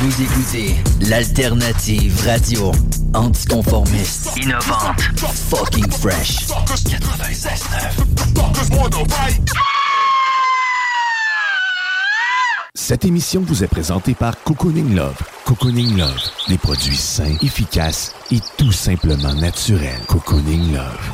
Vous écoutez l'alternative radio anticonformiste, innovante, fucking fresh. 96.9. Cette émission vous est présentée par Cocooning Love. Cocooning Love, des produits sains, efficaces et tout simplement naturels. Cocooning Love.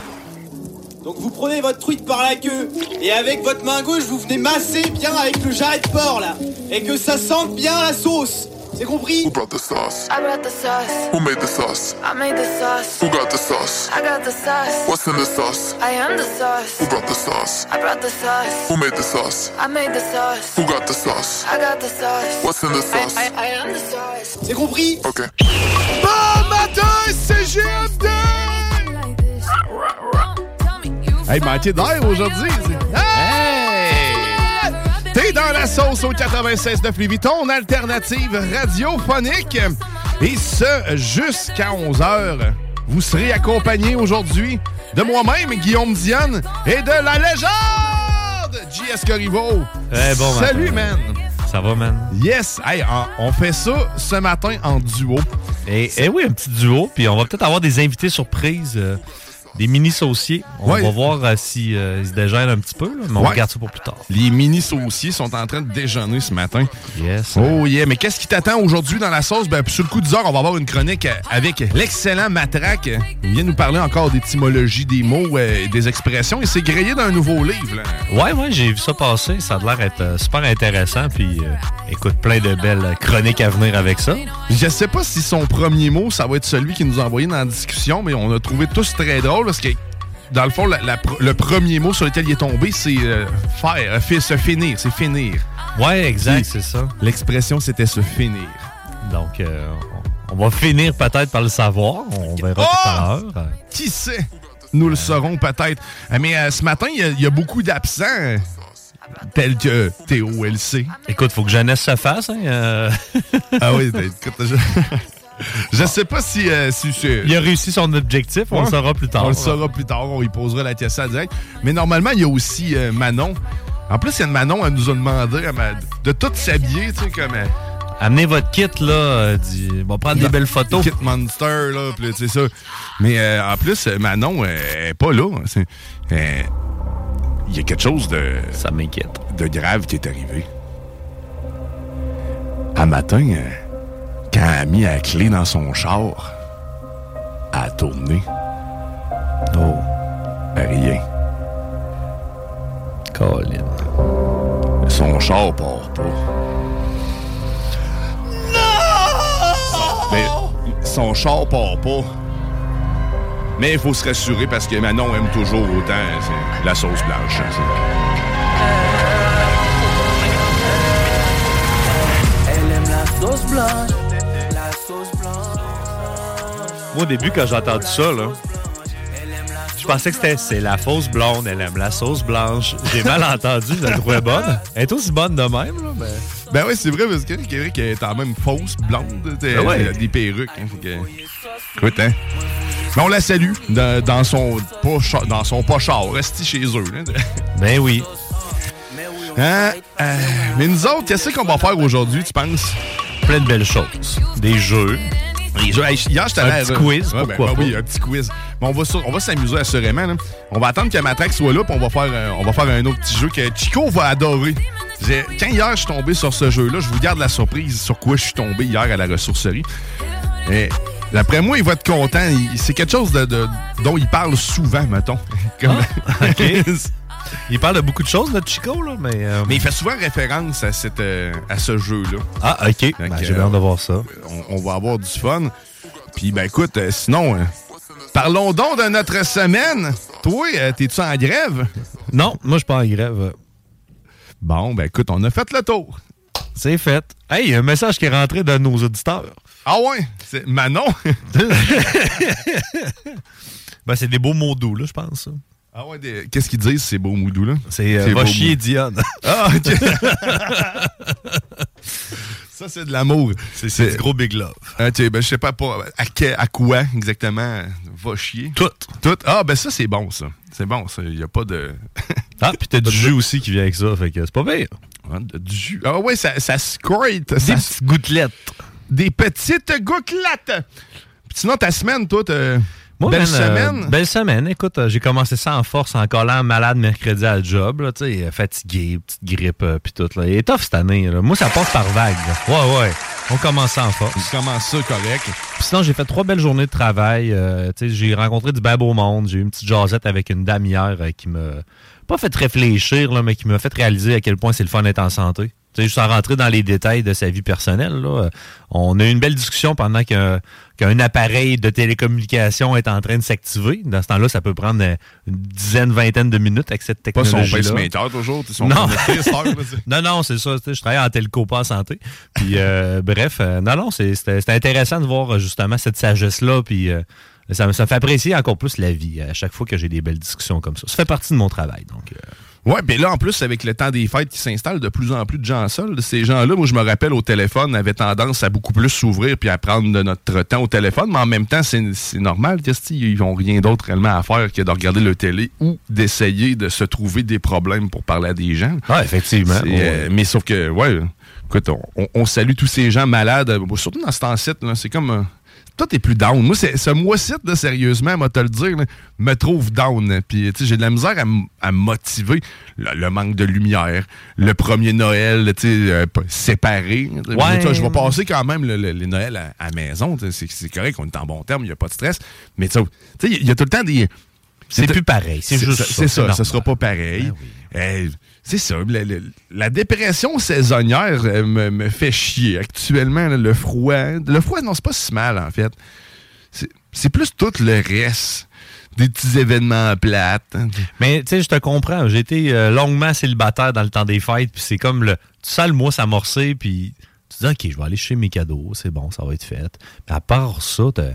Donc vous prenez votre truite par la queue et avec votre main gauche vous venez masser bien avec le jarret de porc là et que ça sente bien la sauce. C'est compris Who brought the sauce? I brought the sauce. Who made the sauce? I made the sauce. Who got the sauce? I got the sauce. What's in the sauce? I am the sauce. Who brought the sauce? I brought the sauce. Who made the sauce? I made the sauce. Who got the sauce? I got the sauce. What's in the I, sauce? I, I am the sauce. C'est compris Ok. Bon matin, CGMD! Hey, manqué d'air aujourd'hui. Hey! T'es dans la sauce au 96.9 Lévis, ton alternative radiophonique. Et ce, jusqu'à 11h. Vous serez accompagné aujourd'hui de moi-même, Guillaume Dionne, et de la légende, JS Corriveau. Eh, bon Salut, matin. man! Ça va, man? Yes! Hey, on- on fait ça ce matin en duo. Et, eh oui, un petit duo. Puis on va peut-être avoir des invités surprises, euh, des mini-sauciers. On Ouais. va voir euh, si, euh, se dégèlent un petit peu, là, mais on Ouais. regarde ça pour plus tard. Les mini-sauciers sont en train de déjeuner ce matin. Yes. Oh yeah, mais qu'est-ce qui t'attend aujourd'hui dans la sauce? Ben, sur le coup 10 heures, on va avoir une chronique euh, avec l'excellent Matraque. Il vient nous parler encore d'étymologie des mots, euh, des expressions, et c'est grillé d'un nouveau livre. là. Ouais, ouais, j'ai vu ça passer. Ça a l'air être super intéressant. Puis, écoute, plein de belles chroniques à venir avec ça. Je sais pas si son premier mot, ça va être celui qui nous a envoyé dans la discussion, mais on a trouvé tous très drôle parce que, dans le fond, la- la pr- le premier mot sur lequel il est tombé, c'est euh, faire, euh, se finir, c'est finir. Ouais, exact, c'est ça. L'expression, c'était se finir. Donc, euh, on va finir peut-être par le savoir. On verra Oh! tout à l'heure. Euh, Qui sait? Nous le saurons peut-être. Mais euh, ce matin, il y a- il y, a beaucoup d'absents, euh, tels que Théo LC. Écoute, faut que Jeannesse se fasse. Hein. Ah oui, ben, écoute, je... je sais pas si... euh, si c'est- Il a réussi son objectif. On Ouais. le saura plus tard. On le saura plus tard, on lui posera la question direct. Mais normalement, il y a aussi euh, Manon. En plus, il y a une Manon, elle nous a demandé de tout s'habiller, tu sais, comme... euh, Amenez votre kit, là. euh, dit- on va prendre des belles photos. Kit Monster, là, puis c'est ça. Mais euh, en plus, Manon, elle est pas là. C'est- euh, Il y a quelque chose de... Ça m'inquiète. De grave qui est arrivé. Un matin, euh, quand elle a mis la clé dans son char, elle a tourné. Oh. Rien. Colin. Son char part pas. Mais son char part pas. Mais il faut se rassurer parce que Manon aime toujours autant la sauce blanche. hein, Elle aime la sauce blanche. Moi, au début, quand j'ai entendu ça, là, je pensais que c'était c'est la fausse blonde, elle aime la sauce blanche. J'ai mal entendu, je la trouvais bonne. Elle est aussi bonne de même, là, mais... Ben oui, c'est vrai, parce que Eric est quand même fausse, blonde. Ah ouais. A des perruques. Hein, que- Écoute, hein. Mais on la salue dans, dans son char- dans son pas char. Restez chez eux. Ben oui. Hein? Euh, mais nous autres, qu'est-ce qu'on va faire aujourd'hui, tu penses? Plein de belles choses. Des jeux. Hier, j'étais Un allé à- petit quiz, Ouais, ben, pourquoi ben oui, un petit quiz. Mais on va, sur- on va s'amuser assurément. là. On va attendre que Matrax soit là, puis on va faire, un- on va faire un autre petit jeu que Chico va adorer. Quand hier, je suis tombé sur ce jeu-là, je vous garde la surprise sur quoi je suis tombé hier à la ressourcerie. Et d'après moi, il va être content. C'est quelque chose de, de- dont il parle souvent, mettons. Comme- OK. Il parle de beaucoup de choses, notre Chico, là, mais... euh, Mais il fait souvent référence à, cette, euh, à ce jeu-là. Ah, OK. Ben, J'ai hâte de voir ça. On, on va avoir du fun. Puis, ben écoute, euh, sinon, euh, parlons donc de notre semaine. Toi, euh, t'es-tu en grève? Non, moi, je suis pas en grève. Bon, ben écoute, on a fait le tour. C'est fait. Hey, il y a un message qui est rentré de nos auditeurs. Ah ouais? C'est Manon? Ben, c'est des beaux mots doux, là, je pense. Ah ouais, des- qu'est-ce qu'ils disent, ces beaux moudous, là? C'est euh, va chier. Dionne. Ah, OK. Ça, c'est de l'amour. C'est du gros big love. OK, ben je sais pas, pas à, que- à quoi exactement va chier. Tout. Tout. Ah, ben ça, c'est bon, ça. C'est bon, ça. Il n'y a pas de... Ah, puis t'as du jus aussi qui vient avec ça, fait que c'est pas pire. Ah, du jus. Ah ouais, ça, ça squirt. Des ça- petites gouttelettes. Des petites gouttelettes. Puis sinon, ta semaine, toi, t'as- Moi, belle man, euh, semaine. belle semaine. Écoute, euh, j'ai commencé ça en force en collant malade mercredi à la job. Là, tu sais, euh, fatigué, petite grippe, euh, puis tout. Là. Il est tough cette année. là. Moi, ça passe par vague. là. Ouais, ouais. On commence ça en force. Tu commences ça correct. Puis sinon, j'ai fait trois belles journées de travail. Tu sais, j'ai rencontré du bien beau monde. J'ai eu une petite jasette avec une dame hier qui m'a pas fait réfléchir, là, mais qui m'a fait réaliser à quel point c'est le fun d'être en santé. Tu sais, juste en rentrer dans les détails de sa vie personnelle. Là, euh, on a eu une belle discussion pendant qu'un qu'un appareil de télécommunication est en train de s'activer. Dans ce temps-là, ça peut prendre euh, une dizaine, vingtaine de minutes avec cette Pas son pacemaker, toujours. Son Non. Non, non, c'est ça. Je travaille en telco, pas en santé. Puis, euh, bref, euh, non, non, c'était intéressant de voir euh, justement cette sagesse-là. Puis, euh, ça, me- ça me fait apprécier encore plus la vie à chaque fois que j'ai des belles discussions comme ça. Ça fait partie de mon travail. Donc, euh, Ouais, puis là, en plus, avec le temps des fêtes qui s'installe, de plus en plus de gens seuls, ces gens-là, moi, je me rappelle, au téléphone, avaient tendance à beaucoup plus s'ouvrir puis à prendre de notre temps au téléphone, mais en même temps, c'est normal, qu'est-ce qu'ils ils ont rien d'autre réellement à faire que de regarder le télé ou d'essayer de se trouver des problèmes pour parler à des gens. Ouais, effectivement. Euh, mais sauf que, ouais, écoute, on, on- on salue tous ces gens malades, euh, surtout dans ce temps-ci, c'est comme... toi, t'es plus down. Moi, ce mois-ci, sérieusement, moi, te le dire, là, me trouve down. Puis, tu sais, j'ai de la misère à, à me motiver. Le, le manque de lumière, le premier Noël, tu sais, euh, séparé. Ouais. Je vais passer quand même le- le- les Noëls à, à la maison. C'est correct, on est en bon terme, il n'y a pas de stress. Mais tu sais, il y a tout le temps des... C'est plus pareil, c'est juste ça, C'est ça, normal. ça sera pas pareil. Euh, c'est ça, la, dépression saisonnière euh, me, fait chier actuellement. le froid, le froid, non, c'est pas si mal en fait. C'est- plus tout le reste. Des petits événements plates. Mais tu sais, je te comprends. J'ai été euh, longuement célibataire dans le temps des fêtes, puis c'est comme le. Tu sens le mois s'amorcer, puis tu dis, OK, je vais aller chez mes cadeaux, c'est bon, ça va être fait. Mais à part ça, t'as.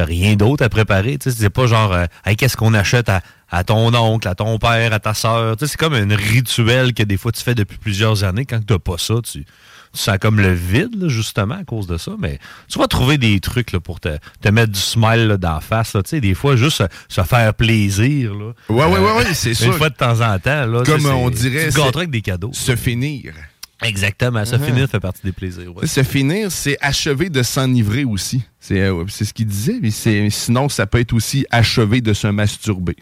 T'as rien d'autre à préparer. Tu sais, c'est pas genre, euh, Hey, qu'est-ce qu'on achète à, à ton oncle, à ton père, à ta soeur. Tu sais, c'est comme un rituel que des fois tu fais depuis plusieurs années. Quand t'as pas ça, tu, tu sens comme le vide, là, justement, à cause de ça. Mais tu vas trouver des trucs là, pour te, te mettre du smile là, d'en face. Tu sais, des fois, juste se, se faire plaisir. Là. Ouais, ouais, ouais, ouais, c'est Une fois de temps en temps. Là, Comme on dirait, Tu te avec des cadeaux. Se finir. Exactement. Se Mhm. finir fait partie des plaisirs. ouais. Se finir, c'est achever de s'enivrer aussi. C'est euh, ce qu'il disait. Mais sinon, ça peut être aussi achever de se masturber.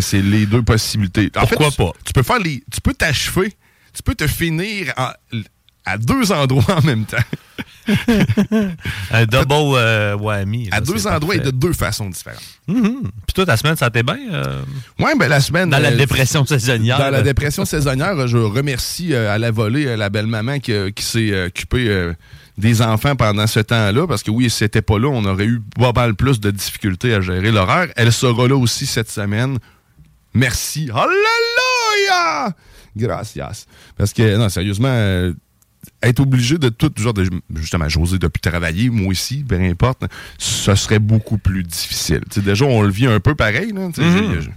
C'est les deux possibilités. En Pourquoi fait, tu- pas? Tu peux faire les. Tu peux t'achever. Tu peux te finir en- à deux endroits en même temps. Un double euh, whammy. à deux endroits et de deux façons différentes. Mhm. Puis toi, ta semaine, ça t'est bien? euh, Ouais, ben la semaine. Dans la euh, dépression saisonnière. Dans la dépression saisonnière, je remercie euh, à la volée euh, la belle-maman qui, euh, qui s'est euh, occupée euh, des enfants pendant ce temps-là, parce que oui, si c'était pas là, on aurait eu pas mal plus de difficultés à gérer l'horaire. Elle sera là aussi cette semaine. Merci. Alléluia! Gracias. Parce que, non, sérieusement, euh, être obligé de tout, genre de, justement, José depuis travailler, moi aussi, peu importe, ce serait beaucoup plus difficile. Tu sais, déjà, on le vit un peu pareil, là, Mhm.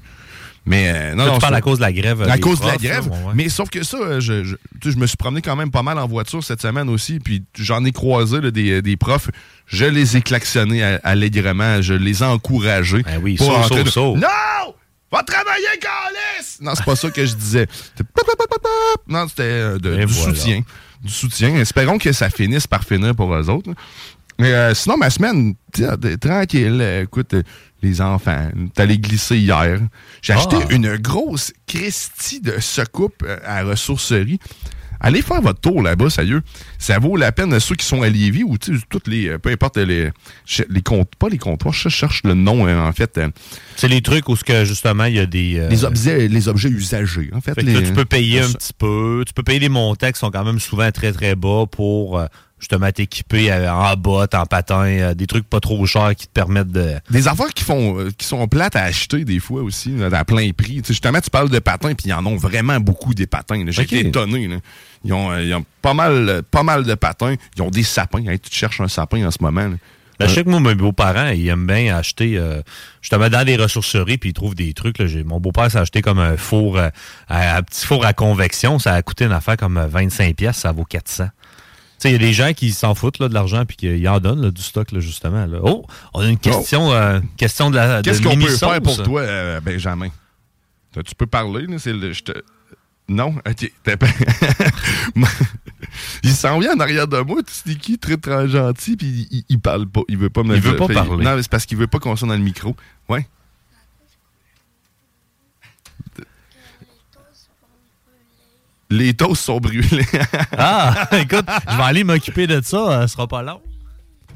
mais euh, non, Là, non, tu parles à cause de la grève. euh, à des cause de la grève. ouais. Mais sauf que ça, euh, je, je, je me suis promené quand même pas mal en voiture cette semaine aussi. Puis j'en ai croisé là, des, des profs. Je les ai klaxonnés allègrement. Je les ai encouragés. Ben oui, train saut, de-. Non! Va travailler, Calis! Non, c'est pas ça que je disais. Non, c'était euh, du voilà. soutien. Du soutien. Espérons que ça finisse par finir pour eux autres. là. Mais euh, sinon, ma semaine, tranquille. euh, écoute, euh, les enfants, allé glisser hier. J'ai acheté Ah. une grosse Christie de secoupe euh, à ressourcerie. Allez faire votre tour là-bas, sérieux. Ça vaut la peine, ceux qui sont à Lévis ou toutes les. euh, peu importe les. les comptes, pas les comptoirs, je cherche le nom, euh, en fait. euh, C'est les trucs où, ce que, justement, il y a des. euh, les, objets, les objets usagés, en fait. Fait que les- là, tu peux payer un petit peu. Tu peux payer des montants qui sont quand même souvent très, très bas pour euh, justement t'équiper euh, en bottes, en patins, euh, des trucs pas trop chers qui te permettent de. Des affaires qui font euh, qui sont plates à acheter des fois aussi, là, à plein prix. Tu sais, justement, tu parles de patins, puis ils en ont vraiment beaucoup des patins. J'ai été étonné. là. Ils ont, ils ont pas, mal, pas mal de patins. Ils ont des sapins. Hey, tu te cherches un sapin en ce moment. là. Ben, je sais que moi, mes beaux-parents, ils aiment bien acheter euh, justement dans des ressourceries, puis ils trouvent des trucs. Là. J'ai- Mon beau-père s'est acheté comme un four, euh, un, un petit four à convection. Ça a coûté une affaire comme euh, 25 pièces, ça vaut 400. Il y a des gens qui s'en foutent là, de l'argent puis qui en donnent là, du stock, là, justement. là. Oh, on a une question, euh, question de la Qu'est-ce qu'on peut faire pour toi, euh, Benjamin? Tu peux parler, là, c'est le- je te- Non? OK. Il s'en vient en arrière de moi, tout sneaky, très, très gentil, puis il, il parle pas. Il veut pas me Il veut pas parler. Non, mais c'est parce qu'il veut pas qu'on soit dans le micro. Ouais. Les toasts sont brûlés. Ah, écoute, je vais aller m'occuper de ça, euh, ce sera pas long.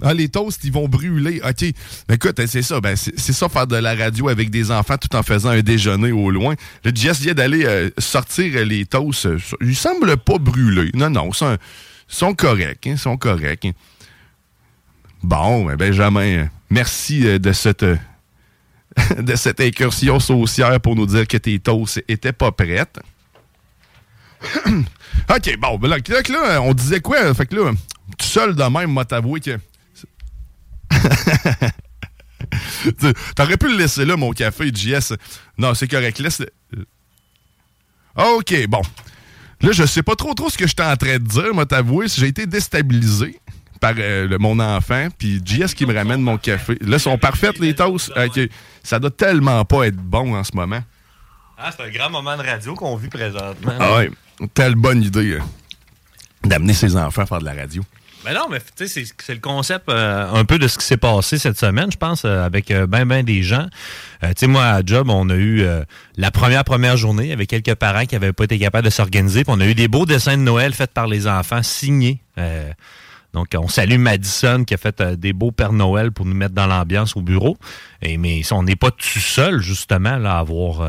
Ah, les toasts, ils vont brûler. OK. Écoute, c'est ça. Ben, c'est ça, faire de la radio avec des enfants tout en faisant un déjeuner au loin. Le Jess vient d'aller euh, sortir les toasts. Ils semblent pas brûler. Non, non, ils sont, sont corrects. hein, Ils sont corrects. hein. Bon, ben, Benjamin, euh, merci de cette, de cette incursion saucière pour nous dire que tes toasts étaient pas prêtes. OK, bon, ben là, là, on disait quoi? Fait que là, tout seul de même, m'a t'avoué que. T'aurais pu le laisser là, mon café, JS. Non, c'est correct. Laisse. OK, bon. Là, je sais pas trop trop ce que j'étais en train de dire, m'a t'avoué. J'ai été déstabilisé par euh, le- mon enfant, puis JS qui me ramène mon café. Là, sont parfaites les toasts. OK. Ça doit tellement pas être bon en ce moment. Ah, c'est un grand moment de radio qu'on vit présentement. Ah ouais, telle bonne idée euh, d'amener ses enfants à faire de la radio. Mais non, mais tu sais, c'est- le concept euh, un peu de ce qui s'est passé cette semaine, je pense, euh, avec ben ben des gens. Tu sais, moi, à Job, on a eu la première première journée avec quelques parents qui n'avaient pas été capables de s'organiser. On a eu des beaux dessins de Noël faits par les enfants, signés. Donc, on salue Madison qui a fait des beaux Père Noël pour nous mettre dans l'ambiance au bureau. Et, mais on n'est pas tout seul, justement, là, à avoir...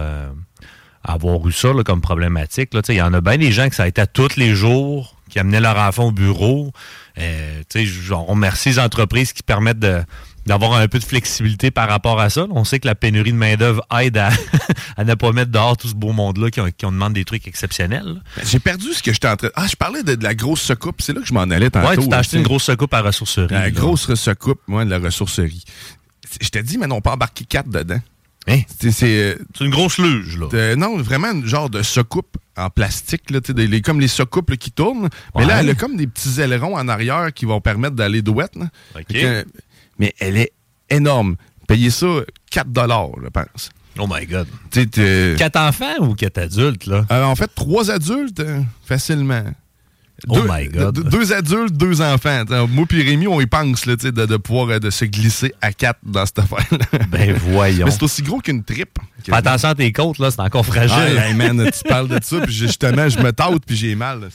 avoir eu ça là, comme problématique. Il y en a bien des gens que ça a été à tous les jours, qui amenaient leur enfant au bureau. Euh, on remercie les entreprises qui permettent de- d'avoir un peu de flexibilité par rapport à ça. On sait que la pénurie de main-d'œuvre aide à, à ne pas mettre dehors tout ce beau monde-là qui, qui demande des trucs exceptionnels. Ben, J'ai perdu ce que j'étais en train. Ah, je parlais de, de la grosse secoupe. C'est là que je m'en allais tantôt. Ouais, tu t'as là, acheté une grosse secoupe à ressourcerie. La là. grosse secoupe, moi, de la ressourcerie. Je t'ai dit, mais on peut embarquer quatre dedans. Hein? C'est euh, C'est une grosse luge, là. euh, non, vraiment une genre de secoupe en plastique, là, des- les- comme les secoupes là, qui tournent. Mais là, elle a comme des petits ailerons en arrière qui vont permettre d'aller douette. là. Que- mais elle est énorme. Payez ça 4 je pense. Oh my God. Quatre enfants ou quatre adultes, là? Euh, en fait, trois adultes, euh, facilement. Oh my God. deux- deux adultes, deux enfants. Moi puis Rémi, on y pense là, de, de pouvoir euh, de se glisser à quatre dans cette affaire-là. Ben voyons. Mais c'est aussi gros qu'une tripe. Fais attention à tes côtes, là, c'est encore Ah, fragile. hey, man, tu parles de ça, puis justement, je me tâte, puis j'ai mal. là,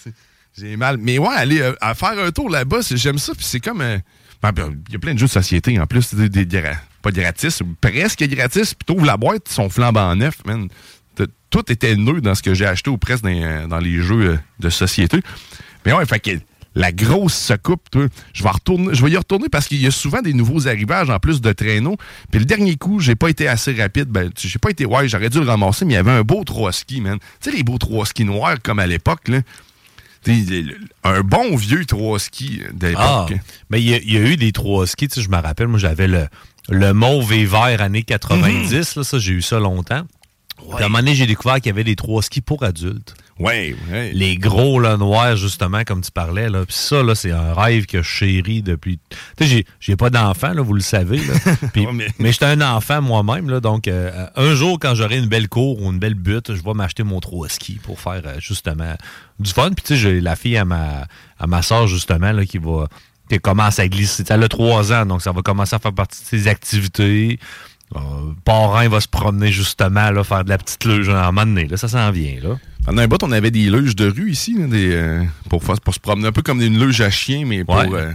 J'ai mal. Mais ouais, aller euh, à faire un tour là-bas, j'aime ça, puis c'est comme... euh, ben, ben, Il y a plein de jeux de société, en plus, des, des- des- pas gratis, presque gratis, puis t'ouvres la boîte, ils sont flambant neuf, man. Tout était neuf dans ce que j'ai acheté ou presque dans, dans les jeux de société. Mais ouais, fait que la grosse secoupe, toi, je vais retourner, je vais y retourner parce qu'il y a souvent des nouveaux arrivages en plus de traîneaux. Puis le dernier coup, j'ai pas été assez rapide. Ben, j'ai pas été, ouais, j'aurais dû le ramasser, mais il y avait un beau trois skis, man. Tu sais, les beaux trois skis noirs comme à l'époque, là. Un bon vieux trois skis de Ah, mais il y, a- il y a eu des trois skis, tu sais, je me rappelle, moi j'avais le, le mauve et vert années 90, là, ça j'ai eu ça longtemps. Puis à un moment donné, j'ai découvert qu'il y avait des trois skis pour adultes. Ouais. Les gros, là, noirs, justement, comme tu parlais, là. Puis ça, là, c'est un rêve que je chéris depuis... Tu sais, j'ai- pas d'enfant, là, vous le savez, là. Puis- Ouais, mais- mais j'étais un enfant moi-même, là, donc euh, un jour, quand j'aurai une belle cour ou une belle butte, je vais m'acheter mon trois ski pour faire, euh, justement, du fun. Puis tu sais, j'ai la fille à ma, à ma soeur, justement, là, qui va tu commences à glisser. Elle a trois ans, donc ça va commencer à faire partie de ses activités. Euh, parrain va se promener justement, là, faire de la petite luge à un moment donné. Là, ça s'en vient. Là. Pendant un bout, on avait des luges de rue ici, là, des, euh, pour, se promener un peu comme une luge à chien, mais pour Ouais. euh,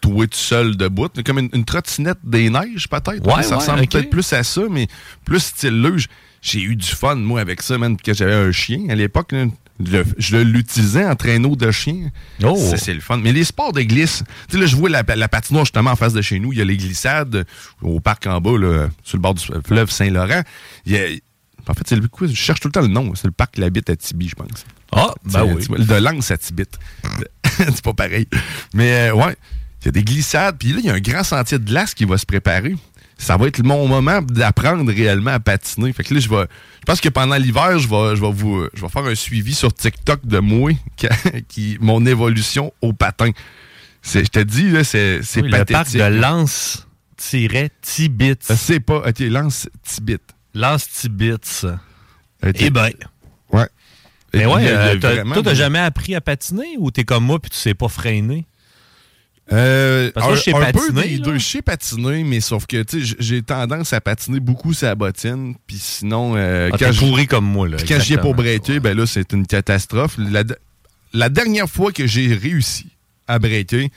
tout seul debout. Comme une, une trottinette des neiges, peut-être. Ouais, ça ouais, ressemble peut-être plus à ça, mais plus style luge. J'ai eu du fun, moi, avec ça, même, que j'avais un chien à l'époque. Je le- Je l'utilisais en traîneau de chien. Oh. Ça, c'est le fun. Mais les sports de glisse, tu sais, là, je vois la, la patinoire justement en face de chez nous. Il y a les glissades au parc en bas, là, sur le bord du fleuve Saint-Laurent. Il y a- En fait, c'est le quoi, Je cherche tout le temps le nom. C'est le parc Labite à Tibi, je pense. Ah, ben oui. tu De Lens à Tibit. c'est pas pareil. Mais euh, ouais, il y a des glissades. Puis là, il y a un grand sentier de glace qui va se préparer. Ça va être mon moment d'apprendre réellement à patiner. Fait que là, je vais. Je pense que pendant l'hiver, je vais, je vais vous. Je vais faire un suivi sur TikTok de moi, qui, qui- mon évolution au patin. Je te dis, là, c'est c'est Oui, le parc pathétique. de Lance-Tibit. C'est pas. OK, Lance Tibit. Lance-Tibit. Ok. Eh ben. Ouais. Mais ouais, euh, t'as- vraiment toi, t'as jamais appris à patiner ou t'es comme moi puis tu sais pas freiner? Euh, Parce que moi, je sais un, un peu patiner, deux. Je sais patiner, mais sauf que tu sais, j- j'ai tendance à patiner beaucoup sa bottine. Puis sinon, euh, Ah, quand t'es je- pourri comme moi, là. quand j'y ai pour breaker, ben là, c'est une catastrophe. La, la dernière fois que j'ai réussi à breaker,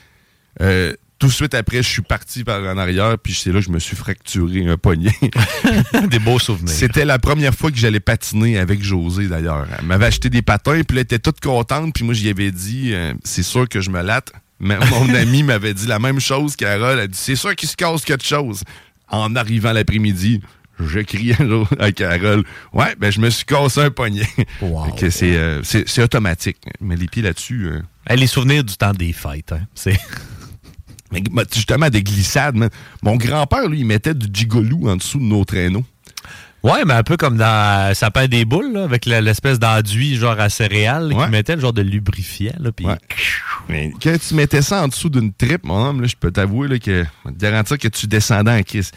euh, tout de suite après, je suis parti par en arrière, puis c'est là que je me suis fracturé un poignet. Des beaux souvenirs. C'était la première fois que j'allais patiner avec José, d'ailleurs. Elle m'avait acheté des patins, puis elle était toute contente, puis moi, j'y avais dit, euh, c'est sûr que je me latte. Mais mon ami m'avait dit la même chose, Carole. Elle a dit, c'est sûr qu'il se casse quelque chose. En arrivant l'après-midi, je criais à Carole, ouais, ben je me suis cassé un poignet. C'est, euh, c'est, automatique. Mais les pieds là-dessus... euh, Hey, les souvenirs du temps des fêtes, hein. C'est. Mais justement, des glissades. man. Mon grand-père, lui, il mettait du gigolou en dessous de nos traîneaux. Ouais, mais un peu comme dans Sapin des boules, là, avec l'espèce d'enduit genre à céréales Ouais. qui mettait le genre de lubrifiant. Là, puis Mais quand tu mettais ça en dessous d'une tripe, mon homme, là, je peux t'avouer que je te garantir que tu descendais en crise.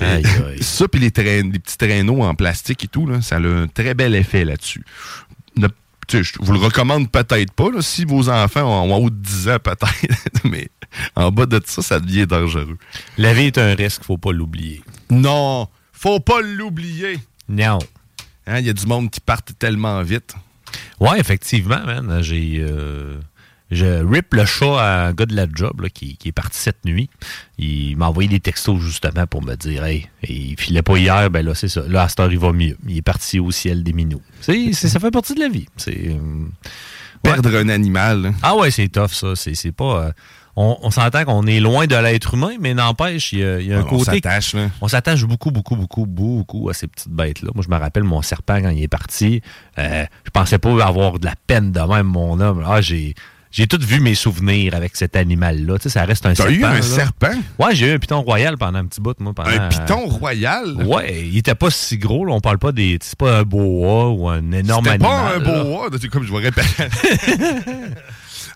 Aïe, aïe. Ça, puis les, petits traîneaux en plastique et tout, là, ça a un très bel effet là-dessus. Ne- je vous le recommande peut-être pas. là, si vos enfants ont en haut de 10 ans, peut-être. Mais en bas de ça, ça devient dangereux. La vie est un risque, faut pas l'oublier. Non, faut pas l'oublier. Non. Hein, Il y a du monde qui part tellement vite. Ouais, effectivement, man. J'ai. euh, je rip le chat à un gars de la job là, qui, qui est parti cette nuit. Il m'a envoyé des textos justement pour me dire Hey, il filait pas hier, ben là, c'est ça. Là, à cette heure, il va mieux. Il est parti au ciel des minous. C'est, c'est- ça fait partie de la vie. C'est. euh, Perdre un animal. là. Ah ouais, c'est tough, ça. C'est, c'est pas. euh, on, on s'entend qu'on est loin de l'être humain, mais n'empêche, il y a, il y a un on côté. On s'attache beaucoup, beaucoup, beaucoup, beaucoup à ces petites bêtes-là. Moi, je me rappelle mon serpent quand il est parti. euh, je pensais pas avoir de la peine de même, mon homme. Ah, j'ai. J'ai tout vu mes souvenirs avec cet animal-là. Tu sais, ça reste un T'as serpent. eu un là. serpent? Ouais, j'ai eu un piton royal pendant un petit bout, moi. Pendant, Un piton royal? Ouais, il était pas si gros. Là. On parle pas des. C'est pas un boa ou un énorme C'était animal. pas un boa, comme je vous répète.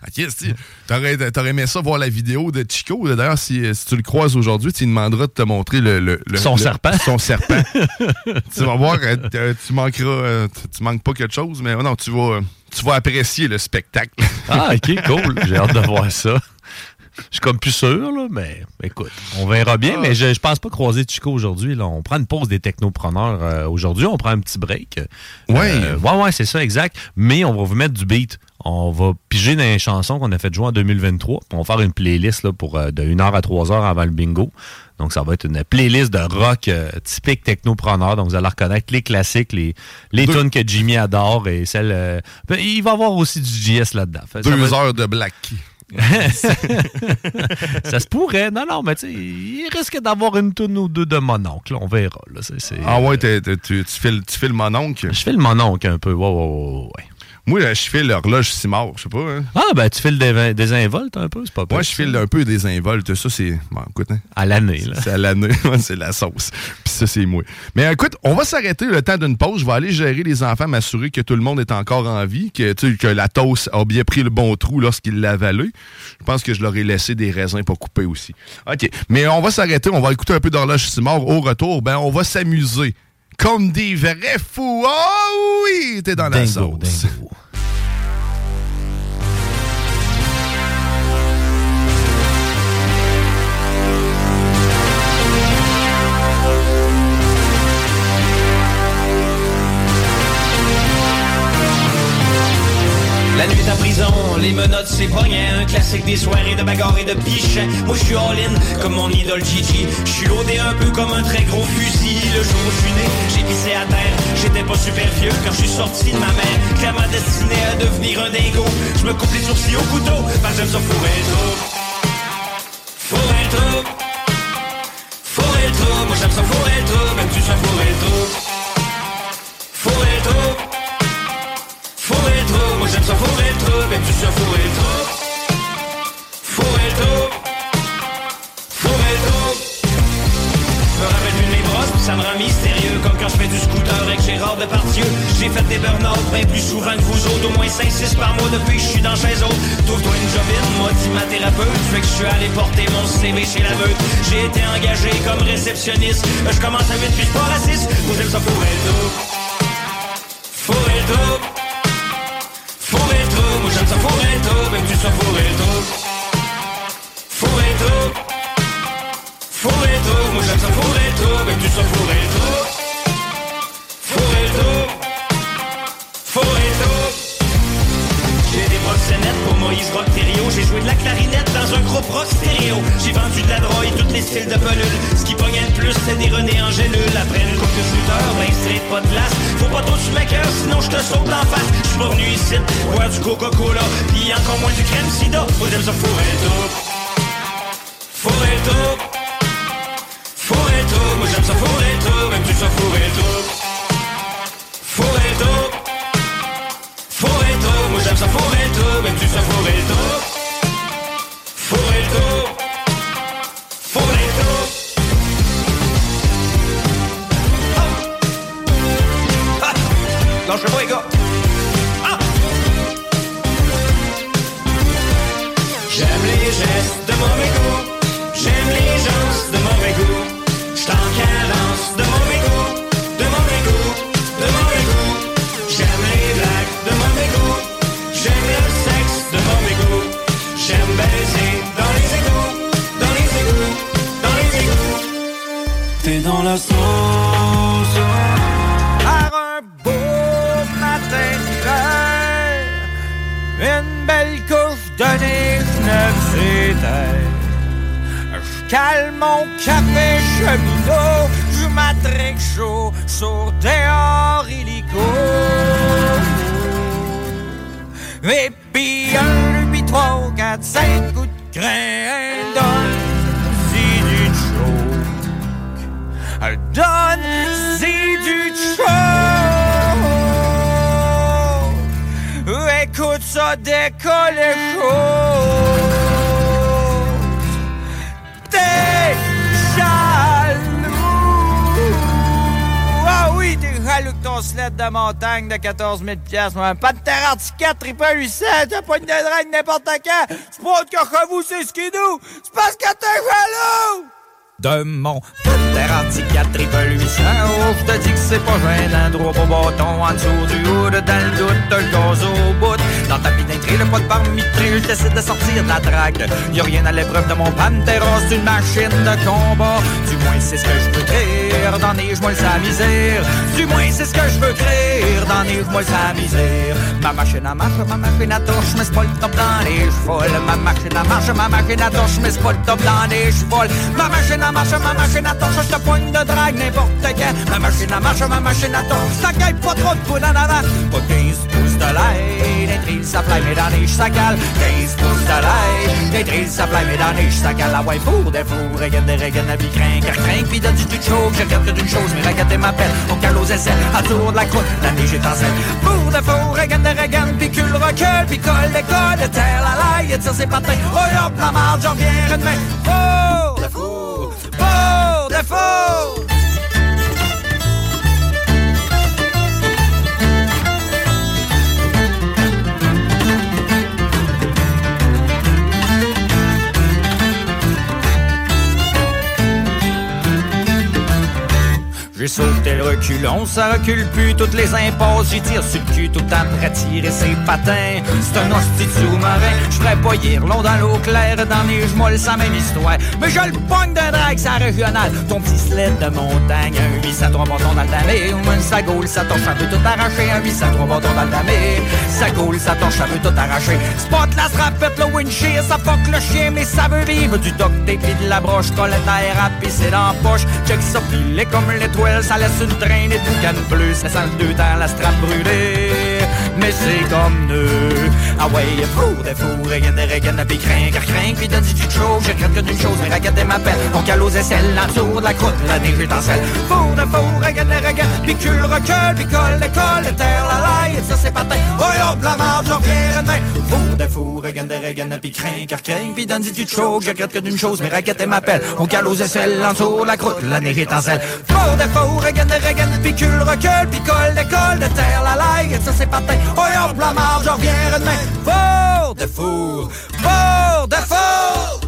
ok, si, t'aurais, t'aurais aimé ça voir la vidéo de Chico. D'ailleurs, si, si tu le croises aujourd'hui, tu demanderas de te montrer le, le- le- Son le- serpent. Son serpent. tu vas voir, euh, t- tu manqueras, euh, tu- tu manques pas quelque chose, mais non, tu vas, tu vas apprécier le spectacle. Ah, ok, cool. J'ai hâte de voir ça. Je suis comme plus sûr, là, mais écoute, on verra bien. Mais je, je pense pas croiser Chico aujourd'hui. là. On prend une pause des technopreneurs euh, aujourd'hui. On prend un petit break. Ouais. Euh, ouais, ouais, c'est ça, exact. Mais on va vous mettre du beat. On va piger dans les chansons qu'on a fait jouer en 2023. puis On va faire une playlist là, pour euh, de 1h à 3h avant le bingo. Donc, ça va être une playlist de rock euh, typique technopreneur. Donc, vous allez reconnaître les classiques, les, les tunes que Jimmy adore et celles. euh, ben, il va y avoir aussi du JS là-dedans. Deux être- heures de Black. ça se pourrait. Non, non, mais tu sais, il risque d'avoir une toune ou deux de mon oncle. On verra. Là. Ah ouais, t'es- tu, tu, files, tu files mon oncle? Je file mon oncle un peu. Ouais, ouais, ouais, ouais. Moi, je file l'horloge Simard, je sais pas. Hein. Ah, ben, tu files des, des involtes un peu, c'est pas Moi, je file un peu des involtes. Ça, c'est. Bon, écoute, hein. À l'année, là. C'est à l'année. C'est la sauce. Puis ça, c'est moi. Mais écoute, on va s'arrêter le temps d'une pause. Je vais aller gérer les enfants, m'assurer que tout le monde est encore en vie, que, que la toast a bien pris le bon trou lorsqu'il l'a avalé. Je pense que je leur ai laissé des raisins pour couper aussi. OK. Mais on va s'arrêter. On va écouter un peu d'horloge Simard. Au retour, ben, on va s'amuser. Comme des vrais fous. Oh oui! T'es dans la sauce. dingo. Les menottes c'est pognant Un classique des soirées de bagarre et de pichin Moi je suis all-in comme mon idole Gigi. Je suis loadé un peu comme un très gros fusil. Le jour où je suis né, j'ai pissé à terre. J'étais pas super vieux quand je suis sorti de ma mère. Clairement destiné à devenir un dingo Je me coupe les sourcils au couteau. Parce que j'aime ça fourrer Fourrer trop Moi j'aime ça fourrer trop Même tu sais fourrer j'aime ça fourrer trop Même tu sais fourrer trop Fourrer trop Fourrer trop me rappelle brosses, puis ça me rend mystérieux. Comme quand je fais du scooter avec Gérard Depardieu. J'ai fait des burn-out bien plus souvent que vous autres. Au moins 5-6 par mois depuis que je suis dans chez autres Trouve-toi une jobine, moi dit ma thérapeute. Fait que je suis allé porter mon CV chez la meute. J'ai été engagé comme réceptionniste. Je commence à 8 puis je suis pas raciste Moi j'aime ça fourrer trop Fourrer trop ça fourrer trop Même tu sais fourrer trop Fourrer trop Fourrer trop, moi j'aime ça fourrer trop, mais tu sais fourrer trop. Pour Moïse Rock Thériault J'ai joué de la clarinette dans un groupe rock stéréo. J'ai vendu de la drogue et tous les styles de pelule Ce qui pognait le plus c'était des René Angélule Après une coupe de shooter, ben straight pas de glace. Faut pas trop tu m'écœures sinon je te saute d'en face. J'suis pas venu ici boire du Coca-Cola. Pis encore moins du crème sida. Moi j'aime ça fourrer trop Fourrer trop Fourrer trop, moi j'aime ça fourrer trop, même tu sais fourrer trop. Fourrer trop. Tu sais fourrer. Fourrer trop. Fourrer trop. Ah! Ah! Lâchez pas les gars. Ah! J'aime les gestes de mauvais goût. J'aime les gens de mauvais goût. J't'en cadence de mauvais goût, dans la sauce. Par un beau matin d'hiver Une belle couche de neige neuf terre Je cale mon café cheminot Je m'attraque chaud sur dehors illico. Et puis un, puis trois, quatre, cinq coups de crin Décoller T'es jaloux Ah oui, t'es jaloux que ton sled de montagne de 14 000 piastres, moi. Pas de terre articulate, triple 800, t'as pas une drague n'importe quand. C'est pas que chez vous, c'est skidoo. C'est parce que t'es jaloux de mon terre antiquaire triple 800 Oh, je te dis que c'est pas gênant. Droit au bâton, en dessous du hood Dans le doute, t'as le gaz au bout. Dans ta pinainerie, le pas de bar mitré Je décide de sortir de la drague. Y'a rien à l'épreuve de mon Pantera C'est une machine de combat. Du moins c'est ce que je veux créer Dans les moi sa misère. Du moins c'est ce que je veux créer Dans les moi sa misère. Ma machine à marche, ma machine à torche Mais c'est pas le top dans les chevaux. Ma machine à marche, ma machine à torche Mais c'est pas le top dans les chevaux. Ma machine à marche, ma machine à torche, je te poigne de drague n'importe quand. Ma machine à marche, ma machine à torche, ça gagne pas trop de poudre en avant. Pas 15 pouces de lait, des trilles, ça fly, mais dans les ça cale. 15 pouces de lait, des trilles, ça fly, mais dans les ça cale. Ah ouais, four, des fours, regagne, des regagne, la vie car craint, pis donne du tout chaud. Je regarde que d'une chose, mais regarde m'appelle. On cale aux aisselles, à tour de la croûte, la neige est en selle. Four, des fours, regagne, des regagne, pis cul recule, pis colle, décolle, terre la laille, tire ses patins. Oh, hop, la marge, j'en viens demain. Four, des fours, J'ai sauté le reculon, ça recule plus toutes les impasses. J'y tire sur le cul tout le temps pour attirer ses patins. C'est un hostie de zoom marin. Je ferais pas long dans l'eau claire, dans les molles, sa même histoire. Mais je le pogne d'un drag, ça régional. Ton petit sled de montagne, un 8 à 3 bâtons dans le damé. Ou sa gaule, ça torche, ça veut tout arracher. Un 8 à 3 bâtons damé. Sa gaule, ça torche, ça veut tout arracher. Spot la strapette, le windshield, ça fuck le chien, mais ça veut vivre. Du duct tape de la broche, collette à air à pisser dans poche. Check ça pilé comme l'étoile, ça laisse une traînée de boucan plus. Ça sent le deux temps, la strap brûlée. Mais c'est comme nous. Ah ouais, four, des fours, rien de rien de craint, car craint, puis donne du chaud. Je crains que d'une chose, mais raquette m'appelle. On cale aux aisselles, en dessous de la croûte, la neige étincelle. Four de four, rien de rien, puis cul recule, puis colle, l'école, le terre, la laille, ça c'est pas Oh hop, la marde, j'en viens demain. Four de four, rien de rien, puis car craint, puis donne du chaud. Je crains que d'une chose, mais raquette m'appelle. On cale aux aisselles, en dessous de la croûte, la neige étincelle. Four de four, rien de rien, puis cul recule, puis colle, l'école, le terre, la laille, ça c'est pas Oh hop, la marde, j'en viens demain. Four de four, four de four.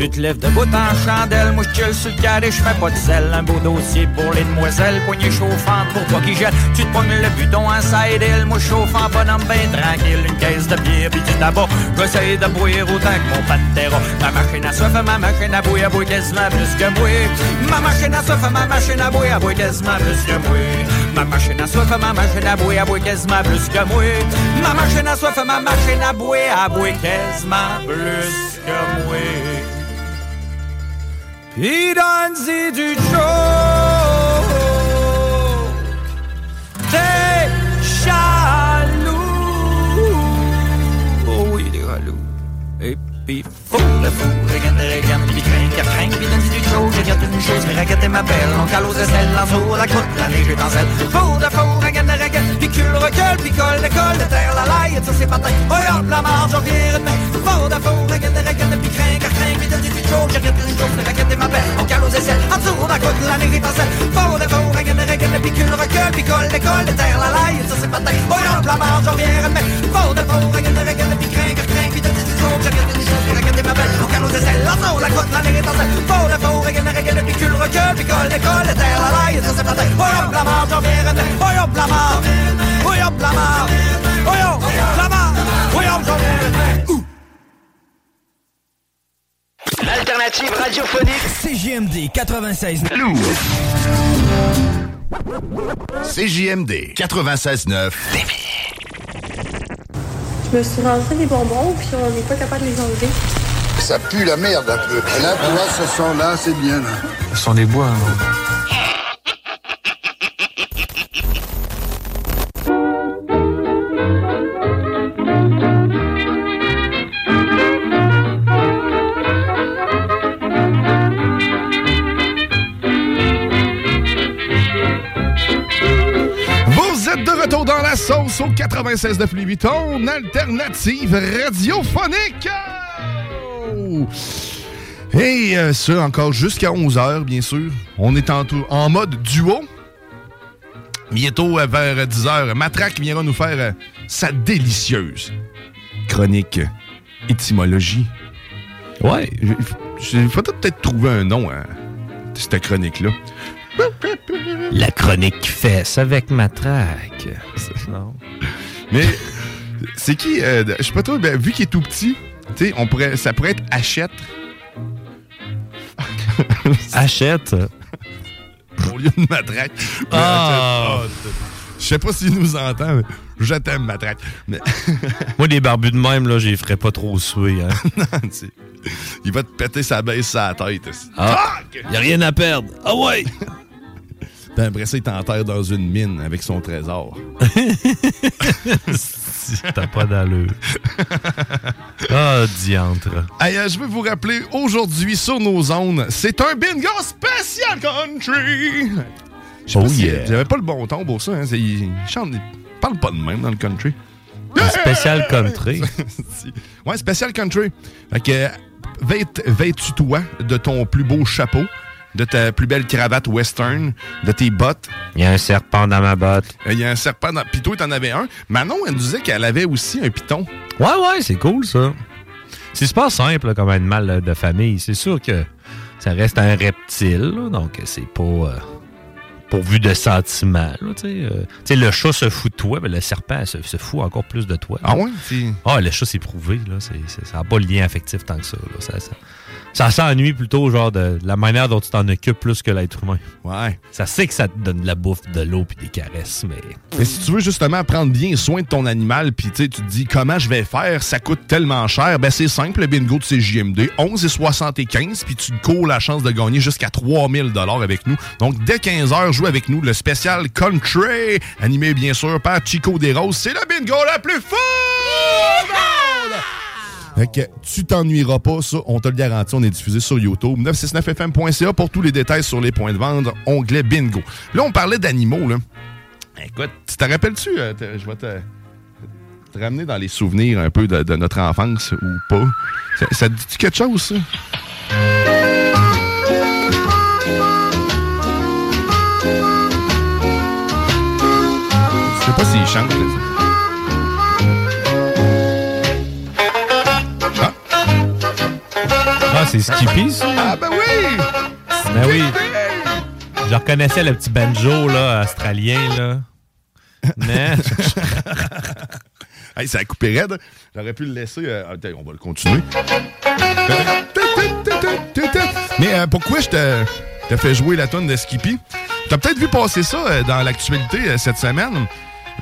Tu te lèves debout en chandelle, moi je sur le carré, je fais pas de sel. Un beau dossier pour les demoiselles, poignée chauffante pour toi qui jette. Tu te pognes le buton en side hill, moi chauffant bonhomme ben tranquille. Une caisse de bière pis du tabac, j'essaye de boire autant que mon pantera. Ma machine à soif, ma machine à bouillir, à bouillir quasiment plus que moi. Ma machine à soif, ma machine à bouillir, à bouillir quasiment plus que moi. Ma machine à soif, ma machine à bouillir, à bouillir quasiment plus que moi. Ma machine à soif, ma machine à bouillir, à bouillir quasiment plus que moi. Pis donne-y du chaud T'es jaloux. Oh oui, il est jaloux. Et puis fou, le fou, regarde, regarde, pis craint, car craint, pis donne-y du chaud Je garde une chose, mais raquette m'appelle On cale aux aisselles, en dessous, la croûte, la neige étincelle Fou de fou, regarde, regarde, pis cul recule, pis colle, colle, de terre, la laille, ça c'est pas Oh hop, la marge, on vire de Fou de fou, regarde, regarde, pis craint, car craint, pis donne-y du chaud Je garde une chose, mais raquette m'appelle On cale aux aisselles, en dessous, la croûte, la neige étincelle Fou de fou, regarde, regarde, pis cul recule, pis colle, colle, de terre, la laille, ça c'est pas Oh hop, la marge, on vire de Fou de fou, regarde, regarde, pis craint, car craint, pis donne-y du chaud Je garde une chose, mais raquette aisselles, en dessous, la croûte, la neige étincelle Fou de fou, regarde, regarde, pis cul recule, pis colle, colle, de terre, la laille, ça c'est pas Oh hop, la marge, on vire de Oh hop, la marge Oh hop, la marge Oh hop, la marge Oh hop, j'en viens L'alternative radiophonique. CJMD 96 CJMD 96.9 Je me suis rentré des bonbons, puis on n'est pas capable de les enlever. Ça pue la merde un peu. Et là, tu vois, ce son-là, c'est bien. Là. Ce sont les bois. hein. Vous êtes de retour dans la sauce au 96 de Louis Vuitton, alternative radiophonique. Et euh, ça, encore jusqu'à 11h, bien sûr. On est en, en mode duo. Bientôt, euh, vers 10h, Matraque viendra nous faire euh, sa délicieuse chronique étymologie. Ouais, il faudrait peut-être trouver un nom à cette chronique-là. La chronique fesse avec matraque. Non. Mais c'est qui euh, Je sais pas trop, ben, vu qu'il est tout petit, tu sais, on pourrait, ça pourrait être Hachette. Achète. Au lieu de matraque. Ah. Je sais pas s'il nous entend, mais je t'aime, matraque. Mais Moi, des barbus de même, là, j'y ferais pas trop suer. Hein. non, tu sais, il va te péter sa baisse sa tête. Ah, y a rien à perdre. Ah ouais! Puis après ça, il t'enterre dans une mine avec son trésor. T'as pas d'allure. Ah, diantre. Hey, euh, je vais vous rappeler, aujourd'hui, sur nos zones, c'est un bingo spécial country! Je sais Oh pas si yeah. j'avais pas le bon ton pour ça. Hein. c'est- Il, chante, il parle pas de même dans le country. Un spécial country. ouais, spécial country. Fait que, vêt- vêtu-toi de ton plus beau chapeau? De ta plus belle cravate western, de tes bottes. Il y a un serpent dans ma botte. Euh, Il y a un serpent dans... Puis toi, t'en avais un. Manon, elle nous disait qu'elle avait aussi un piton. Ouais, ouais, c'est cool, ça. C'est super simple là, comme animal là, de famille. C'est sûr que ça reste un reptile, là, donc c'est pas euh, pourvu de sentiments. là, tu sais, euh. Le chat se fout de toi, mais le serpent se, se fout encore plus de toi. Ah ouais? Ah, le chat, c'est prouvé. Là, ça n'a pas le lien affectif tant que ça. là. Ça, ça, ça s'ennuie plutôt genre de la manière dont tu t'en occupes plus que l'être humain. Ouais. Ça sait que ça te donne de la bouffe, de l'eau puis des caresses, mais... Mais si tu veux justement prendre bien soin de ton animal, puis tu sais, tu te dis comment je vais faire, ça coûte tellement cher, ben c'est simple, le bingo de CJMD, 11,75, puis tu cours la chance de gagner jusqu'à 3000 dollars avec nous. Donc dès 15h, joue avec nous le spécial Country, animé bien sûr par Chico Desroses. C'est le bingo la plus fun! Fait que tu t'ennuieras pas, ça, on te le garantit, on est diffusé sur YouTube. 969fm.ca pour tous les détails sur les points de vente, onglet bingo. Là, on parlait d'animaux, là. Écoute, tu te rappelles-tu, euh, je vais te, te ramener dans les souvenirs un peu de, notre enfance ou pas? Ça, ça te dit quelque chose, ça? Je sais pas s'il chante. là. C'est Skippy, ça? Ah, ben oui! Ben oui. Je reconnaissais le petit banjo, là, australien, là. Mais... hey, ça a coupé raide. J'aurais pu le laisser. euh, attends, on va le continuer. Mais euh, pourquoi je te, te fais jouer la tonne de Skippy? T'as peut-être vu passer ça euh, dans l'actualité cette semaine.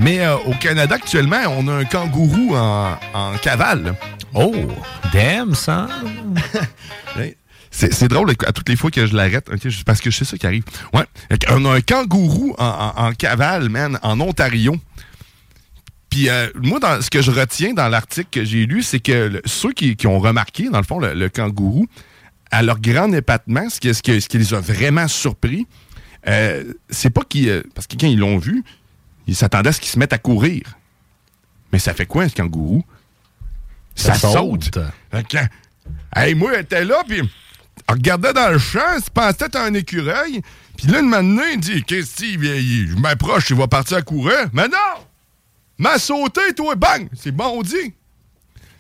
Mais au Canada, actuellement, on a un kangourou en, en cavale. Oh, damn, ça! C'est drôle à toutes les fois que je l'arrête, parce que je ça qui arrive. Ouais. Qu'on a un kangourou en, cavale, man, en Ontario. Puis euh, moi, ce que je retiens dans l'article que j'ai lu, c'est que ceux qui, ont remarqué, dans le fond, le, kangourou, à leur grand épatement, ce qui, ce qui- ce qui les a vraiment surpris, euh, c'est pas qu'ils... euh, parce que quand ils l'ont vu, ils s'attendaient à ce qu'ils se mettent à courir. Mais ça fait quoi, un kangourou? Ça, Ça saute. saute. Fait que, hey, moi, elle était là, puis elle regardait dans le champ, elle se pensait être un écureuil. Puis là, une matin, il dit Qu'est-ce qu'il il- je m'approche, il va partir à courir. Mais non M'a sauté, toi, bang C'est bon dit.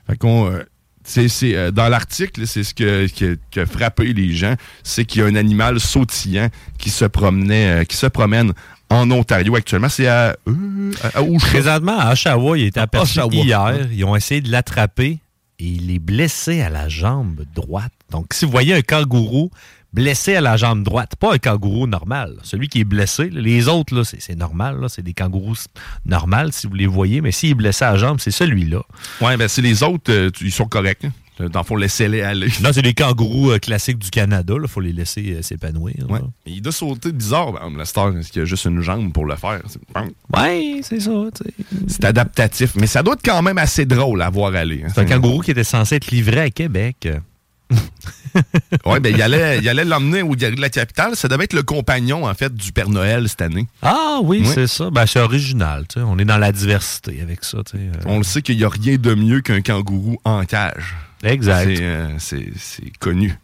Fait qu'on. euh, c'est, euh, dans l'article, c'est ce que, qui a- qui a frappé les gens, c'est qu'il y a un animal sautillant qui se promenait, euh, qui se promène en Ontario actuellement. C'est à, euh, à- à Oshawa. Présentement, à Oshawa, il était aperçu Oshawa. hier. Ils ont essayé de l'attraper et il est blessé à la jambe droite. Donc, si vous voyez un kangourou blessé à la jambe droite, pas un kangourou normal, là. celui qui est blessé, là, les autres, là, c'est, c'est normal, là, c'est des kangourous normales si vous les voyez, mais s'il est blessé à la jambe, c'est celui-là. Ouais, ben c'est les autres, euh, ils sont corrects. hein. Dans le fond, laissez-les aller. Là, c'est des kangourous euh, classiques du Canada, il faut les laisser euh, s'épanouir. Ouais. Mais il doit sauter bizarre, ben, la star, parce qu'il y a juste une jambe pour le faire? Ouais, c'est ça. C'est adaptatif, mais ça doit être quand même assez drôle à voir aller. hein. C'est un kangourou qui était censé être livré à Québec. Ouais, ben il allait il allait l'emmener au Galerie de la Capitale. Ça devait être le compagnon, en fait, du Père Noël cette année. Ah oui, c'est ça. Ben, c'est original. tu sais. On est dans la diversité avec ça. tu sais. Euh, On le sait qu'il n'y a rien de mieux qu'un kangourou en cage. Exact. C'est, euh, c'est- connu.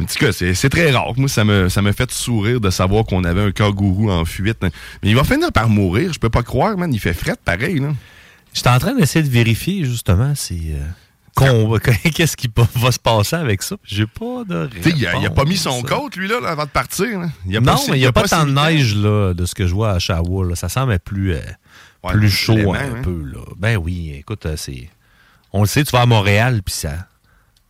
En tout cas, c'est très rare. Moi, ça me, ça me fait sourire de savoir qu'on avait un kangourou en fuite. Mais il va finir par mourir. Je peux pas croire, man. Il fait fret pareil, là. J'étais en train d'essayer de vérifier justement si. euh, Qu'est-ce qui va se passer avec ça? J'ai pas de. Il, a, il a pas mis son côte, lui, là, avant de partir. Il a non, pas- mais il n'y a, pas, tant de neige là, de ce que je vois à Oshawa. là. Ça semble être plus, euh, Ouais, plus chaud un hein. peu. Là. Ben oui, écoute, c'est. On le sait, tu vas à Montréal, puis ça,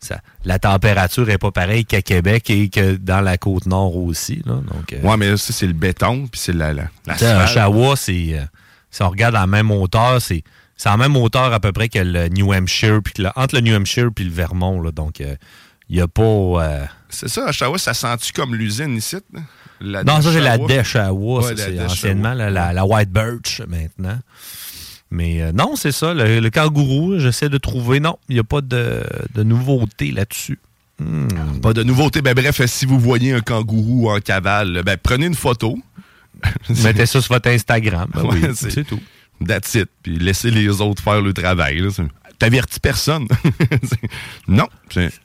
ça. La température est pas pareille qu'à Québec et que dans la côte nord aussi. Là. Donc, euh, Ouais, mais ça, c'est le béton, puis c'est la, la, Oshawa, c'est. euh, si on regarde à la même hauteur, c'est. C'est en même hauteur à peu près que le New Hampshire, puis entre le New Hampshire puis le Vermont. Là, donc, il n'y a pas. euh, C'est ça, Oshawa, ça sent-tu comme l'usine ici? là? La non, ça, c'est la Oshawa? Deshawa. Ouais, c'est anciennement la, la- la White Birch maintenant. Mais euh, non, c'est ça. Le, le kangourou, j'essaie de trouver. Non, il n'y a pas de, de nouveauté là-dessus. Hmm. Pas de nouveauté. Ben bref, si vous voyez un kangourou en cavale, ben prenez une photo. Mettez ça sur votre Instagram. Ben Ouais, oui, c'est- c'est tout. That's it. Puis laissez les autres faire le travail. là. T'avertis personne. non.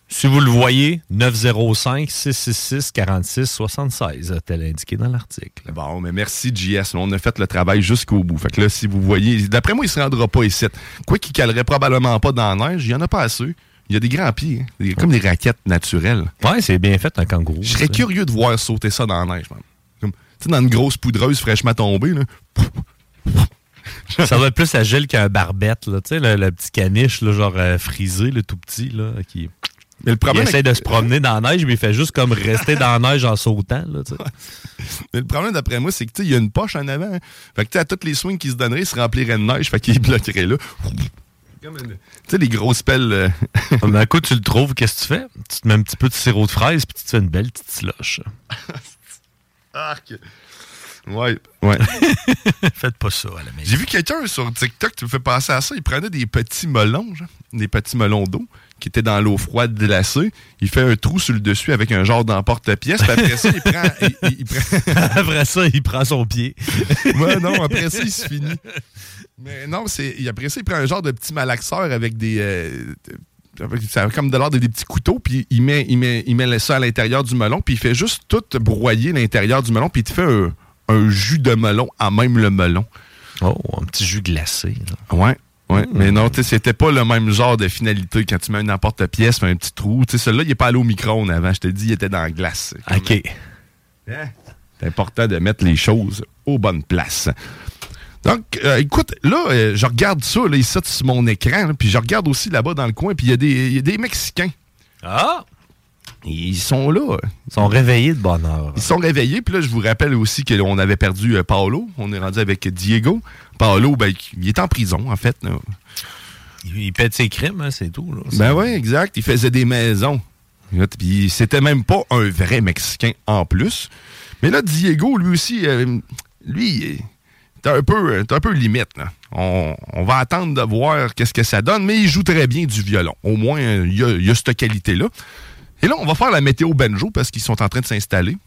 Si vous le voyez, 905-666-4676, tel indiqué dans l'article. Bon, mais merci, JS. On a fait le travail jusqu'au bout. Fait que là, si vous voyez, d'après moi, il se rendra pas ici. Quoi qu'il calerait probablement pas dans la neige, il y en a pas assez. Il y a des grands pieds, hein. Comme des raquettes naturelles. Ouais, c'est bien fait, un kangourou. Je serais curieux de voir sauter ça dans la neige, man. Comme, tu sais, dans une grosse poudreuse fraîchement tombée, là. Ça doit être plus agile qu'un barbette, là. Tu sais, le, le petit caniche, là, genre euh, frisé, le tout petit, là, qui. Mais le problème il essaie avec- de se promener dans la neige, mais il fait juste comme rester dans la neige en sautant, là. Mais le problème, d'après moi, c'est que, tu sais, il y a une poche en avant. hein. Fait que, tu sais, à toutes les swings qui se donneraient, il se remplirait de neige. Fait qu'il bloquerait là. Une- Tu sais, les grosses pelles. euh, Mais un coup, tu le trouves, qu'est-ce que tu fais? Tu te mets un petit peu de sirop de fraise, puis tu te fais une belle petite slush. Arc. Ouais, ouais. Faites pas ça à la maison. J'ai vu quelqu'un sur TikTok qui me fait penser à ça. Il prenait des petits melons, genre, des petits melons d'eau qui étaient dans l'eau froide glacée. Il fait un trou sur le dessus avec un genre d'emporte-pièce. Puis après ça, il prend. il- il- il prend- après ça, il prend son pied. ouais, non, après ça, il se finit. Mais non, c'est après ça, il prend un genre de petit malaxeur avec des. euh, avec- ça a comme de l'ordre des petits couteaux, puis il met, il, met, il met ça à l'intérieur du melon, puis il fait juste tout broyer l'intérieur du melon, puis il te fait un, un jus de melon à même le melon. Oh, un petit jus glacé. Ouais. Ouais, mais non, tu sais, c'était pas le même genre de finalité quand tu mets une emporte-pièce, un petit trou. Tu sais, celui-là, il est pas allé au micro-ondes avant. Je te dis, il était dans la glace. OK. C'est important de mettre les choses aux bonnes places. Donc, euh, écoute, là, euh, je regarde ça, là, ici, sur mon écran, là, puis je regarde aussi là-bas dans le coin, puis y, il y a des Mexicains. Ah! Ils sont là. Ils sont réveillés de bonne heure. Ils sont réveillés, puis là, je vous rappelle aussi qu'on avait perdu euh, Paolo. On est rendu avec Diego. Paolo, ben, il est en prison, en fait. là. Il, pète ses crimes, hein, c'est tout. Là. Ben oui, exact. Il faisait des maisons. Puis c'était même pas un vrai Mexicain en plus. Mais là, Diego, lui aussi, euh, lui, t'es un peu, un peu limite. là. On, on va attendre de voir qu'est-ce que ça donne, mais il joue très bien du violon. Au moins, il y a, il y a cette qualité-là. Et là, on va faire la météo banjo parce qu'ils sont en train de s'installer.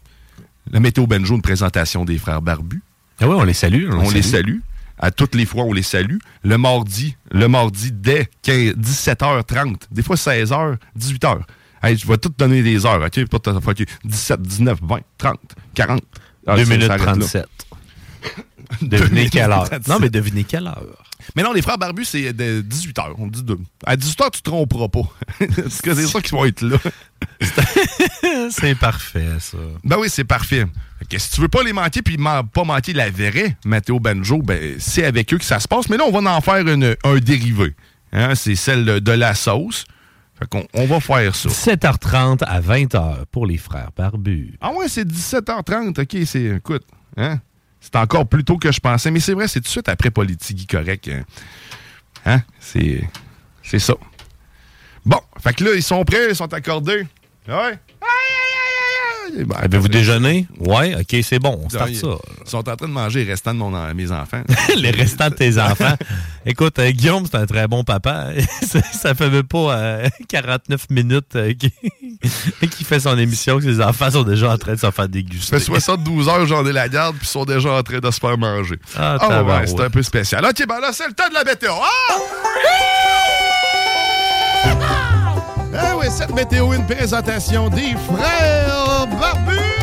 La météo banjo, une présentation des frères Barbus. Ah oui, on les salue. On, les salue. À toutes les fois, on les salue. Le mardi, le mardi dès 15 17h30, des fois 16h, 18h. Hey, je vais tout donner des heures, OK? Pas tout- OK. 17, 19, 20, 30, 40. Ah, 2 ça, minutes ça arrête là. 37. Deux devinez quelle heure. 37. Non, mais devinez quelle heure. Mais non, les frères Barbus, c'est de 18h. On dit de... À 18h, tu te tromperas pas. Parce que c'est ça qu'ils vont être là. c'est parfait, ça. Ben oui, c'est parfait. Fait que si tu veux pas les manquer puis pas manquer la vraie Matteo Banjo, ben c'est avec eux que ça se passe. Mais là, on va en faire une- un dérivé. Hein, c'est celle de la sauce. Fait qu'on on va faire ça. 17h30 à 20h pour les frères barbus. Ah ouais, c'est 17h30. OK, c'est... Écoute, hein? C'est encore plus tôt que je pensais. Mais c'est vrai, c'est tout de suite après Politigui correct. Hein? Hein? C'est... C'est ça. Bon, fait que là, ils sont prêts, ils sont accordés. Ouais. Ben, Avez-vous déjeuné? Ouais, ok, c'est bon, on starte ils, ça. Ils sont en train de manger les restants de mon, mes enfants. les restants de tes enfants. Écoute, euh, Guillaume, c'est un très bon papa. ça, ça fait même pas euh, 49 minutes euh, qu'il fait son émission que ses enfants sont déjà en train de se faire déguster. Ça fait 72 heures, j'en ai la garde, puis ils sont déjà en train de se faire manger. Ah, Ah ouais, c'est un peu spécial. OK, ben là, c'est le temps de la météo. Ah! Ah oui, cette météo, une présentation des frères barbus.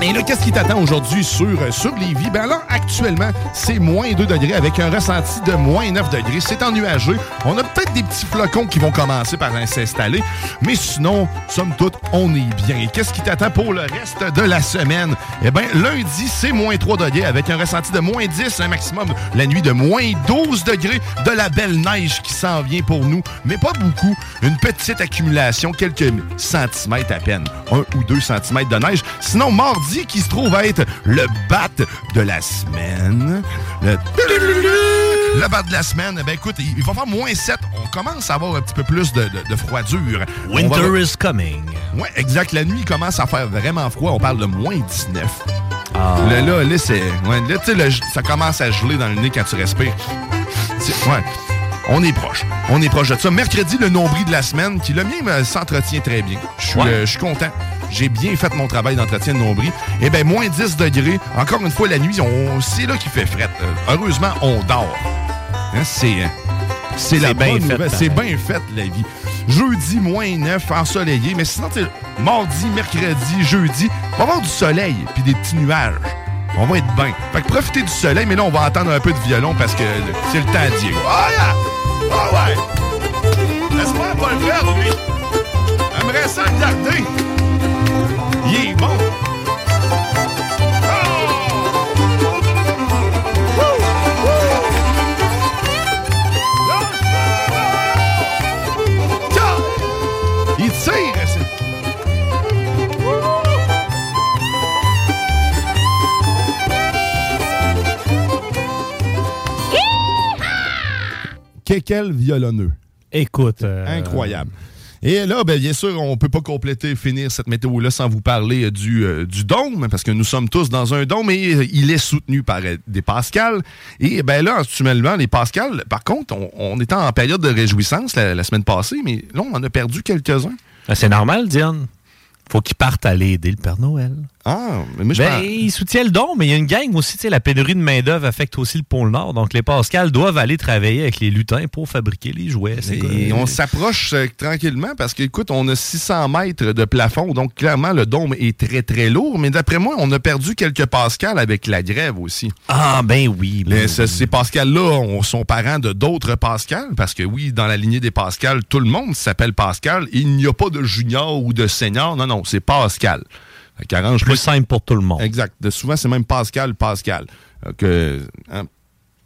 Mais là, qu'est-ce qui t'attend aujourd'hui sur, euh, sur Lévis? Ben là, actuellement, c'est moins 2 degrés avec un ressenti de moins 9 degrés. C'est ennuagé. On a peut-être des petits flocons qui vont commencer par s'installer. Mais sinon, somme toute, on est bien. Et Qu'est-ce qui t'attend pour le reste de la semaine? Eh bien, lundi, c'est moins 3 degrés avec un ressenti de moins 10, un maximum la nuit de moins 12 degrés. De la belle neige qui s'en vient pour nous, mais pas beaucoup. Une petite accumulation, quelques centimètres à peine. Un ou deux centimètres de neige. Sinon, mardi, qui se trouve être le bat de la semaine. Le... Le bat de la semaine, ben écoute, il il va faire moins 7. On commence à avoir un petit peu plus de, de- de froidure. Va- Winter is coming. Ouais, exact. La nuit commence à faire vraiment froid. On parle de moins 19. Ah. Là, là, là, c'est. Ouais, là, tu sais, ça commence à geler dans le nez quand tu respires. Ouais. On est proche. On est proche de ça. Mercredi, le nombril de la semaine, qui le mien s'entretient très bien. Je suis Ouais. euh, je suis content. J'ai bien fait mon travail d'entretien de nombril. Eh bien, moins 10 degrés. Encore une fois, la nuit, on, c'est là qu'il fait fret. Euh, heureusement, on dort. Hein, c'est. euh, C'est la bien bonne fait, nouvelle. C'est bien fait, la vie. Jeudi, moins 9, ensoleillé. Mais sinon, tu sais, mardi, mercredi, jeudi, on va avoir du soleil puis des petits nuages. On va être bien. Fait que profitez du soleil, mais là, on va entendre un peu de violon parce que c'est le temps d'y aller. Ah, yeah! Ah ouais! Laisse-moi pas le faire, lui. J'aimerais ça le garder. Il est bon. Il tire! c'est- Que- Quel violonneux. Écoute. euh, Incroyable. Et là, ben, bien sûr, on peut pas compléter, finir cette météo-là sans vous parler euh, du, euh, du dôme, parce que nous sommes tous dans un dôme et euh, il est soutenu par euh, des Pascal. Et ben là, actuellement, les Pascal, par contre, on, était en période de réjouissance la, la semaine passée, mais là, on en a perdu quelques-uns. Ben, C'est normal, Diane. Faut qu'ils partent aller aider le Père Noël. Ah, mais je Ben, il soutient le don, mais il y a une gang aussi, tu sais, la pénurie de main-d'œuvre affecte aussi le pôle Nord. Donc, les Pascal doivent aller travailler avec les lutins pour fabriquer les jouets. Et on s'approche euh, tranquillement parce qu'écoute, on a 600 mètres de plafond, donc clairement le dôme est très très lourd, mais d'après moi, on a perdu quelques pascals avec la grève aussi. Ah ben oui. Les- ce- Ces pascals-là on- sont parents de d'autres pascals, parce que oui, dans la lignée des pascal, tout le monde s'appelle Pascal. Il n'y a pas de junior ou de senior, non, non, c'est Pascal. Fait qu'arrange Plus simple pour tout le monde. Exact. De souvent, c'est même Pascal, Pascal. Euh, que, hein,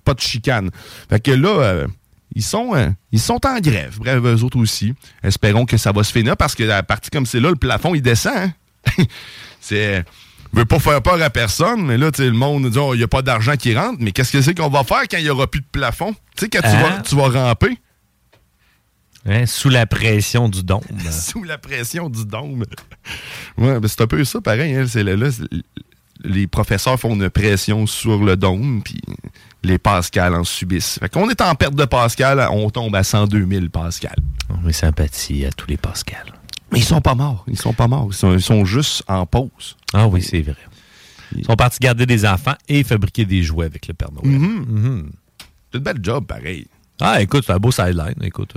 pas de chicane. Fait que là, euh, ils, sont, euh, ils sont en grève. Bref, eux autres aussi. Espérons que ça va se finir parce que la partie comme c'est là, le plafond, il descend. hein. c'est. Je veux pas faire peur à personne, mais là, le monde dit, oh, il n'y a pas d'argent qui rentre, mais qu'est-ce que c'est qu'on va faire quand il n'y aura plus de plafond? Tu sais, quand tu, Hein? vas, tu vas ramper Hein, sous la pression du don. sous la pression du dôme. ouais, ben c'est un peu ça, pareil. hein, c'est là, là, c'est- les professeurs font une pression sur le dôme, puis les Pascal en subissent. Fait qu'on est en perte de Pascal, on tombe à 102 000 Pascal. Mes sympathies à tous les Pascal. Mais ils sont pas morts. Ils sont pas morts. Ils sont, ils sont juste en pause. Ah oui, c'est vrai. Ils sont partis garder des enfants et fabriquer des jouets avec le Père Noël. Mhm. C'est un bel job, pareil. Ah, écoute, c'est un beau sideline. Écoute,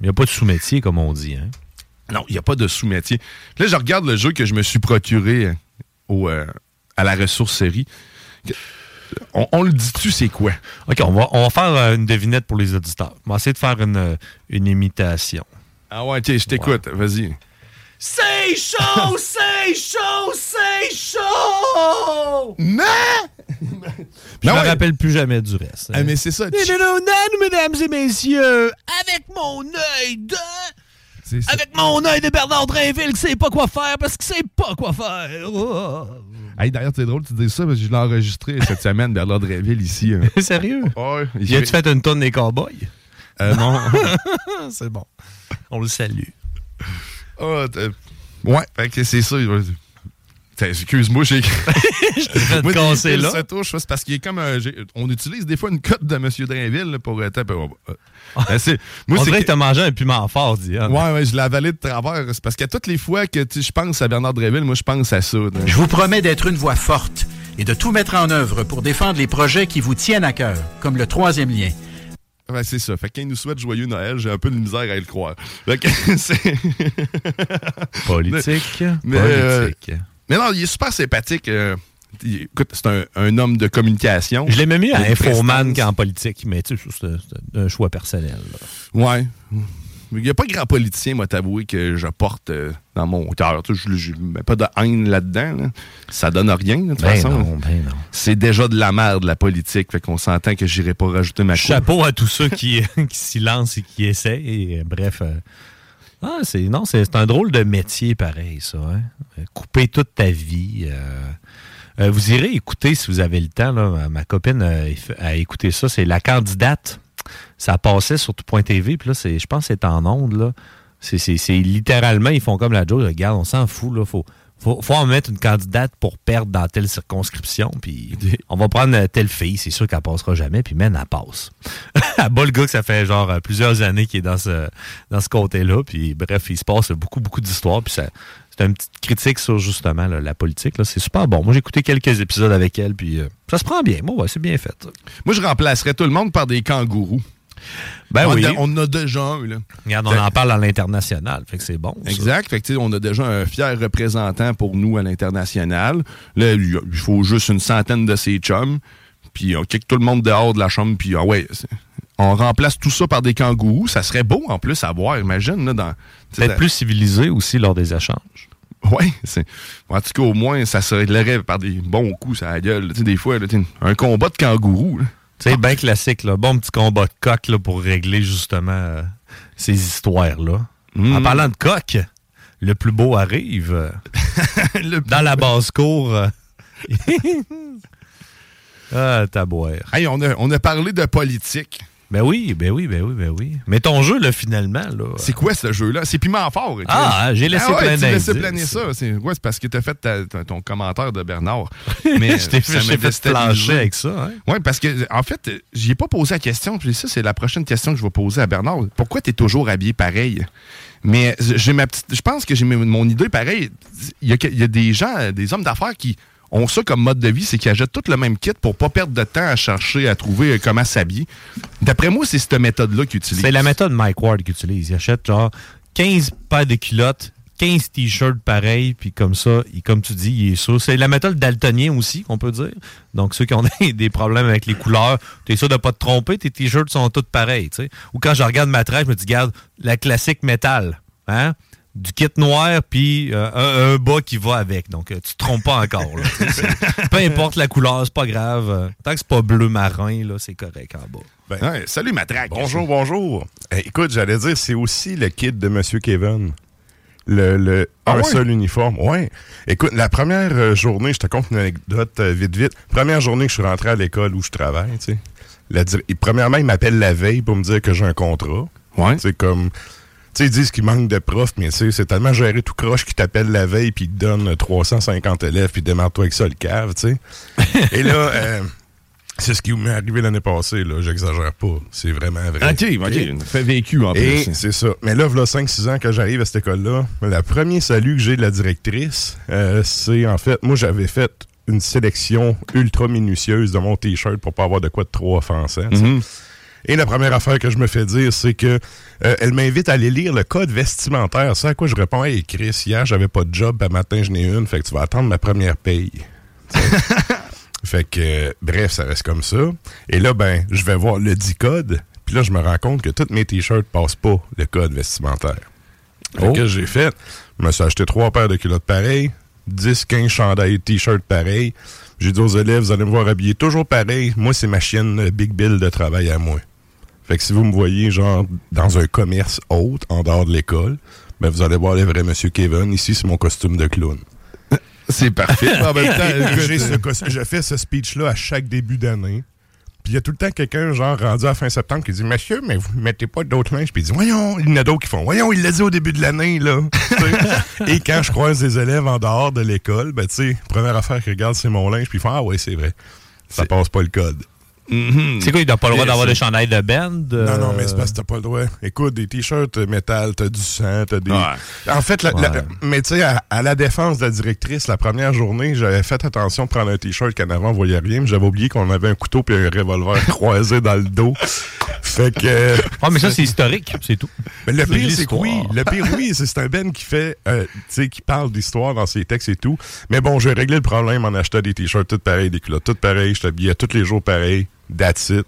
il n'y a pas de sous-métier, comme on dit. Hein. Non, il n'y a pas de sous-métier. Là, je regarde le jeu que je me suis procuré euh, au, euh, à la ressourcerie. On, on le dit-tu, c'est quoi? OK, on va, on va faire euh, une devinette pour les auditeurs. On va essayer de faire une, euh, une imitation. Ah ouais, ok, je t'écoute. Vas-y. C'est chaud, c'est chaud, c'est chaud! Mais! Je Non, me rappelle plus jamais du reste. Ah, mais c'est ça. Non, non, non, non, mesdames et messieurs, avec mon œil de... C'est ça. Avec mon œil de Bernard Drinville qui sait pas quoi faire parce qu'il sait pas quoi faire. Oh. Hey, d'ailleurs, c'est drôle que tu dis ça parce que je l'ai enregistré cette semaine, Bernard Dréville, ici. hein. Sérieux? Ouais. Y a-tu fait une tonne des cowboys? Euh, non. c'est bon. On le salue. Ah, t'as- ouais, fait que c'est ça. Excuse-moi, j'ai. fait Moi, casser, là. touche, c'est parce qu'il est comme. un- j'ai- on utilise des fois une cote de M. Drainville là, pour. euh, taper- euh, euh, c'est- moi, on c'est dirait que- que t'as mangé un piment fort, Diane. Ouais, ouais, je l'ai avalé de travers. C'est parce qu'à toutes les fois que je pense à Bernard Dréville, moi, je pense à ça. Je vous promets d'être une voix forte et de tout mettre en œuvre pour défendre les projets qui vous tiennent à cœur, comme le troisième lien. Ouais, c'est ça. Fait que quand il nous souhaite joyeux Noël, j'ai un peu de misère à y le croire. Fait que. Politique. Mais, euh, Politique. mais non, il est super sympathique. euh, il- écoute, c'est un, un homme de communication. Je l'ai même mis à Infoman qu'en politique, mais tu sais, c'est un- c'est un choix personnel. là. Ouais. Il n'y a pas grand politicien, moi, t'avouer, que je porte euh, dans mon cœur. Je je mets pas de haine là-dedans. là. Ça donne rien, de toute Ben façon. non, ben non. C'est déjà de la merde, la politique. Fait qu'on s'entend que j'irai pas rajouter ma couche. Chapeau à tous ceux qui, qui s'y lancent et qui essayent. Et, bref. euh, ah, c'est, non, c'est, c'est un drôle de métier pareil, ça. hein. Euh, Couper toute ta vie. euh, euh, vous irez écouter si vous avez le temps. Là, ma copine euh, a écouté ça. C'est La candidate. Ça passait sur tout.tv. Puis là, je pense que c'est en ondes. Là. C'est, littéralement, ils font comme la joke. Regarde, on s'en fout. Là, faut, en mettre une candidate pour perdre dans telle circonscription. Puis on va prendre euh, telle fille. C'est sûr qu'elle passera jamais. Puis man, elle passe. gars que ça fait genre euh, plusieurs années qu'il est dans ce, côté-là. Puis bref, il se passe beaucoup, beaucoup d'histoires. Puis ça, c'est une petite critique sur justement la politique. C'est super bon. Moi, j'ai écouté quelques épisodes avec elle. Puis euh, ça se prend bien. Moi, c'est bien fait. Moi, je remplacerais tout le monde par des kangourous. Ben on, oui. a, on a déjà un. Là. Regarde, on en parle à l'international. Fait que c'est bon. ça. Exact. Fait que, on a déjà un fier représentant pour nous à l'international. Là, il faut juste une centaine de ses chums. Puis on kick tout le monde dehors de la chambre. Puis ah ouais, on remplace tout ça par des kangourous. Ça serait beau en plus à voir, imagine. Là, dans, Peut-être plus civilisé aussi lors des échanges. Oui, c'est. En tout cas, au moins, ça se réglerait par des bons coups à la gueule. Tu sais, des fois, là, un combat de kangourous. là. Tu sais, bien classique, là. Bon petit combat de coq là, pour régler justement euh, ces histoires-là. Mm. En parlant de coq, le plus beau arrive. euh, dans la basse-cour. euh. ah, taboire. Hey, on a, on a parlé de politique. Ben oui, ben oui, ben oui, ben oui. Mais ton jeu, là, finalement, là. C'est quoi ce jeu-là? C'est Piment Fort. Ah, j'ai laissé ouais, as laissé d'indices. planer ça. C'est ouais, parce que tu as fait ta- ta- ton commentaire de Bernard. Mais Je t'ai ça fait- fait plancher avec ça, hein. Oui, parce que, en fait, j'y ai pas posé la question. Puis ça, c'est la prochaine question que je vais poser à Bernard. Pourquoi tu es toujours habillé pareil? Mais j'ai ma petite. Je pense que j'ai mon idée pareil. Il y a, que- il y a des gens, des hommes d'affaires qui ont ça comme mode de vie, c'est qu'ils achètent tout le même kit pour pas perdre de temps à chercher, à trouver euh, comment s'habiller. D'après moi, c'est cette méthode-là qu'ils utilisent. C'est la méthode Mike Ward qu'il utilise. Il achète genre 15 paires de culottes, 15 t-shirts pareils, puis comme ça, comme tu dis, il est sûr. C'est la méthode daltonien aussi, qu'on peut dire. Donc, ceux qui ont des, problèmes avec les couleurs, tu es sûr de pas te tromper, tes t-shirts sont tous pareils. tu sais. Ou quand je regarde ma traite, je me dis, regarde, la classique métal. Hein? Du kit noir, puis euh, un, un bas qui va avec. Donc, euh, tu te trompes pas encore. là. Peu importe la couleur, c'est pas grave. Euh, Tant que c'est pas bleu marin, là, c'est correct en bas. Ouais, salut, Matraque. Bonjour, bonjour. Eh, écoute, j'allais dire, c'est aussi le kit de Monsieur Kevin. Le, le Ah un seul uniforme. Ouais. Écoute, la première journée, je te compte une anecdote vite, vite. Première journée que je suis rentré à l'école où je travaille, tu sais. la Premièrement, il m'appelle la veille pour me dire que j'ai un contrat. Ouais. C'est comme. Sais, ils disent qu'il manque de profs, mais c'est tellement géré tout croche qu'ils t'appellent la veille puis ils te donnent 350 élèves puis démarre-toi avec ça le cave, tu sais. Et là, euh, c'est ce qui m'est arrivé l'année passée, là. J'exagère pas. C'est vraiment vrai. OK, OK. Fait vécu en Et plus. c'est ça. Mais là, voilà 5-6 ans que j'arrive à cette école-là, le premier salut que j'ai de la directrice, euh, c'est en fait, moi j'avais fait une sélection ultra minutieuse de mon t-shirt pour pas avoir de quoi de trop offensant. sais. Et la première affaire que je me fais dire, c'est que euh, elle m'invite à aller lire le code vestimentaire. C'est à quoi je réponds? Hey Chris, hier j'avais pas de job, ben matin j'en ai une, fait que tu vas attendre ma première paye. Fait que, euh, bref, ça reste comme ça. Et là, ben, je vais voir le dit code. Puis là, je me rends compte que tous mes t-shirts passent pas le code vestimentaire. Oh. que j'ai fait, je me suis acheté trois paires de culottes pareilles, 10, 15 chandails, t-shirts pareils. J'ai dit aux élèves, vous allez me voir habillé toujours pareil. Moi, c'est ma chienne Big Bill de travail à moi. Fait que si vous me voyez, genre, dans un commerce autre, en dehors de l'école, ben, vous allez voir le vrai Monsieur Kevin. Ici, c'est mon costume de clown. C'est parfait. En même temps, écoute, J'ai ce cos- je fais ce speech-là à chaque début d'année. Puis il y a tout le temps quelqu'un, genre, rendu à fin septembre, qui dit Monsieur, mais vous mettez pas d'autres linges? Puis il dit Voyons, il y en a d'autres qui font Voyons, il l'a dit au début de l'année, là. Et quand je croise des élèves en dehors de l'école, ben, tu sais, première affaire qu'ils regardent, c'est mon linge. Puis ils font Ah, ouais, c'est vrai. Ça passe pas le code. C'est quoi, il n'a pas le droit d'avoir des chandails de band? Non, non, mais c'est parce que t'as pas le droit. Écoute, des t-shirts euh, métal, t'as du sang, t'as des. En fait, la- la- Ouais. mais tu sais, à, à la défense de la directrice, la première journée, j'avais fait attention de prendre un t-shirt qu'en avant, on voyait rien, mais j'avais oublié qu'on avait un couteau puis un revolver croisé dans le dos. Fait que. euh, Ah, mais ça, c'est historique, c'est tout. mais le pire, c'est que oui. Le pire, oui, c'est c'est un Ben qui fait, euh, tu sais, qui parle d'histoire dans ses textes et tout. Mais bon, j'ai réglé le problème en achetant des t-shirts tous pareils, des culottes toutes pareilles. Je t'habillais tous les jours pareil. That's it.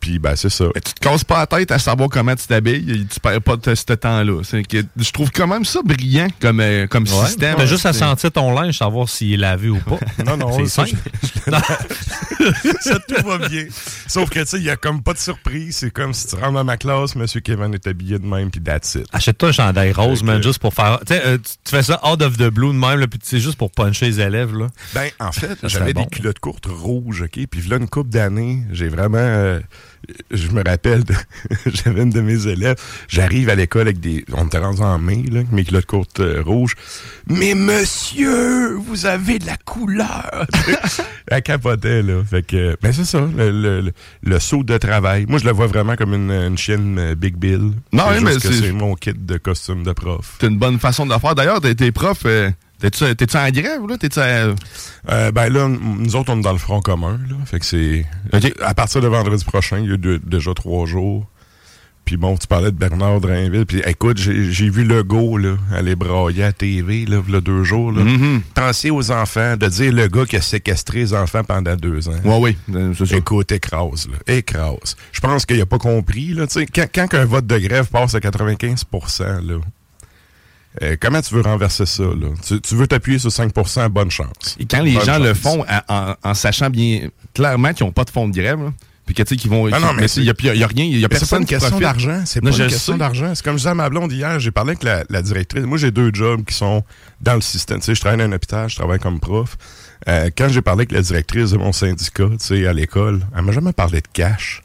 Puis, ben, c'est ça. Mais tu te casses pas la tête à savoir comment tu t'habilles et tu perds pas de ce temps-là. Je trouve quand même ça brillant comme, euh, comme Ouais. système. T'as juste à sentir ton linge, savoir s'il est lavé ou pas. Non, non, c'est ça, simple. ça tout va bien. Sauf que, tu sais, il y a comme pas de surprise. C'est comme si tu rentres dans ma classe, Monsieur Kevin est habillé de même, puis that's it. Achète-toi un chandail rose, man, juste pour faire. Tu sais, euh, tu fais ça out of the blue de même, puis c'est juste pour puncher les élèves, là. Ben, en fait, j'avais bon. des culottes courtes rouges, OK? Puis là, une couple d'années, j'ai vraiment... euh, je me rappelle, j'avais une de mes élèves, j'arrive à l'école avec des... On était rendu en mai, là, avec mes culottes courtes euh, rouges. Mais monsieur, vous avez de la couleur! Elle capotait, là. Fait que... Ben, c'est ça, le, le, le- le saut de travail. Moi, je le vois vraiment comme une, une chienne euh, Big Bill. Non, oui, mais c'est- mon kit de costume de prof. C'est une bonne façon de le faire. D'ailleurs, t'es profs, euh, t'es-tu t'es-tu en grève, là? T'es-tu à- Euh, ben là, nous autres, on est dans le front commun. Là. Fait que c'est. À partir de vendredi prochain, il y a déjà trois jours. Puis bon, tu parlais de Bernard Drainville. Puis écoute, j'ai j'ai vu le go là, aller brailler à TV là, v'là deux jours. Là. Mhm. Penser aux enfants, de dire le gars qui a séquestré les enfants pendant deux ans. Oui, c'est ça. Écoute, écrase, là. Écrase. Je pense qu'il a pas compris, là. Tu sais, quand, quand un vote de grève passe à 95 là, euh, comment tu veux renverser ça, là? Tu, tu veux t'appuyer sur 5% bonne chance. Et quand les Bonne gens le font à- en, en sachant bien clairement qu'ils n'ont pas de fonds de grève, là, puis que tu sais qu'ils vont. Ah non, mais il n'y a, rien, il y a Mais c'est pas personne une qui question d'argent. C'est pas une question d'argent. C'est comme je disais à ma blonde hier, j'ai parlé avec la, la directrice. Moi, j'ai deux jobs qui sont dans le système. Tu sais, je travaille dans un hôpital, je travaille comme prof. Euh, quand j'ai parlé avec la directrice de mon syndicat, tu sais, à l'école, elle m'a jamais parlé de cash.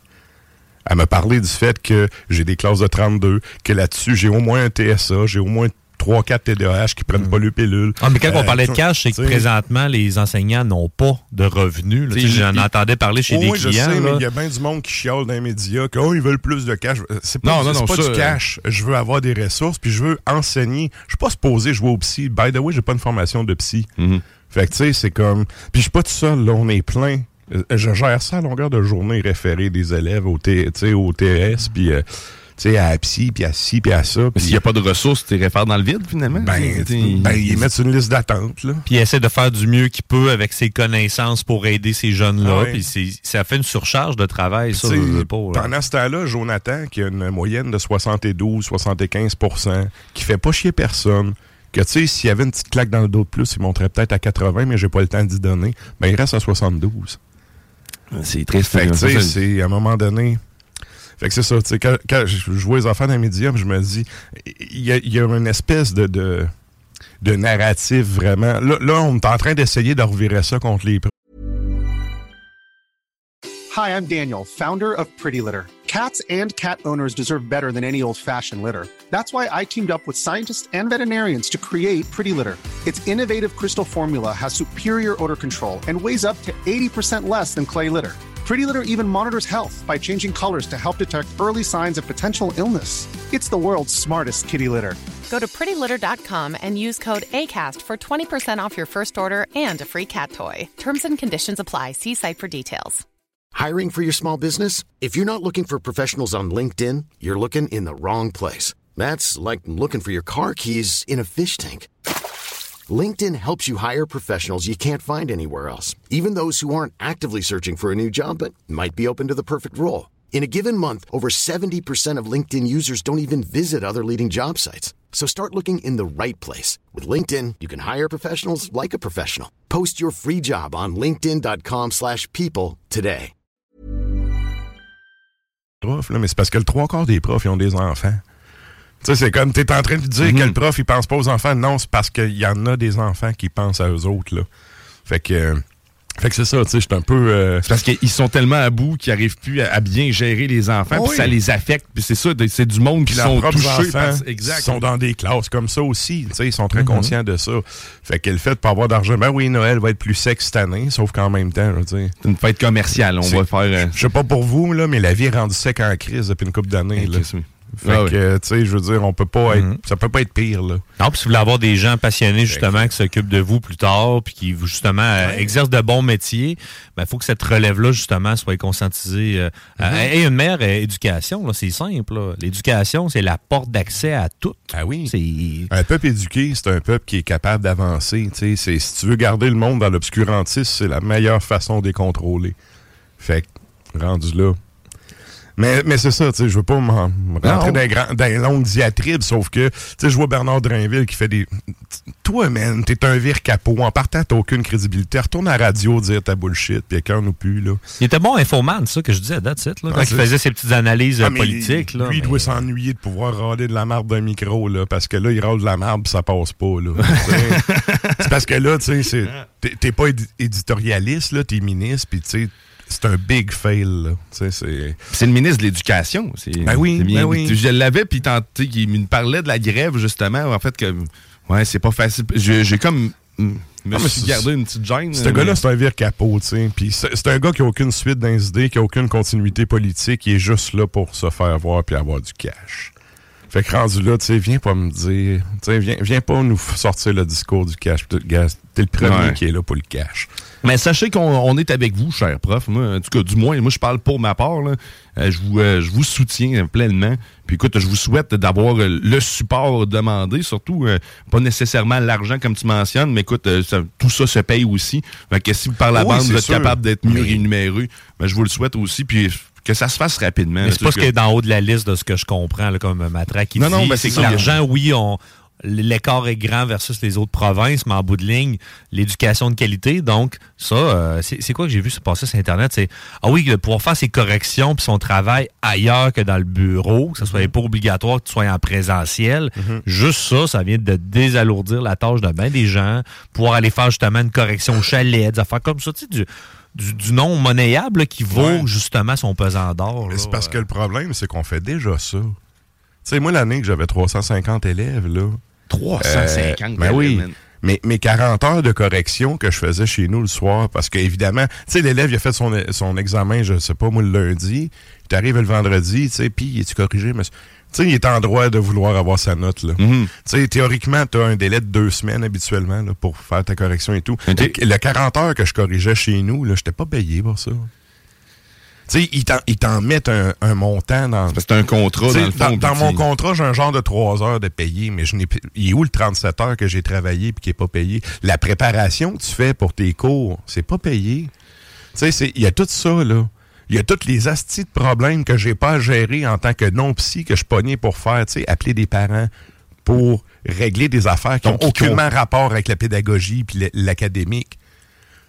Elle m'a parlé du fait que j'ai des classes de 32, que là-dessus, j'ai au moins un TSA, j'ai au moins 3-4 TDAH qui prennent pas le pilule. Ah, mais quand on Euh, parlait de cash, c'est que présentement, les enseignants n'ont pas de revenus. J'en entendais parler chez Oh des oui, je clients. sais, mais il y a bien du monde qui chiale dans les médias que oh, ils veulent plus de cash. C'est pas, Non, non, non, pas ça, du cash. Je veux avoir des ressources, puis je veux enseigner. Je suis pas supposé jouer au psy. By the way, j'ai pas une formation de psy. Mhm. Fait que tu sais, c'est comme. Puis je suis pas tout seul, là, on est plein. Euh, Je gère ça à longueur de journée, référer des élèves au, T, au TS, puis euh, tu sais, à psy, puis à ci, puis à ça. Mais s'il n'y a pas de ressources, tu réfères dans le vide, finalement. ben, ben, ils mettent sur une liste d'attente, là. Puis il essaie de faire du mieux qu'il peut avec ses connaissances pour aider ces jeunes-là. Ah ouais. Puis c'est- ça fait une surcharge de travail, ça. Pas, là. pendant ce temps-là, Jonathan, qui a une moyenne de 72-75% qui fait pas chier personne, que tu sais, s'il y avait une petite claque dans le dos de plus, il monterait peut-être à 80, mais j'ai pas le temps d'y donner, ben il reste à 72. C'est triste. Fait que tu sais, Ça, c'est à un moment donné. C'est ça, quand, je vois les enfants dans les je me dis, il y a, une espèce de, narratif vraiment. Là, on est en train d'essayer de revirer ça contre les Hi, I'm Daniel, founder of Pretty Litter. Cats and cat owners deserve better than any old fashioned litter. That's why I teamed up with scientists and veterinarians to create Pretty Litter. Its innovative crystal formula has superior odor control and weighs up to 80% less than clay litter. Pretty Litter even monitors health by changing colors to help detect early signs of potential illness. It's the world's smartest kitty litter. Go to prettylitter.com and use code ACAST for 20% off your first order and a free cat toy. Terms and conditions apply. See site for details. Hiring for your small business? If you're not looking for professionals on LinkedIn, you're looking in the wrong place. That's like looking for your car keys in a fish tank. LinkedIn helps you hire professionals you can't find anywhere else, even those who aren't actively searching for a new job but might be open to the perfect role. In a given month, over 70% of LinkedIn users don't even visit other leading job sites. So start looking in the right place. With LinkedIn, you can hire professionals like a professional. Post your free job on linkedin.com/people slash people today. profs, là, mais c'est parce que le trois quarts des profs, ils ont des enfants. Tu sais, c'est comme, t'es en train de dire que le prof, il pense pas aux enfants. Non, c'est parce qu'il y en a des enfants qui pensent à eux autres, là. Fait que, euh, fait que c'est ça, tu sais, je suis un peu... euh, C'est parce qu'ils sont tellement à bout qu'ils n'arrivent plus à, à bien gérer les enfants, puis ça les affecte. Puis c'est ça, c'est du monde qui sont touchés par exact. sont dans des classes comme ça aussi. Tu sais, ils sont très Mhm. conscients de ça. Fait que le fait de pas avoir d'argent, ben oui, Noël va être plus sec cette année, sauf qu'en même temps, je veux dire... C'est une fête commerciale, on va faire... euh, Je sais pas pour vous, là, mais la vie est rendue sec en crise depuis une couple d'années. Fait Ah oui. que, tu sais, je veux dire, on peut pas être... Mhm. Ça peut pas être pire, là. Non, puis si vous voulez avoir des gens passionnés justement qui s'occupent de vous plus tard, puis qui justement euh, exercent de bons métiers, il faut que cette relève-là justement soit conscientisée. euh, Mhm. et une meilleure euh, éducation, là, c'est simple. L'éducation, c'est la porte d'accès à tout. Ah oui. C'est Un peuple éduqué, c'est un peuple qui est capable d'avancer. tu sais. Si tu veux garder le monde dans l'obscurantisme, c'est la meilleure façon de les contrôler. Fait que, rendu là. Mais, mais c'est ça, tu sais, je veux pas m'en- me rentrer dans, les grands- dans les longues diatribes, sauf que, tu sais, je vois Bernard Drainville qui fait des... Toi, man, t'es un vire capot. En partant, t'as aucune crédibilité. Retourne à la radio dire ta bullshit, puis quelqu'un nous pue, là. Il était bon infoman, ça que je disais, that's it, là, Ah, quand il faisait ses petites analyses euh, Ah, mais politiques. Là, lui, il doit s'ennuyer de pouvoir râler de la marde d'un micro, là, parce que là, il râle de la marde, puis ça passe pas, là. C'est parce que là, tu sais, t'es- pas édi- éditorialiste, là, t'es ministre, puis tu sais, c'est un big fail, c'est... Le ministre de l'Éducation. Ben oui, bien- ben oui. Je l'avais, puis il me parlait de la grève, justement. En fait, que ouais, c'est pas facile. J'ai comme. me Ah, mais suis gardé une petite gêne. Ce gars-là, c'est un vire capot, tu sais. Puis c'est un gars qui a aucune suite dans les idées, qui a aucune continuité politique, il est juste là pour se faire voir puis avoir du cash. Fait que rendu là, tu sais, viens pas me dire, tu sais, viens, viens pas nous sortir le discours du cash. T'es le premier Ouais. qui est là pour le cash. Mais sachez qu'on on est avec vous, cher prof. Moi, en tout cas, du moins, moi, je parle pour ma part. là. Euh, je, vous, euh, je vous soutiens pleinement. Puis écoute, je vous souhaite d'avoir euh, le support demandé, surtout pas nécessairement l'argent comme tu mentionnes, mais écoute, ça- tout ça se paye aussi. Fait que si par la Oui, bande vous êtes sûr. capable d'être mieux Mais- rémunéré, ben, je vous le souhaite aussi. Puis que ça se fasse rapidement. Mais c'est pas ce qui est d'en haut de la liste de ce que je comprends, là, comme Matra qui Non, dit. non, ben, c'est que l'argent, oui, on, l'écart est grand versus les autres provinces, mais en bout de ligne, l'éducation de qualité, donc ça, euh, c'est quoi que j'ai vu se passer sur Internet? C'est, ah oui, de pouvoir faire ses corrections puis son travail ailleurs que dans le bureau, que ce Mhm. soit pas obligatoire que tu sois en présentiel. Juste ça, ça vient de désalourdir la tâche de bien des gens, pouvoir aller faire justement une correction au chalet, des affaires comme ça, tu sais, du, du, du non monnayable là, qui vaut Ouais. justement son pesant d'or. Mais. C'est parce que le problème, c'est qu'on fait déjà ça. Tu sais, moi, l'année que j'avais 350 élèves, là. 350 ben oui. Mais, mes 40 heures de correction que je faisais chez nous le soir, parce qu'évidemment, tu sais, l'élève, il a fait son, son examen, je sais pas, moi, le lundi. Tu arrives le vendredi, tu sais, puis es-tu corrigé, monsieur? Sais, il est en droit de vouloir avoir sa note, là. Mhm. Théoriquement, tu as un délai de deux semaines habituellement, là, pour faire ta correction et tout. Le 40 heures que je corrigeais chez nous, là, j'étais pas payé pour ça. Tu sais, ils t'en- mettent un, un montant dans. C'est un contrat, dans le fond, Dans, mon contrat, j'ai un genre de 3 heures de payé, mais je n'ai il est où le 37 heures que j'ai travaillé puis qui n'est pas payé? La préparation que tu fais pour tes cours, c'est pas payé. Il y a tout ça, là. Il y a tous les astis de problèmes que j'ai pas à gérer en tant que non-psy que je pognais pour faire, tu sais, appeler des parents pour régler des affaires qui n'ont aucunement rapport avec la pédagogie puis l'académique.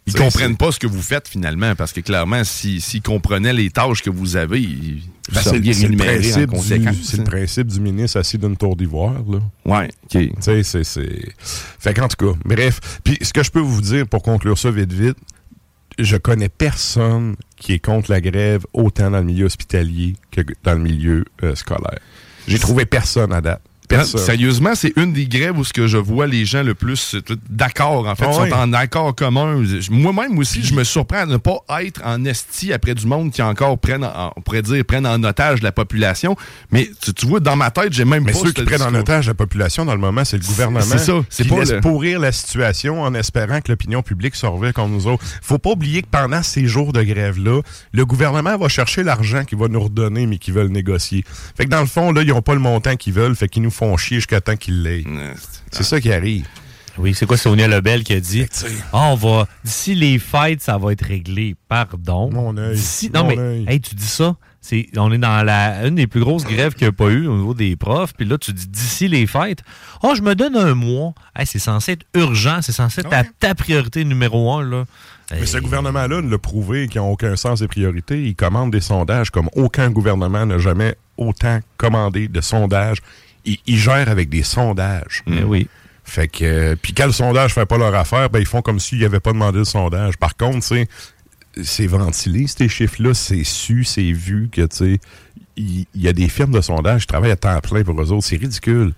Ils sais, comprennent pas ce que vous faites finalement, parce que clairement, si- s'ils comprenaient les tâches que vous avez, ils Ben, c'est- le en principe du-. C'est le principe du ministre assis d'une tour d'ivoire, là. Ouais, OK. Tu sais, c'est, c'est... Fait qu'en tout cas, bref. Puis ce que je peux vous dire pour conclure ça vite, vite, je connais personne qui est contre la grève autant dans le milieu hospitalier que dans le milieu euh, scolaire. J'ai trouvé personne à date. Sérieusement, c'est une des grèves où ce que je vois les gens le plus euh, d'accord, en fait, Ah sont en accord commun. Moi-même aussi, je me surprends à ne pas être en esti après du monde qui encore prennent, en- on pourrait dire, prennent en otage la population. Mais tu, tu vois, dans ma tête, j'ai même Mais pas ceux ce qui prennent en otage la population dans le moment, c'est le gouvernement. c'est ça, c'est qui pas laisse le- pourrir la situation en espérant que l'opinion publique se revient contre nous autres. Faut pas oublier que pendant ces jours de grève-là, le gouvernement va chercher l'argent qu'il va nous redonner, mais qu'ils veulent négocier. Fait que dans le fond, là, ils ont pas le montant qu'ils veulent, fait qu'ils nous font chier jusqu'à temps qu'ils l'aient. C'est ça qui arrive. Oui, c'est quoi Sonia Lebel qui a dit? Ah, on va d'ici les fêtes, ça va être réglé. Pardon. Mon œil. D'ici- non Mon mais œil. hey, tu dis ça, c'est on est dans la une des plus grosses grèves qu'il n'y a pas eu au niveau des profs, puis là tu dis d'ici les fêtes. Oh, je me donne un mois. Hey, c'est censé être urgent, c'est censé être ta, ta priorité numéro un là. Mais ce gouvernement-là l'a prouvé qu'ils n'ont aucun sens des priorités. Ils commandent des sondages comme aucun gouvernement n'a jamais autant commandé de sondages. Ils, ils gèrent avec des sondages. Eh oui. Fait que, euh, puis quand le sondage fait pas leur affaire, ben ils font comme s'ils n'avaient pas demandé le sondage. Par contre, sais, c'est ventilé, ces chiffres-là, c'est su, c'est vu que, tu sais, il y, a des firmes de sondage qui travaillent à temps plein pour eux autres. C'est ridicule.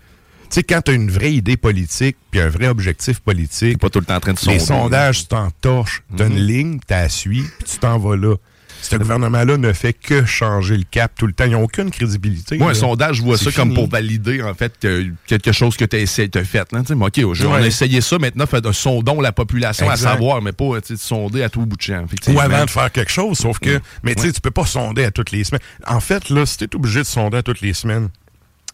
Tu sais, quand tu as une vraie idée politique puis un vrai objectif politique, pas tout le temps en train de les sonder. sondages, tu t'en torches. Tu as une ligne, tu la suis, puis tu t'en vas là. Ce gouvernement-là ne fait que changer le cap tout le temps. Ils n'ont aucune crédibilité. Moi, un sondage, je vois ça comme pour valider, en fait, que quelque chose que tu as essayé, t'as fait. Là, Tu sais, mais OK, on a essayé ça, maintenant, fait, sondons la population Exact. à savoir, mais pas tu sais, sonder à tout bout de champ. Ou avant de faire quelque chose, sauf que, mais tu sais, tu peux pas sonder à toutes les semaines. En fait, là, si t'es obligé de sonder à toutes les semaines,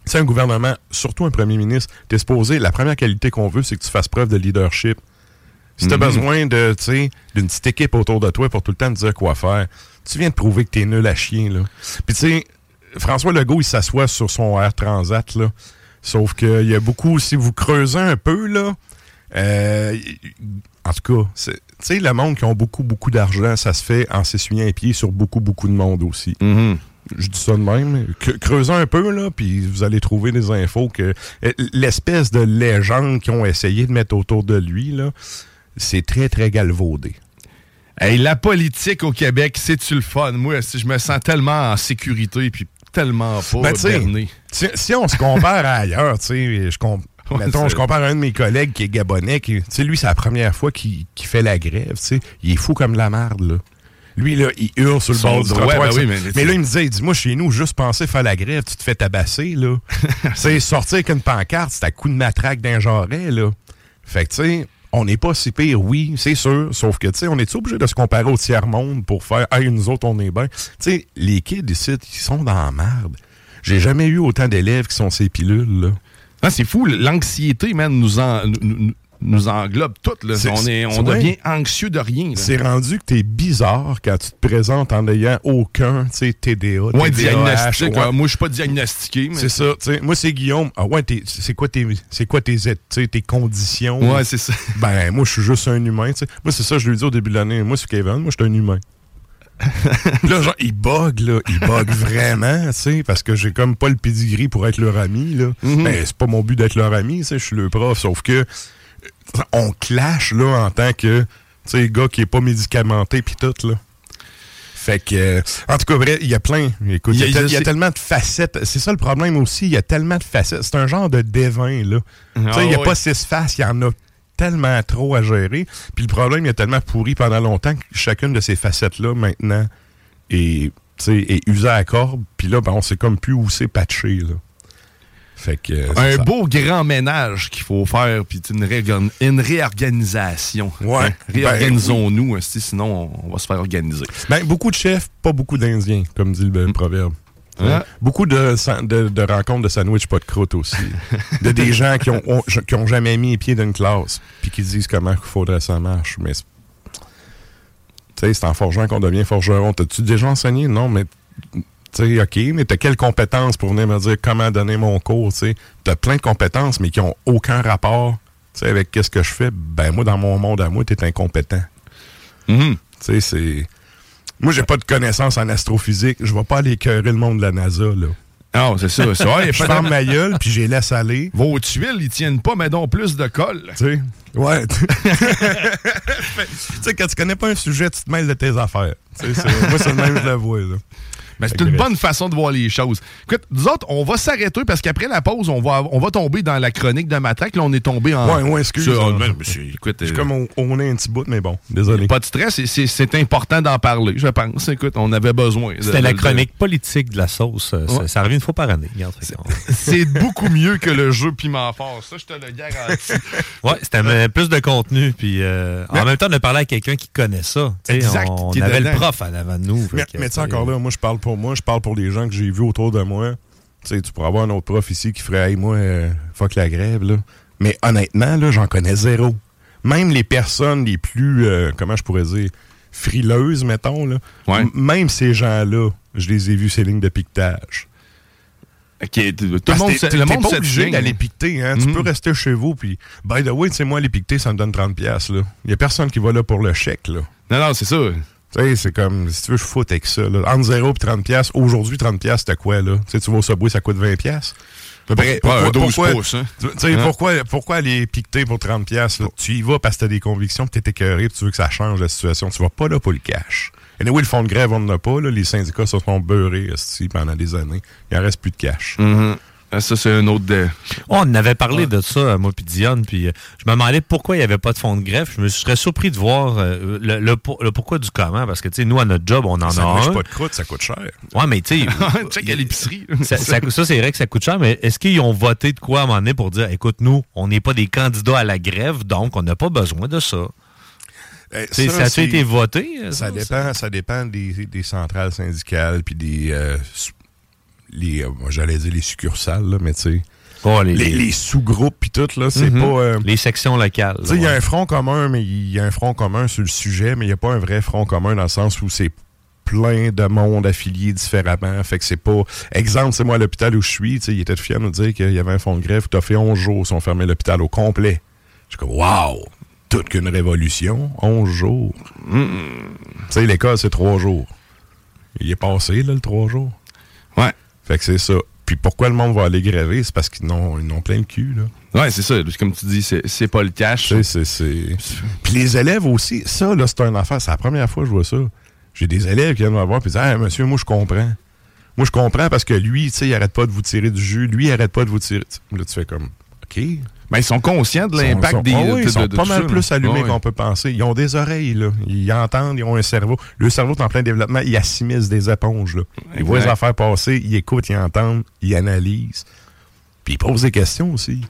c'est un gouvernement, surtout un premier ministre, t'es supposé, la première qualité qu'on veut, c'est que tu fasses preuve de leadership. Si t'as Mhm. besoin de, tu sais, d'une petite équipe autour de toi pour tout le temps te dire quoi faire, tu viens de prouver que t'es nul à chier, là. Puis tu sais, François Legault, il s'assoit sur son Air Transat, là. Sauf qu'il y a beaucoup, si vous creusez un peu, là, euh, en tout cas, tu sais, le monde qui ont beaucoup, beaucoup d'argent, ça se fait en s'essuyant les pieds sur beaucoup, beaucoup de monde aussi. Je dis ça de même. Que- creusez un peu, là, puis vous allez trouver des infos que euh, l'espèce de légende qu'ils ont essayé de mettre autour de lui, là, c'est très, très galvaudé. Hey, la politique au Québec, c'est-tu le fun? Moi, si je me sens tellement en sécurité, puis tellement pas Ben, si, si on se compare à ailleurs, tu sais, je, Ouais, mettons, je compare à un de mes collègues qui est gabonais, qui, lui, c'est la première fois qu'il fait la grève, tu sais, il est fou comme la marde, là. Lui, là, il hurle sur le Son bord du droit, trottoir. ben oui, mais, mais- là, il me disait, il dit, moi, chez nous, juste penser faire la grève, tu te fais tabasser, là. c'est sortir avec une pancarte, c'est à coup de matraque d'un jarret, là. Fait que, tu sais, on n'est pas si pire, oui, c'est sûr. Sauf que, tu sais, on est obligé de se comparer au tiers-monde pour faire, hey, nous autres, on est bien. Tu sais, les kids ici, ils sont dans la merde. J'ai jamais eu autant d'élèves qui sont ces pilules, là. Ah, c'est fou, l'anxiété, man, nous, en- nous- englobe toutes. Là. On, est, on devient anxieux de rien. C'est rendu que t'es bizarre quand tu te présentes en ayant aucun, TDA, Ouais, TDAH, diagnostic. ouais. ouais. Moi, je suis pas diagnostiqué. mais- C'est ça, tu sais. Moi, c'est Guillaume. Ah ouais, c'est quoi tes, c'est quoi tes, tes conditions? Ouais, c'est ça. Ben, moi, je suis juste un humain. Moi, c'est ça, je lui dis au début de l'année. Moi, c'est Kevin, moi, je suis un humain. là, genre, il bug, là. Il bug vraiment, tu sais, parce que j'ai comme pas le pedigree pour être leur ami, là. Ben, c'est pas mon but d'être leur ami, tu sais, je suis le prof, sauf que on clash, là, en tant que, tu sais, gars qui est pas médicamenté pis tout, là. Fait que, euh, en tout cas, vrai, il y a plein. Écoute, il y a, y y tellement de facettes. C'est ça le problème aussi. Il y a tellement de facettes. C'est un genre de dévin, là. tu sais, il n'y a pas six faces. Il y en a tellement trop à gérer. Puis le problème, il a tellement pourri pendant longtemps que chacune de ces facettes-là, maintenant, est, tu sais, est usée à la corde. Puis là, ben, on sait comme plus où c'est patché, là. Fait que. euh, Un ça. beau grand ménage qu'il faut faire, puis une, réorgan- une réorganisation. Ouais. Hein? Réorganisons-nous, esti, sinon on, va se faire organiser. Ben, beaucoup de chefs, pas beaucoup d'Indiens, comme dit le, le proverbe. Mm. Ouais. Beaucoup de, sa- de, de rencontres de sandwich pas de croûte aussi. de des gens qui ont, ont- qui ont jamais mis les pieds d'une classe, puis qui disent comment il faudrait que ça marche. Mais c'est- tu sais, c'est en forgeant qu'on devient forgeron. T'as-tu déjà enseigné? Non, mais sais, OK, mais t'as quelles compétences pour venir me dire comment donner mon cours, tu sais? T'as plein de compétences, mais qui ont aucun rapport, tu sais, avec qu'est-ce que je fais. Ben, moi, dans mon monde à moi, t'es incompétent. Mhm. Tu sais, c'est... Moi, j'ai pas de connaissances en astrophysique. Je vais pas aller écœurer le monde de la NASA, là. Non, c'est ça. c'est vrai, je ferme ma gueule, puis j'ai laisse aller. Vos tuiles, ils tiennent pas, mais donc plus de colle. Tu sais, ouais. tu sais, quand tu connais pas un sujet, tu te mêles de tes affaires. Moi, c'est le même, je le vois, là. Mais c'est une bonne façon de voir les choses. Écoute, nous autres, on va s'arrêter parce qu'après la pause, on va, on va tomber dans la chronique de Matraque. Là, on est tombé en. Ouais, ouais, excuse. sur- monsieur, écoute, Je suis euh, comme on, on est un petit bout, mais bon, désolé. Pas de stress, c'est- c'est c'est important d'en parler, je pense. Écoute, on avait besoin. de- C'était la de- chronique politique de la sauce. euh, Ça, ça revient une fois par année. C'est beaucoup mieux que le jeu piment fort. Ça, je te le garantis. Ouais, c'était plus de contenu. Puis euh, en même temps, a parlé à quelqu'un qui connaît ça. Exact, On, qui est avait dedans. le prof en avant de nous. Mais, mais encore là, moi, je parle pour moi, je parle pour les gens que j'ai vus autour de moi. Tu sais, tu pourrais avoir un autre prof ici qui ferait, hey, moi, euh, fuck la grève, là. Mais honnêtement, là, j'en connais zéro. Même les personnes les plus, euh, comment je pourrais dire, frileuses, mettons, là. Même ces gens-là, je les ai vus ces lignes de piquetage. OK, tout le monde, t'es- le monde pas obligé d'aller piqueter, hein. Tu Mhm. peux rester chez vous, puis, by the way, tu sais, moi, les piqueter, ça me donne 30$, piastres, là. Il y a personne qui va là pour le chèque, là. Non, non, c'est ça. Tu sais, c'est comme, si tu veux, je foute avec ça. Là. Entre 0 et 30 pièces Aujourd'hui, 30 pièces c'était quoi, là? Tu sais, tu vas au Subway, ça coûte 20 pièces Pourquoi- ouais, un 12 pourquoi- pouces, hein. Tu Hein? pourquoi, pourquoi aller piqueter pour 30 pièces? Tu y vas parce que t'as des convictions, puis t'es écœuré, tu veux que ça change la situation. Tu vas pas là pour le cash. Et oui, le fonds de grève, on n'en a pas. Là. Les syndicats se sont beurrés pendant des années. Il en reste plus de cash. Mhm. Ah, Ça, c'est un autre. De... On avait parlé de ça, moi puis Diane, puis euh, je me demandais pourquoi il n'y avait pas de fonds de greffe. Je me serais surpris de voir euh, le, le pour- le pourquoi du comment, parce que, tu sais, nous, à notre job, on en Ça a un. pas de croûte, ça coûte cher. Ouais, mais tu sais... Check à l'épicerie. ça, ça- ça, c'est vrai que ça coûte cher, mais est-ce qu'ils ont voté de quoi à un moment donné pour dire, écoute, nous, on n'est pas des candidats à la grève, donc on n'a pas besoin de ça? Eh, ça a-tu c'est- été voté? Ça, ça, dépend, ça dépend des, des centrales syndicales puis des, euh, les, euh, j'allais dire les succursales, là, mais tu sais, Oh, les, les, les sous-groupes puis tout, là, c'est Mhm. pas... euh, Les sections locales. Tu sais, il y a un front commun, mais il y a un front commun sur le sujet, mais il n'y a pas un vrai front commun dans le sens où c'est plein de monde affilié différemment. Fait que c'est pas. Exemple, c'est moi à l'hôpital où je suis, tu sais, il était fier de nous dire qu'il y avait un fonds de grève. Tu as fait 11 jours, ils ont fermé l'hôpital au complet. Je suis comme, waouh! Toute qu'une révolution, 11 jours. Tu sais, l'école, c'est 3 jours. Il est passé, là, le 3 jours. Ouais. Fait que c'est ça. Puis pourquoi le monde va aller gréver? C'est parce qu'ils n'ont ils n'ont plein le cul, là. Ouais, c'est ça. Comme tu dis, c'est pas le cash. C'est- c'est. Puis les élèves aussi, ça, là, c'est un affaire. C'est la première fois que je vois ça. J'ai des élèves qui viennent me voir et disent Ah, monsieur, moi, je comprends. Moi, je comprends parce que lui, tu sais, il arrête pas de vous tirer du jus. Lui, il arrête pas de vous tirer. Là, tu fais comme OK. Ben, ils sont conscients de l'impact sont- des. Ah oui, ils sont de- de pas mal ça, plus allumés Ah qu'on peut penser. Ils ont des oreilles, là. Ils entendent, ils ont un cerveau. Le cerveau est en plein développement. Ils assimilent des éponges, là. Ils voient les affaires passer, ils écoutent, ils entendent, ils analysent. Puis ils posent des questions aussi.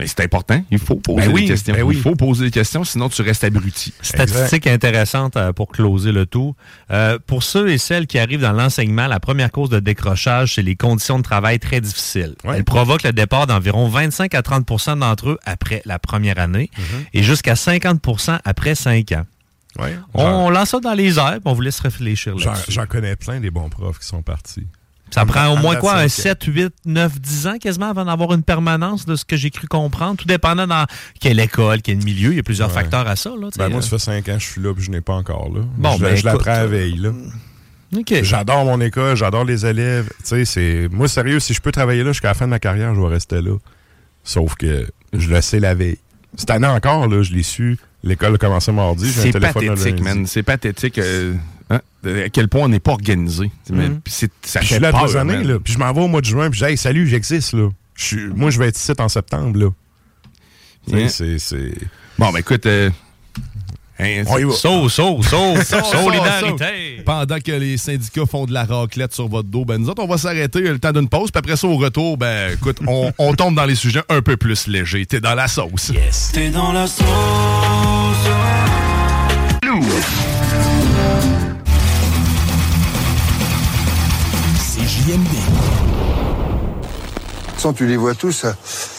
Mais c'est important. Il faut poser Ben oui, des questions. ben oui. Il faut poser des questions, sinon tu restes abruti. Statistique intéressante euh, pour closer le tout. Euh, pour ceux et celles qui arrivent dans l'enseignement, la première cause de décrochage, c'est les conditions de travail très difficiles. Elle provoque le départ d'environ 25 à 30% d'entre eux après la première année Mm-hmm. et jusqu'à 50% après 5 ans. Ouais. On lance ça dans les airs, on vous laisse réfléchir là-dessus. j'en connais plein des bons profs qui sont partis. Ça prend au moins quoi, un cinq ans. 7, 8, 9, 10 ans quasiment avant d'avoir une permanence de ce que j'ai cru comprendre, tout dépendant dans quelle école, quel milieu. Il y a plusieurs Ouais. facteurs à ça. Là, Ben moi, euh. ça fait 5 ans que je suis là puis je n'ai pas encore là. Bon, je ben, je l'apprends écoute, à veille, là. OK. J'adore mon école, j'adore les élèves. Tu sais, c'est. Moi, sérieux, si je peux travailler là jusqu'à la fin de ma carrière, je vais rester là. Sauf que je le sais la veille. Cette année encore, là, je l'ai su. L'école a commencé mardi. j'ai un C'est téléphone le pathétique, man. C'est pathétique euh, hein, à quel point on n'est pas organisé. Mais- Mhm. puis ça Puis je suis là peur, trois années, man. là. Puis je m'en vais au mois de juin, puis je dis, hey, salut, j'existe, là. Je moi, je vais être ici en septembre, là. Hein? c'est- c'est. Bon, ben écoute. euh, hein, On y va. Saut, saut, saut, solidarité. Pendant que les syndicats font de la raclette sur votre dos, ben nous autres, on va s'arrêter le temps d'une pause. Puis après ça, au retour, ben écoute, on, on tombe dans les sujets un peu plus légers. T'es dans la sauce. Yes. T'es dans la sauce. Tu les vois tous,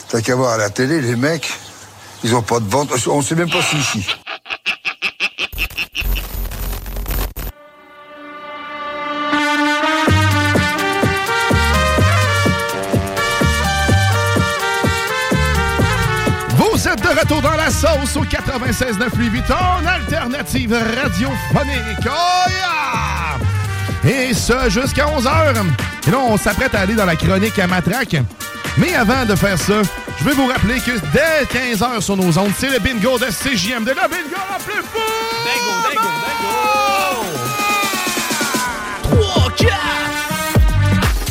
t'as qu'à voir à la télé, les mecs, ils ont pas de ventre, on sait même pas si ici. Vous êtes de retour dans la sauce au 96.9 Louis Vuitton, alternative radiophonique. Oh! Et ce, jusqu'à 11h. Et là, on s'apprête à aller dans la chronique à Matraque. Mais avant de faire ça, je vais vous rappeler que dès 15h sur nos ondes, c'est le bingo de CJM. De la bingo la plus fou! Bingo, bingo, bingo! 3, 4!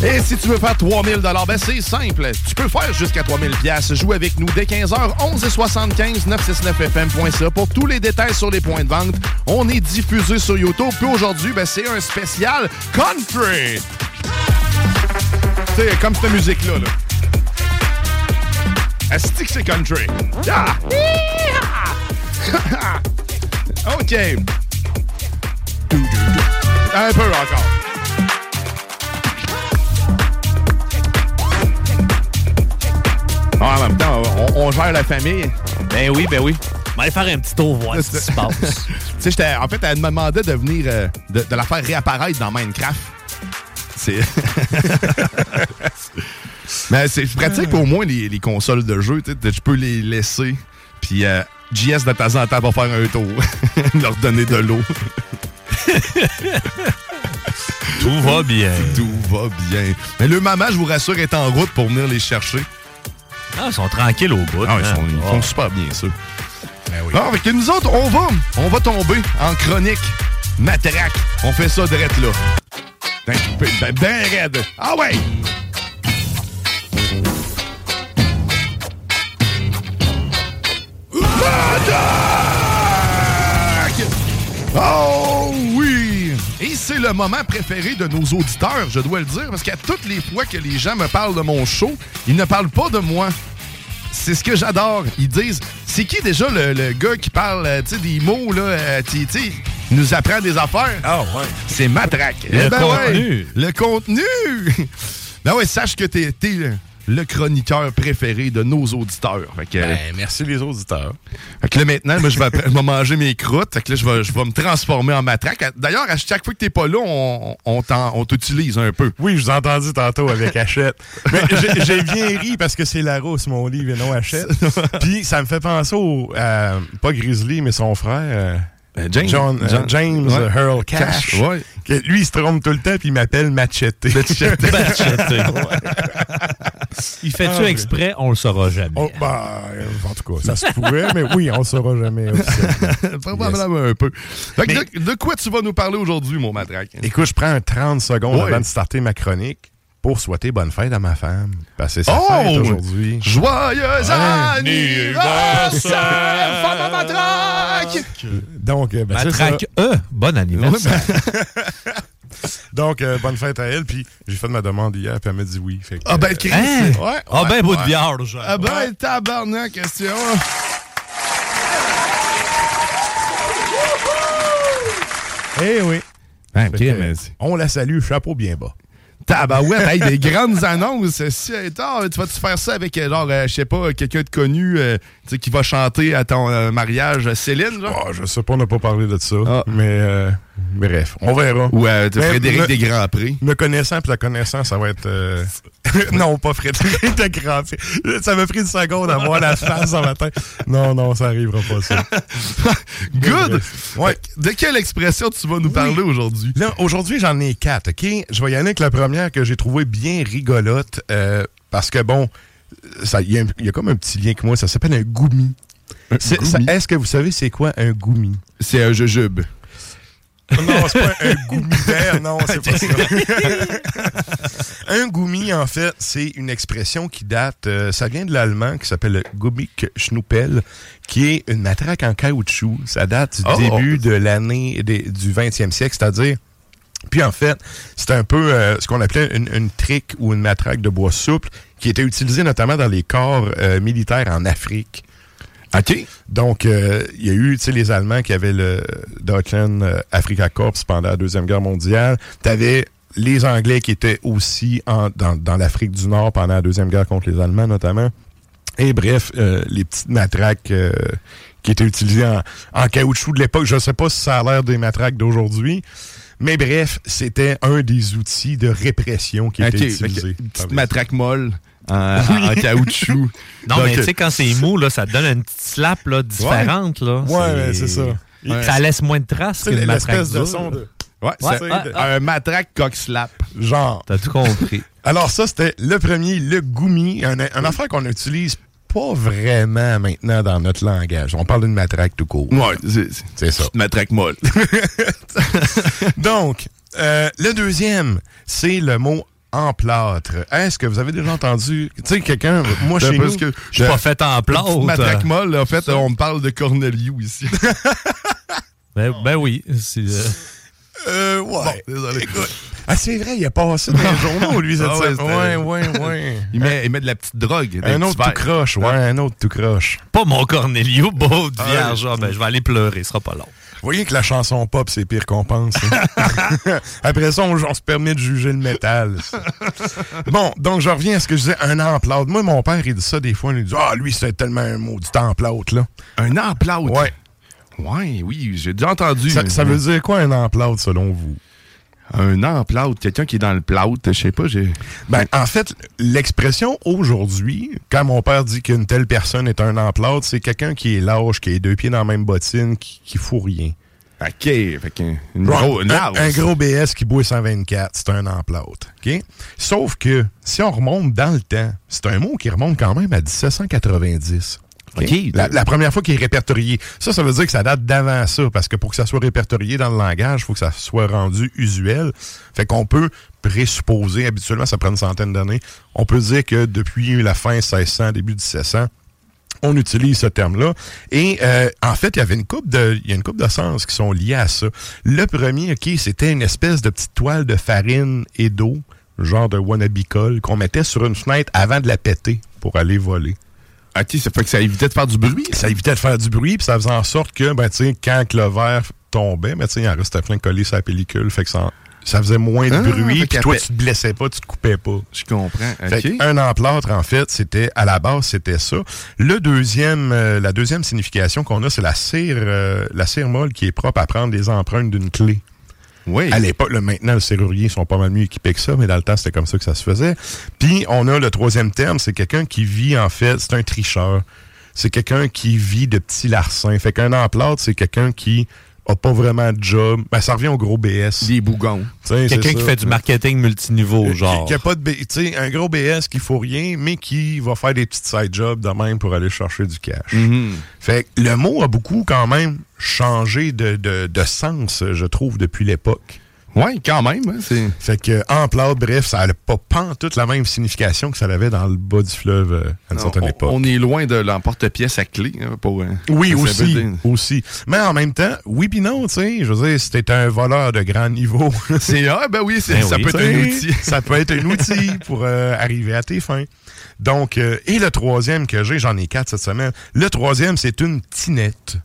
Et si tu veux faire 3000 ben c'est simple. Tu peux faire jusqu'à 3000 pièces. Joue avec nous dès 15h, 11 et 75 969fm.ca pour tous les détails sur les points de vente. On est diffusé sur YouTube. Puis aujourd'hui, ben, c'est un spécial country. C'est comme cette musique-là. Là. Asti que c'est country. Ah! OK. Un peu encore. Ah, en même temps, on, on gère la famille. Ben oui, ben oui. On va aller faire un petit tour voir ce qui se passe. tu sais, en fait, elle me demandait de venir, euh, de, de la faire réapparaître dans Minecraft. C'est. Mais c'est pratique au moins les, les consoles de jeu. tu Je peux les laisser. Puis euh, JS de temps en temps va faire un tour. Leur donner de l'eau. Tout va bien. Tout va bien. Mais le maman, je vous rassure, est en route pour venir les chercher. Ah, ils sont tranquilles au bout. Ah, ils, hein. sont, ils Ah. font super bien ça. Non, avec nous autres, on va, on va tomber en chronique matraque. On fait ça direct là. Ben, ben, ben, ben raide. Ah ouais! Oh oui! Et c'est le moment préféré de nos auditeurs, je dois le dire, parce qu'à toutes les fois que les gens me parlent de mon show, ils ne parlent pas de moi. C'est ce que j'adore. Ils disent, c'est qui déjà le, le gars qui parle, euh, des mots, là, euh, tu tu sais, il nous apprend des affaires? Ah ouais. C'est Matraque. Le Eh ben contenu. ouais, le contenu. ben ouais, sache que t'es t'es le, chroniqueur préféré de nos auditeurs. Fait que, Ben, merci les auditeurs. fait que là, maintenant, moi, je vais, je vais manger mes croûtes. Fait que là, je vais, je vais me transformer en matraque. D'ailleurs, à chaque fois que t'es pas là, on, on, t'utilise un peu. Oui, je vous ai entendu tantôt avec Hachette. Mais j'ai- bien ri parce que c'est Larousse, mon livre, et non Hachette. Puis ça me fait penser au. euh, pas Grizzly, mais son frère. euh, Euh, James. John, euh, James ouais. Earl Cash. Cash, ouais. Que lui, il se trompe tout le temps, puis il m'appelle Machete. Machete. Il fait-tu Ah, exprès? On le saura jamais. Oh, bah, en tout cas, ça se pourrait, mais oui, on le saura jamais. Probablement un peu. Fait que de, de quoi tu vas nous parler aujourd'hui, mon matraque? Écoute, je prends un 30 secondes avant de starter ma chronique. pour souhaiter bonne fête à ma femme. Parce que c'est sa Oh! fête aujourd'hui. Joyeux Parce que c'est sa Oh! aujourd'hui. Joyeux Anniversaire! Femme à matraque! Donc, euh, ben, c'est ça. Matraque E, bon anniversaire. Donc, euh, bonne fête à elle. Puis, j'ai fait ma demande hier, puis elle m'a dit oui. Fait que, Ah ben, Chris! Hein? Ouais, Ah ouais, ben, bout de ouais. vierge. Ah ben, tabarnak, question. Eh oui. Ben, que, on la salue, chapeau bien bas. Tabarouette, hey, des grandes annonces. Si, attends, tu vas-tu faire ça avec, euh, genre, euh, je sais pas, quelqu'un de connu euh, qui va chanter à ton euh, mariage, Céline, genre? Ah, je sais pas, on n'a pas parlé de ça. Mais, euh, bref, on verra. Ou euh, Frédéric me- des Grands Prix. Me connaissant, puis la connaissant, ça va être. euh, non, pas Frédéric de Grand Prix. Ça m'a pris une seconde à voir la face dans ma tête. Non, non, ça arrivera pas, ça. Good! Ouais. De quelle expression tu vas nous parler aujourd'hui? Là, aujourd'hui, j'en ai quatre, OK? Je vais y aller avec la première que j'ai trouvée bien rigolote, euh, parce que, bon, il y, a y comme un petit lien avec moi, ça s'appelle un goumi? Est-ce que vous savez c'est quoi un goumi? C'est un jujube. Non, c'est pas un goumi vert, non, c'est pas ça. un goumi, en fait, c'est une expression qui date, euh, ça vient de l'allemand, qui s'appelle le Gummik Schnuppel, qui est une matraque en caoutchouc. Ça date du Oh. début de l'année du 20e siècle, c'est-à-dire puis en fait, c'est un peu euh, ce qu'on appelait une, une trique ou une matraque de bois souple qui était utilisée notamment dans les corps euh, militaires en Afrique. OK. Donc, euh, il y a eu, tu sais, les Allemands qui avaient le Deutschland euh, Africa Corps pendant la Deuxième Guerre mondiale. Tu avais les Anglais qui étaient aussi en- dans, dans l'Afrique du Nord pendant la Deuxième Guerre contre les Allemands, notamment. Et bref, euh, les petites matraques euh, qui étaient utilisées en, en caoutchouc de l'époque, je ne sais pas si ça a l'air des matraques d'aujourd'hui, mais bref, c'était un des outils de répression qui OK, était utilisé. une petite matraque molle en, en caoutchouc. Non, Donc, mais tu sais, quand c'est mou, là, ça donne une petite slap là, différente. Là. Ouais, c'est ça. Ça laisse moins de traces qu'une matraque de son de... Ouais, Ouais, c'est ouais, un matraque coq slap. Genre. T'as tout compris. Alors ça, c'était le premier, le goumi, un, un affaire qu'on n'utilise pas vraiment maintenant dans notre langage. On parle d'une matraque tout court. Ouais, c'est c'est ça. Matraque molle. Donc, euh, le deuxième, c'est le mot emplâtre. Est-ce que vous avez déjà entendu, tu sais, quelqu'un, moi chez nous, que Je suis pas fait en plâtre. Matraque molle, en fait, on me parle de Corneliu ici. Ben, ben oui. c'est, euh, euh, ouais. désolé. Écoute, ah, c'est vrai, il a passé dans les journaux, lui, cette Ah ouais, Ouais, ouais, ouais. Il met, il met de la petite drogue. Un autre tout croche, ouais, un autre tout croche. pas mon Cornelio, beau de Ah, vierge. Ah, ben, je vais aller pleurer, ce sera pas long. Vous voyez que la chanson pop, c'est pire qu'on pense. hein? Après ça, on, on se permet de juger le métal. bon, donc je reviens à ce que je disais, un emplâtre. Moi, mon père, il dit ça des fois. Il dit Ah, lui, c'est tellement un mot du emplâtre, là. Un emplâtre? Ouais. Ouais, oui, j'ai déjà entendu. Ça, ça veut dire quoi, un emplâtre, selon vous? Un emplâtre, quelqu'un qui est dans le plâtre, je sais pas, j'ai... Ben, en fait, l'expression aujourd'hui, quand mon père dit qu'une telle personne est un emplâtre, c'est quelqu'un qui est lâche, qui est deux pieds dans la même bottine, qui, qui fout rien. OK, fait qu'un une Ouais, gros, une un, gros BS qui boit 124, c'est un emplâtre. OK? Sauf que, si on remonte dans le temps, c'est un mot qui remonte quand même à 1790. La, la première fois qu'il est répertorié. Ça, ça veut dire que ça date d'avant ça, parce que pour que ça soit répertorié dans le langage, il faut que ça soit rendu usuel. Fait qu'on peut présupposer, habituellement, ça prend une centaine d'années, on peut dire que depuis la fin 1600, début 1700, on utilise ce terme-là. Et euh, en fait, il y avait une coupe de, il y a une coupe de sens qui sont liés à ça. Le premier, ok, c'était une espèce de petite toile de farine et d'eau, genre de wannabe qu'on mettait sur une fenêtre avant de la péter pour aller voler. OK, ça fait que ça évitait de faire du bruit. Ça évitait de faire du bruit, puis ça faisait en sorte que, ben, tu sais, quand que le verre tombait, ben, tu sais, il en restait plein collé sur la pellicule, fait que ça, ça faisait moins de Ah, bruit, puis toi, tu te blessais pas, tu te coupais pas. Je comprends. Fait un emplâtre, en fait, c'était à la base, c'était ça. Le deuxième, euh, la deuxième signification qu'on a, c'est la cire, euh, la cire molle qui est propre à prendre les empreintes d'une clé. Oui. À l'époque, maintenant, les serruriers sont pas mal mieux équipés que ça, mais dans le temps, c'était comme ça que ça se faisait. Puis, on a le troisième terme, c'est quelqu'un qui vit, en fait, c'est un tricheur. C'est quelqu'un qui vit de petits larcins. Fait qu'un emplâtre, c'est quelqu'un qui a pas vraiment de job. Ben, ça revient au gros BS. Des bougons. Quelqu'un qui fait du marketing multiniveau, genre. Qui, qui a pas de B- tu sais, un gros BS qui faut rien, mais qui va faire des petites side jobs de même pour aller chercher du cash. Mhm. Fait que le mot a beaucoup quand même changé de, de, de sens, je trouve, depuis l'époque. Oui, quand même. hein, c'est... Fait que en plâtre, bref, ça n'a pas, toute la même signification que ça avait dans le bas du fleuve euh, à une certaine on, époque. on est loin de l'emporte-pièce à clé. hein, pour, euh, Oui, pour aussi, aussi. Mais en même temps, oui puis non, tu sais. Je veux dire, si t'es un voleur de grand niveau... C'est, ah, ben oui, Ben ça oui, peut être un outil. ça peut être un outil pour euh, arriver à tes fins. Donc, euh, et le troisième que j'ai, j'en ai quatre cette semaine. Le troisième, c'est une tinette.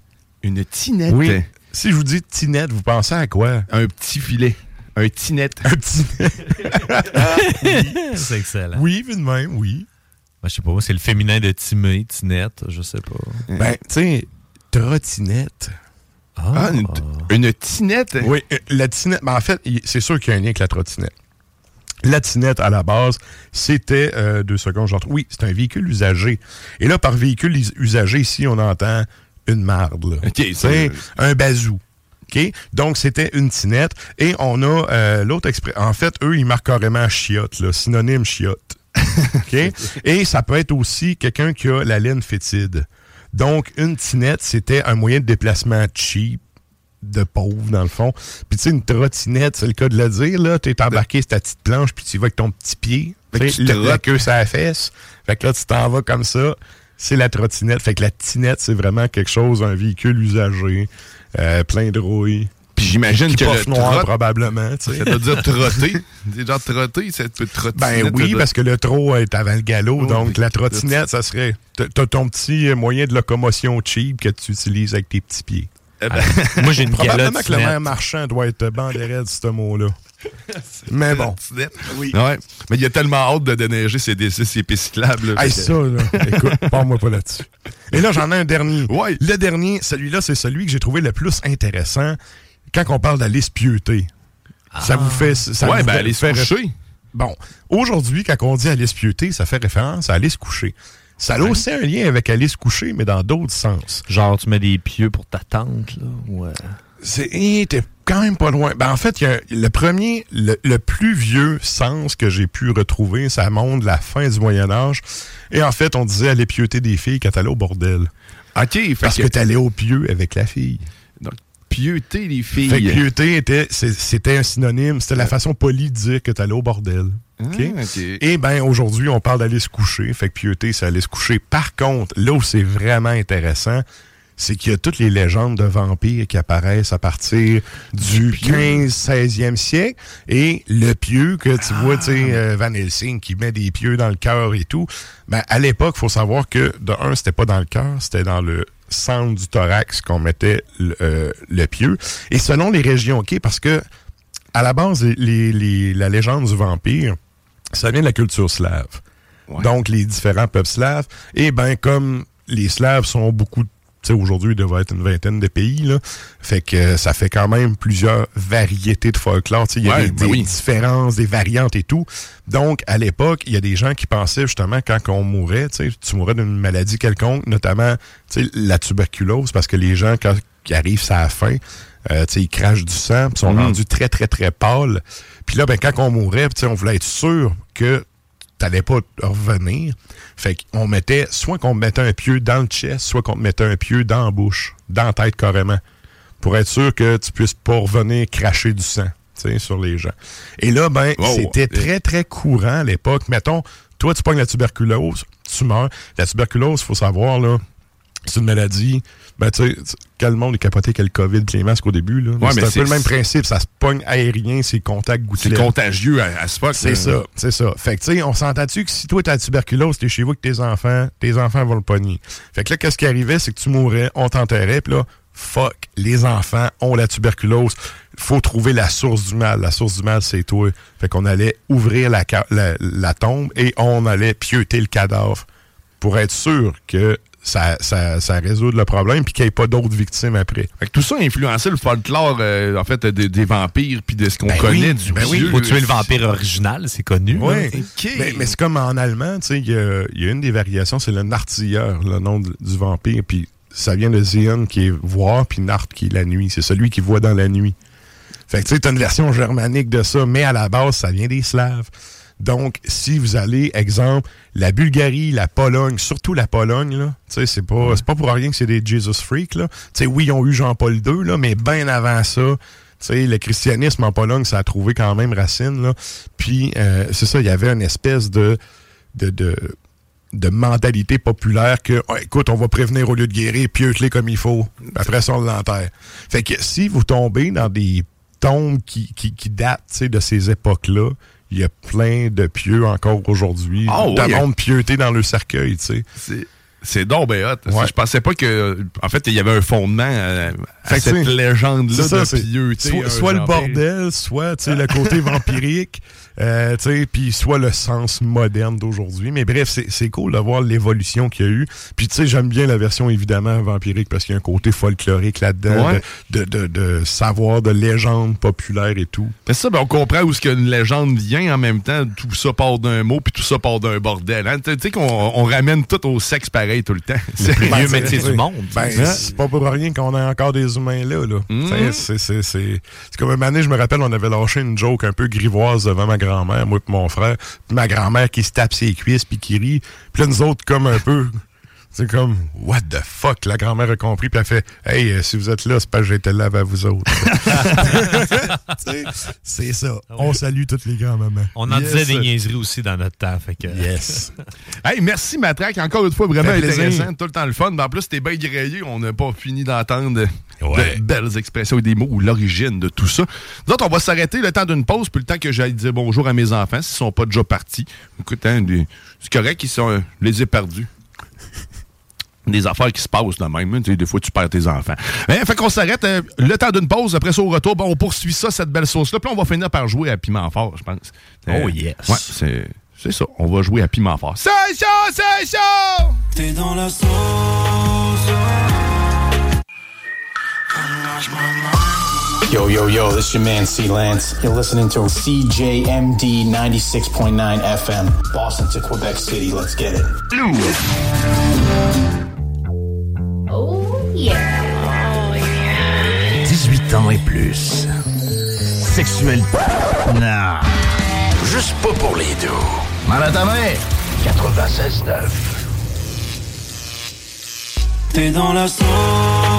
Une tinette? Oui. Si je vous dis tinette, vous pensez à quoi? Un petit filet. Un tinette. Un petit... C'est excellent. Oui, vu de même, oui. Ben, je sais pas, moi, c'est le féminin de Timé, Tinette, je sais pas. Ben, tu sais, trottinette. Ah, une, une tinette? Oui, euh, la tinette. Ben, en fait, c'est sûr qu'il y a un lien avec la trottinette. La tinette, à la base, c'était, euh, deux secondes, trouve. Oui, c'est un véhicule usagé. Et là, par véhicule is- usagé, ici, on entend une marde. Ça- sais, un bazou. Donc, c'était une tinette. Et on a euh, l'autre expression. En fait, eux, ils marquent carrément chiotte, là, synonyme chiotte. Et ça peut être aussi quelqu'un qui a la laine fétide. Donc, une tinette, c'était un moyen de déplacement cheap, de pauvre, dans le fond. Puis, tu sais, une trottinette, c'est le cas de le dire, là. T'es embarqué sur ta petite planche, puis tu vas avec ton petit pied. Fait que Tu queue sur la fesse. Fait que là, tu t'en vas comme ça. C'est la trottinette. Fait que la tinette, c'est vraiment quelque chose, un véhicule usagé, euh, plein de rouille. Puis j'imagine que porte le noir, trotte- probablement. tu sais. Ça veut dire trotter. C'est genre trotter, ça peut trotter. Ben oui, parce que le trot est avant le galop. donc, la trottinette, ça serait. T'as ton petit moyen de locomotion cheap que tu utilises avec tes petits pieds. Eh ben, Moi, j'ai une Probablement que le maire marchand doit être bandéré de ce mot-là. Mais bon. Oui. Ouais. Mais il y a tellement hâte de déneiger ces D6 ces pistes cyclables. là, Hey, fait que- ça, là, écoute, parle-moi pas là-dessus. Et là, j'en ai un dernier. Le dernier, celui-là, c'est celui que j'ai trouvé le plus intéressant quand on parle d'aller se pieuter. Ça vous fait. Ça Ouais, vous ben, fait- aller se coucher. Bon, aujourd'hui, quand on dit aller se pieuter, ça fait référence à aller se coucher. Ça a aussi un lien avec aller se coucher, mais dans d'autres sens. Genre, tu mets des pieux pour ta tante, là. Ouais. C'est, eh, t'es quand même pas loin. Ben, en fait, il y a le premier, le, le plus vieux sens que j'ai pu retrouver, ça montre la fin du Moyen Âge. Et en fait, on disait aller pieuter des filles quand t'allais au bordel. OK, Parce que, que- t'allais au pieu avec la fille. Donc, pieuter les filles. Fait que pieuter était, c'était un synonyme, c'était la façon polie de dire que t'allais au bordel. Ah, OK? Et ben aujourd'hui, on parle d'aller se coucher. Fait que pieuter, c'est aller se coucher. Par contre, là où c'est vraiment intéressant, c'est qu'il y a toutes les légendes de vampires qui apparaissent à partir du 15-16e siècle. Et le pieu que tu vois, tu sais, euh, Van Helsing qui met des pieux dans le cœur et tout. Ben, à l'époque, il faut savoir que, de un, c'était pas dans le cœur, c'était dans le centre du thorax qu'on mettait le, euh, le pieu. Et selon les régions, OK, parce que à la base, les- les- la légende du vampire, ça vient de la culture slave. Donc, les différents peuples slaves. Et ben comme les Slaves sont beaucoup, aujourd'hui, il devrait être une vingtaine de pays, là. Fait que euh, ça fait quand même plusieurs variétés de folklore. Tu sais, Il y a Ouais, des, ben des oui. différences, des variantes et tout. Donc, à l'époque, il y a des gens qui pensaient justement quand on mourait, tu sais, tu mourais d'une maladie quelconque, notamment tu sais, la tuberculose, parce que les gens, quand ils arrivent à la fin, euh, tu sais, ils crachent du sang, puis sont Mhm. rendus très, très, très pâles. Puis là, ben, quand on mourait, tu sais, on voulait être sûr que t'allais pas revenir. Fait qu'on mettait, soit qu'on mettait un pieu dans le chest, soit qu'on te mettait un pieu dans la bouche, dans la tête carrément, pour être sûr que tu puisses pas revenir cracher du sang, tu sais, sur les gens. Et là, ben, Oh, c'était très, très courant à l'époque. Mettons, toi, tu pognes la tuberculose, tu meurs. La tuberculose, faut savoir, là, c'est une maladie. Ben, tu sais, tu- quel monde est capoté quel COVID pis les masques au début, là. Ouais, c'est un peu le même principe. Ça se pogne aérien, c'est contact C'est contagieux à, à ce fuck, C'est ça, c'est ça. Fait que, tu sais, on s'entend-tu que si toi, t'as la tuberculose, t'es chez vous avec tes enfants, tes enfants vont le pogner. Fait que là, qu'est-ce qui arrivait, c'est que tu mourrais, on t'enterrait, puis là, fuck, les enfants ont la tuberculose. Faut trouver la source du mal. La source du mal, c'est toi. Fait qu'on allait ouvrir la, la, la tombe et on allait pieuter le cadavre pour être sûr que ça, ça, ça résout le problème puis qu'il n'y ait pas d'autres victimes après. Fait que tout ça a influencé le folklore, euh, en fait, des, des vampires puis de ce qu'on Ben connaît oui, du ben oui. vieux. Faut tuer le vampire original, c'est connu. Oui. Mais, mais c'est comme en allemand, tu sais, il y, a- il y a une des variations, c'est le Nartilleur, le nom du, du vampire, puis ça vient de Zion qui est voir, puis Nart qui est la nuit. C'est celui qui voit dans la nuit. Fait que tu sais, t'as une version germanique de ça, mais à la base, ça vient des Slaves. Donc, si vous allez, exemple, la Bulgarie, la Pologne, surtout la Pologne, là, tu sais, c'est pas, c'est pas pour rien que c'est des Jesus freaks, là. Tu sais, oui, ils ont eu Jean-Paul II, là, mais bien avant ça, sais, le christianisme en Pologne, ça a trouvé quand même racine. Là. Puis, euh, c'est ça, il y avait une espèce de, de, de, de mentalité populaire que, Ah, écoute, on va prévenir au lieu de guérir, pieux-les comme il faut. Après ça, on l'enterre. Fait que si vous tombez dans des tombes qui, qui, qui datent tu sais, de ces époques-là, il y a plein de pieux encore aujourd'hui. Ah de oui. monde pieuté dans le cercueil, tu sais. C'est- donc ben hot. Ouais. Je pensais pas que. En fait, il y avait un fondement à, à cette c'est- légende-là de pieuté. Soit, soit le bordel, soit tu sais, le côté vampirique, euh, puis soit le sens moderne d'aujourd'hui. Mais bref, c'est c'est cool de voir l'évolution qu'il y a eu. Puis tu sais, j'aime bien la version évidemment vampirique parce qu'il y a un côté folklorique là-dedans, Ouais. de, de, de, de savoir, de légende populaire et tout. Mais ça, ben, on comprend où ce qu'une légende vient en même temps. Tout ça part d'un mot, puis tout ça part d'un bordel. hein. Tu sais qu'on on ramène tout au sexe pareil tout le temps. C'est le mieux c'est- métier c'est- du monde. Ben, Hein? c'est pas pour rien qu'on a encore des humains là. là. T'sais, C'est c'est- c'est- c'est comme une année, je me rappelle, on avait lâché une joke un peu grivoise devant ma moi et mon frère. Puis ma grand-mère qui se tape ses cuisses puis qui rit. Puis là, nous autres, comme un peu. C'est comme, what the fuck? La grand-mère a compris, puis elle fait, hey, euh, si vous êtes là, c'est pas que j'étais là avec vous autres. C'est ça. On salue toutes les grands-mamans. On en Yes. disait des niaiseries aussi dans notre temps. Fait que... Yes. Hey, merci Matraque, encore une fois vraiment Fait plaisir. intéressant, tout le temps le fun. Ben, en plus, t'es bien grillé, on n'a pas fini d'entendre Ouais. de belles expressions et des mots ou l'origine de tout ça. Nous autres, on va s'arrêter le temps d'une pause, puis le temps que j'aille dire bonjour à mes enfants, s'ils sont pas déjà partis. Écoute, hein, c'est correct, ils sont, euh, les ai perdus. Des affaires qui se passent de même. hein, tu sais, des fois, tu perds tes enfants. Hein, fait qu'on s'arrête euh, le temps d'une pause. Après ça, au retour, ben, on poursuit ça, cette belle sauce-là. Puis on va finir par jouer à Piment Fort, je pense. Euh, Oh, yes. Ouais, c'est, c'est ça. On va jouer à Piment Fort. C'est chaud, c'est chaud! T'es dans la sauce. Yo, yo, yo, this your man C Lance. You're listening to CJMD 96.9 FM, Boston to Quebec City. Let's get it. 18 ans et plus. Sexuel. Non. Juste pas pour les deux. Mal à ta mère. 96.9. T'es dans la sauce.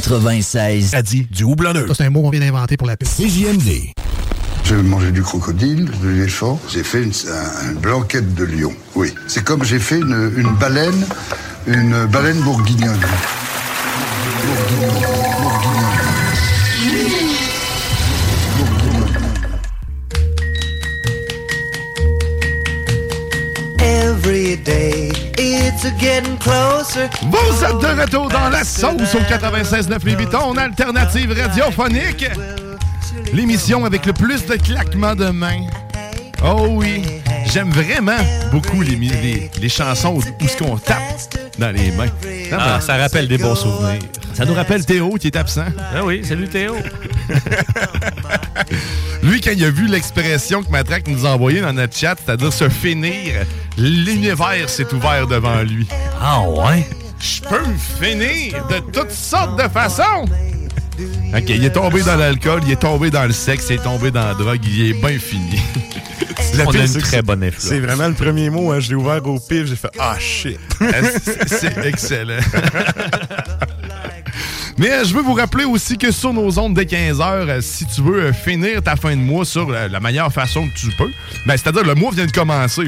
96. A dit du houblonneux. C'est un mot qu'on vient d'inventer pour la pub. CJMD. J'ai mangé du crocodile, de l'éléphant. J'ai fait une, un- une blanquette de lion. Oui. C'est comme j'ai fait une, une baleine, une baleine bourguignonne. Every Vous êtes de retour dans la sauce au 96.9 Les Vitons, alternative radiophonique. L'émission avec le plus de claquements de mains. Oh oui, j'aime vraiment beaucoup les, les, les chansons où, où ce qu'on tape dans les mains. Ah, ça rappelle des bons souvenirs. Ça nous rappelle Théo qui est absent. Ah oui, salut Théo. Lui, quand il a vu l'expression que Matraque nous a envoyée dans notre chat, c'est-à-dire se finir, l'univers s'est ouvert devant lui. Ah ouais? Je peux me finir de toutes sortes de façons. OK, il est tombé dans l'alcool, il est tombé dans le sexe, il est tombé dans la drogue, il est bien fini. On a une très bonne influence. C'est vraiment le premier mot. Hein, je l'ai ouvert au pif, j'ai fait Ah shit. C'est excellent. Mais euh, je veux vous rappeler aussi que sur nos ondes dès 15 heures, euh, si tu veux euh, finir ta fin de mois sur la meilleure façon que tu peux, ben, c'est-à-dire le mois vient de commencer.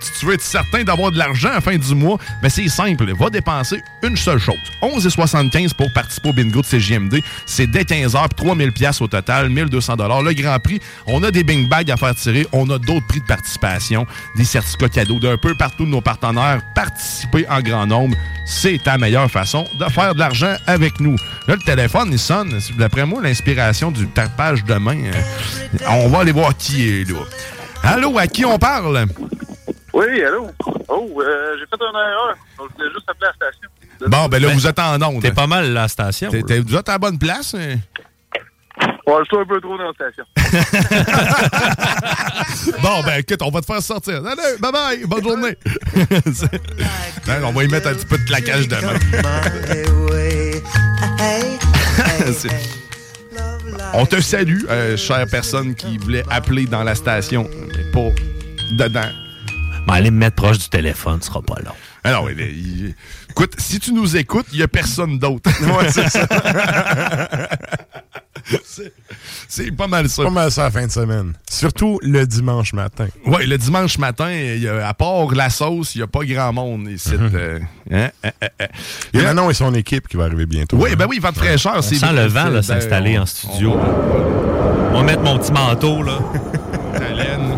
Si tu veux être certain d'avoir de l'argent à la fin du mois, ben, c'est simple. Va dépenser une seule chose. 11,75 pour participer au bingo de CJMD. C'est dès 15 heures, puis 3000 pièces au total, 1200 dollars. Le grand prix, on a des bing bags à faire tirer. On a d'autres prix de participation, des certificats cadeaux d'un peu partout de nos partenaires. Participer en grand nombre, c'est ta meilleure façon de faire de l'argent avec nous. Là, le téléphone, il sonne. D'après moi, l'inspiration du tapage de main, euh, on va aller voir qui est là. Allô, à qui on parle? Oui, allô? Oh, euh, j'ai fait une erreur. Donc, je voulais juste appeler la station. Bon, ben là, vous êtes en onde. T'es pas mal la station. T'es- t'es- vous êtes à la bonne place? hein? Ouais, je suis un peu trop dans la station. Bon, ben écoute, on va te faire sortir. Allez, bye bye, bonne journée. Ben, on va y mettre un petit peu de claquage de main. C'est- on te salue, euh, chère personne qui voulait appeler dans la station, mais pas dedans. Ben, allez me mettre proche du téléphone, ce sera pas long. Alors, oui, mais, il- écoute, si tu nous écoutes, il n'y a personne d'autre. Ouais, c'est ça. C'est- pas mal ça. Pas mal ça la fin de semaine. Surtout le dimanche matin. Oui, le dimanche matin, il y a- à part la sauce, il n'y a pas grand monde ici. euh, hein, hein, hein, hein. Il y a Manon et son équipe qui va arriver bientôt. Oui, hein. ben oui, vent de fraîcheur. On c'est sent le vent là, Ben, s'installer en studio. On va mettre mon petit manteau. là. La laine.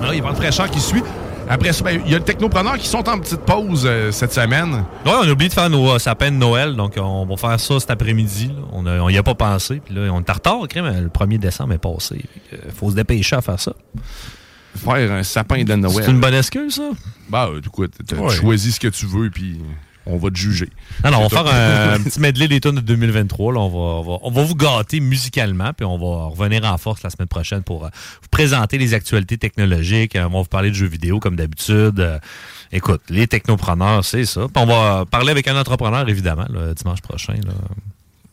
Ah, il y a vent de fraîcheur qui suit. Après ça, ben, il y a le technopreneur qui sont en petite pause euh, cette semaine. Ouais, on a oublié de faire nos euh, sapins de Noël, donc on va faire ça cet après-midi. On a- on y a pas pensé. Puis là, on est en retard, crème, le 1er décembre est passé. Que, faut se dépêcher à faire ça. Faire un sapin de Noël. C'est une bonne excuse, ça? Bah, euh, écoute, tu Ouais. choisis ce que tu veux, puis on va te juger. Non, non, on va faire un, un petit medley des tunes de 2023. là. On, va, on, va, on va vous gâter musicalement, puis on va revenir en force la semaine prochaine pour euh, vous présenter les actualités technologiques. Euh, On va vous parler de jeux vidéo comme d'habitude. Euh, écoute, les technopreneurs, c'est ça. Puis on va parler avec un entrepreneur, évidemment, dimanche prochain. là.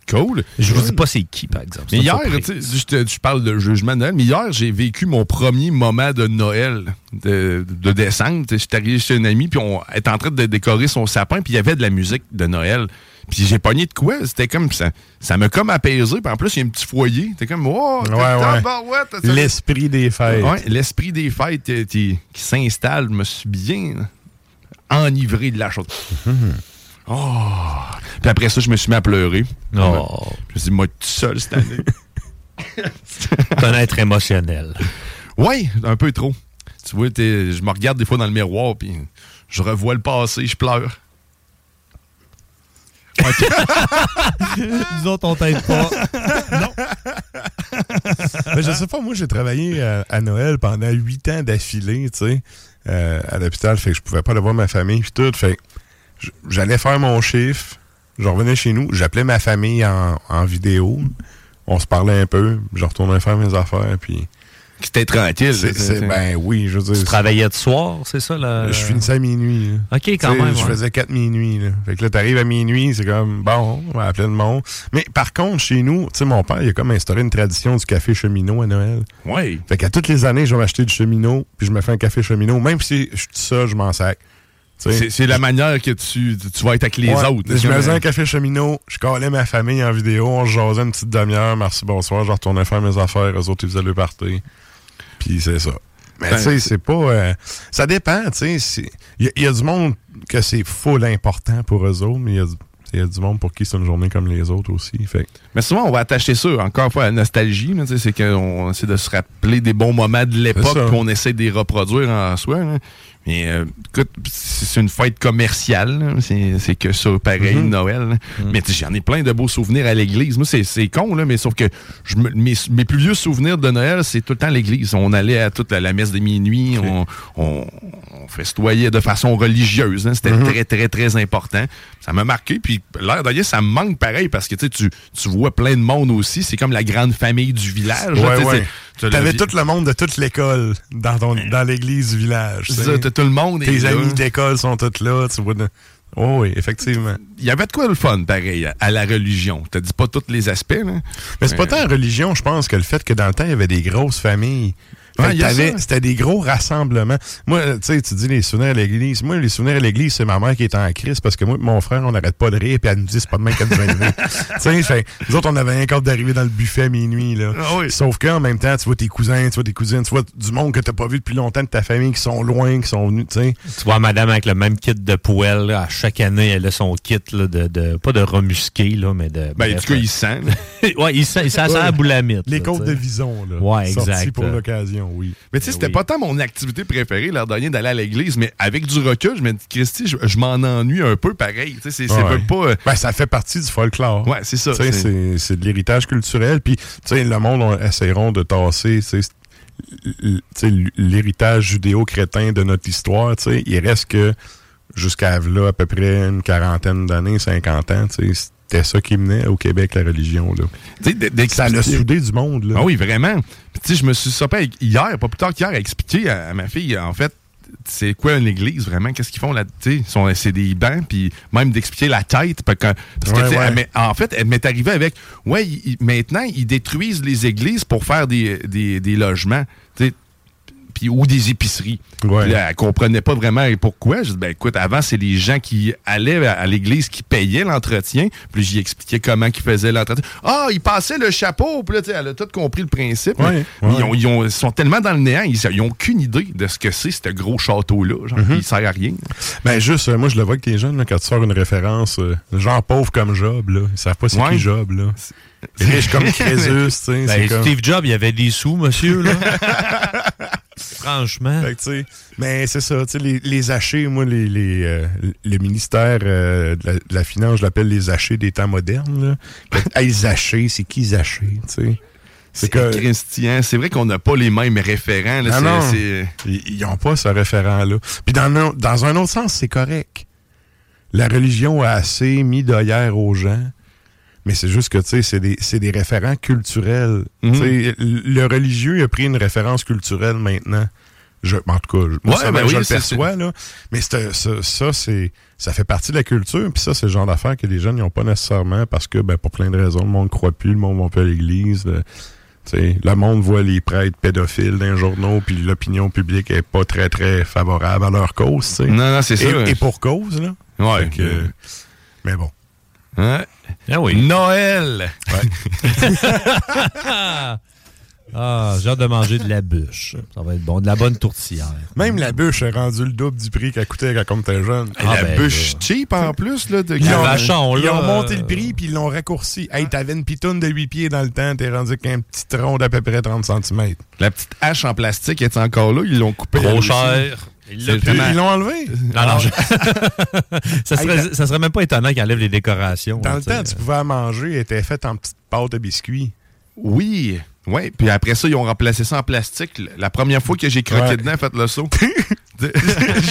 Cool. Je vous dis pas c'est qui, par exemple. Mais hier, une surprise. tu sais, je, parle de jugement de Noël, mais hier, j'ai vécu mon premier moment de Noël de, de décembre. J'étais arrivé chez un ami, puis on était en train de décorer son sapin, puis il y avait de la musique de Noël. Puis j'ai pogné de quoi? C'était comme ça. Ça m'a comme apaisé. Puis en plus, il y a un petit foyer. T'es comme, oh, Ouais, ouais. L'esprit des fêtes. Ouais, l'esprit des fêtes euh, qui, qui s'installe. Je me suis bien enivré de la chose. Oh. Puis après ça, je me suis mis à pleurer. Oh. Je me suis dit, moi, tout seul cette année. C'est un être émotionnel. Oui, un peu trop. Tu vois, t'es- je me regarde des fois dans le miroir, puis je revois le passé, je pleure. Nous autres, on t'aide pas. Mais je sais pas, moi, j'ai travaillé à, à Noël pendant huit ans d'affilée, tu sais, euh, à l'hôpital. Fait que je pouvais pas aller voir ma famille, puis tout. Fait j'allais faire mon chiffre, je revenais chez nous, j'appelais ma famille en, en vidéo, on se parlait un peu, je retournais faire mes affaires, puis... C'était tranquille. C'est- c'est- ben oui, je veux dire... Tu travaillais de soir, c'est ça? Là? Je finissais à minuit. là. OK, quand même, Je ouais. faisais 4 minuit. Là. Fait que là, t'arrives à minuit, c'est comme, bon, on va appeler le monde. Mais par contre, chez nous, tu sais, mon père, il a comme instauré une tradition du café cheminot à Noël. Oui. Fait qu'à toutes les années, je vais m'acheter du cheminot, puis je me fais un café cheminot. Même si je suis tout seul, je m'en sac. C'est la manière que tu, tu vas être avec les Ouais. autres. Je me faisais un café cheminot, je collais ma famille en vidéo, on jasait une petite demi-heure, merci, bonsoir, je retournais faire mes affaires, eux autres, ils faisaient le party. Puis c'est ça. Mais Ben, tu sais, c'est pas. euh, ça dépend, tu sais. Il y, a- il y a du monde que c'est full important pour eux autres, mais il y a du- il y, a du monde pour qui c'est une journée comme les autres aussi. Fait. Mais souvent, on va attacher ça, encore une fois, à la nostalgie. là, tu sais, C'est qu'on essaie de se rappeler des bons moments de l'époque, ça. puis on essaie de les reproduire en soi. Mais euh, écoute, c'est une fête commerciale. C'est que ça, pareil, Mhm. Noël. là. Mais j'en ai plein de beaux souvenirs à l'église. Moi, c'est- c'est con, là, mais sauf que je mes, mes plus vieux souvenirs de Noël, c'est tout le temps l'église. On allait à toute la, la messe de minuit, on, on, on festoyait de façon religieuse. hein. C'était Mhm. très, très, très important. Ça m'a marqué. Puis l'air d'ailleurs, ça me manque pareil parce que tu tu vois plein de monde aussi. C'est comme la grande famille du village. Ouais, ouais. T'avais tout le monde de toute l'école dans, ton, dans l'église du village. C'est tu ça, tout le monde Tes là. amis d'école sont tous là. Tu vois. Oh, oui, effectivement. Il y avait de quoi le fun, pareil, à- la religion. Te dis pas tous les aspects. Là. Mais c'est pas tant la religion, je pense, que le fait que dans le temps, il y avait des grosses familles. Ouais. C'était des gros rassemblements. Moi, tu sais, tu dis les souvenirs à l'église. Moi, les souvenirs à l'église, c'est ma mère qui est en crise parce que moi et mon frère, on n'arrête pas de rire puis elle nous dit c'est pas demain qu'elle nous va. Tu sais, nous autres, on avait un cadre d'arriver dans le buffet à minuit. Là. Ah Sauf qu'en même temps, tu vois tes cousins, tu vois tes cousines, tu vois du monde que t'as pas vu depuis longtemps de ta famille qui sont loin, qui sont venus, tu sais. Tu vois madame avec le même kit de poêle. là. À chaque année, elle a son kit là, de, de- Pas de remusqué, là, mais de. Ben, bref, en tout cas, il sent. ouais, il sent, il sent ça à la boulamite. Les là, côtes tu de Vison, là. Ouais, exact. pour l'occasion, oui. Mais tu sais, c'était pas tant mon activité préférée l'heure dernière d'aller à l'église, mais avec du recul, je me dis, Christy, je, je m'en ennuie un peu pareil. Tu sais, c'est Ouais. pas. euh, Ben, ça fait partie du folklore. Ouais, c'est ça. C'est- de l'héritage culturel. Puis, tu sais, le monde on, essaieront de tasser l'héritage judéo-crétin de notre histoire. tu sais. Il reste que jusqu'à là, à peu près une quarantaine d'années, 50 ans, tu sais, c'était ça qui menait au Québec, la religion. Là. Tu sais, d- Ça l'a d'expliquer- soudé du monde. Là. Ah oui, vraiment. Puis, tu sais, je me suis avec- hier, pas plus tard qu'hier, à expliquer à, à ma fille, en fait, c'est quoi une église, vraiment? Qu'est-ce qu'ils font là? C'est des bancs, puis même d'expliquer la tête. Parce que, parce que, Ouais, ouais. elle en fait, elle m'est arrivée avec, ouais, maintenant, ils détruisent les églises pour faire des, des, des logements. Puis ou des épiceries. Ouais. Puis là, elle comprenait pas vraiment pourquoi. Je dis, ben écoute, avant, c'est les gens qui allaient à, l'église qui payaient l'entretien. Puis j'y expliquais comment ils faisaient l'entretien. Ah, ils passaient le chapeau. Puis là, elle a tout compris le principe. Ouais, Mais ouais. Ils, ont- ils ont- ils sont tellement dans le néant, ils, ils ont aucune idée de ce que c'est, ce gros château-là. Genre, Mhm. il sert à rien. Ben juste, euh, moi je le vois avec les jeunes, là, quand tu sors une référence, euh, genre pauvre comme Job, là. Ils savent pas c'est qui Job, là. Riche comme Crésus, tu sais. Ben, c'est comme- Steve Jobs, il avait des sous, monsieur, là. Franchement. Fait que, mais c'est ça, tu sais, les, les hachés, moi, les, les, euh, le ministère euh, de, la, de la Finance, je l'appelle les hachés des temps modernes. Là. Que- c'est qui tu sais? C'est Christian. C'est vrai qu'on n'a pas les mêmes référents. là. Non, C'est- non. c'est- Ils n'ont pas ce référent-là. Puis dans, un- dans un autre sens, c'est correct. La religion a assez mis d'œillère aux gens. Mais c'est juste que, tu sais, c'est des, c'est des référents culturels. Mhm. Le religieux a pris une référence culturelle maintenant. Je, en tout cas, je- moi, Ouais, ça, ben je le perçois, là. Mais ça, ça, c'est, ça fait partie de la culture. Puis ça, c'est le genre d'affaires que les jeunes n'ont pas nécessairement parce que, ben, pour plein de raisons, le monde ne croit plus, le monde va pas à l'église. le- tu sais, le monde voit les prêtres pédophiles dans les journaux, puis l'opinion publique est pas très, très favorable à leur cause. tu sais. Non, non, c'est Et- ça. Et, pour cause, là. Ouais. Que- mais bon. Hein? Ah oui. Noël! ah, j'ai hâte de manger de la bûche. Ça va être bon. De la bonne tourtière. Même la bûche a rendu le double du prix qu'elle coûtait quand on était jeune. Et la bûche cheap en plus. Là, de... Ils ont, vachon, ils là, ont monté euh, le prix puis ils l'ont raccourci. Hey, t'avais une pitoune de 8 pieds dans le temps, t'es rendu qu'un petit tronc d'à peu près 30 cm. La petite hache en plastique est encore là. Ils l'ont coupé. Trop cher. Vraiment- Ils l'ont enlevé. Non, non, je- ça, Hey, serait, ça serait même pas étonnant qu'il enlève les décorations. Dans là, le temps, tu pouvais la manger, elle était faite en petite pâte de biscuits. Oui. Oui. Puis après ça, ils ont remplacé ça en plastique. La première fois que j'ai croqué Ouais. dedans, faites le saut.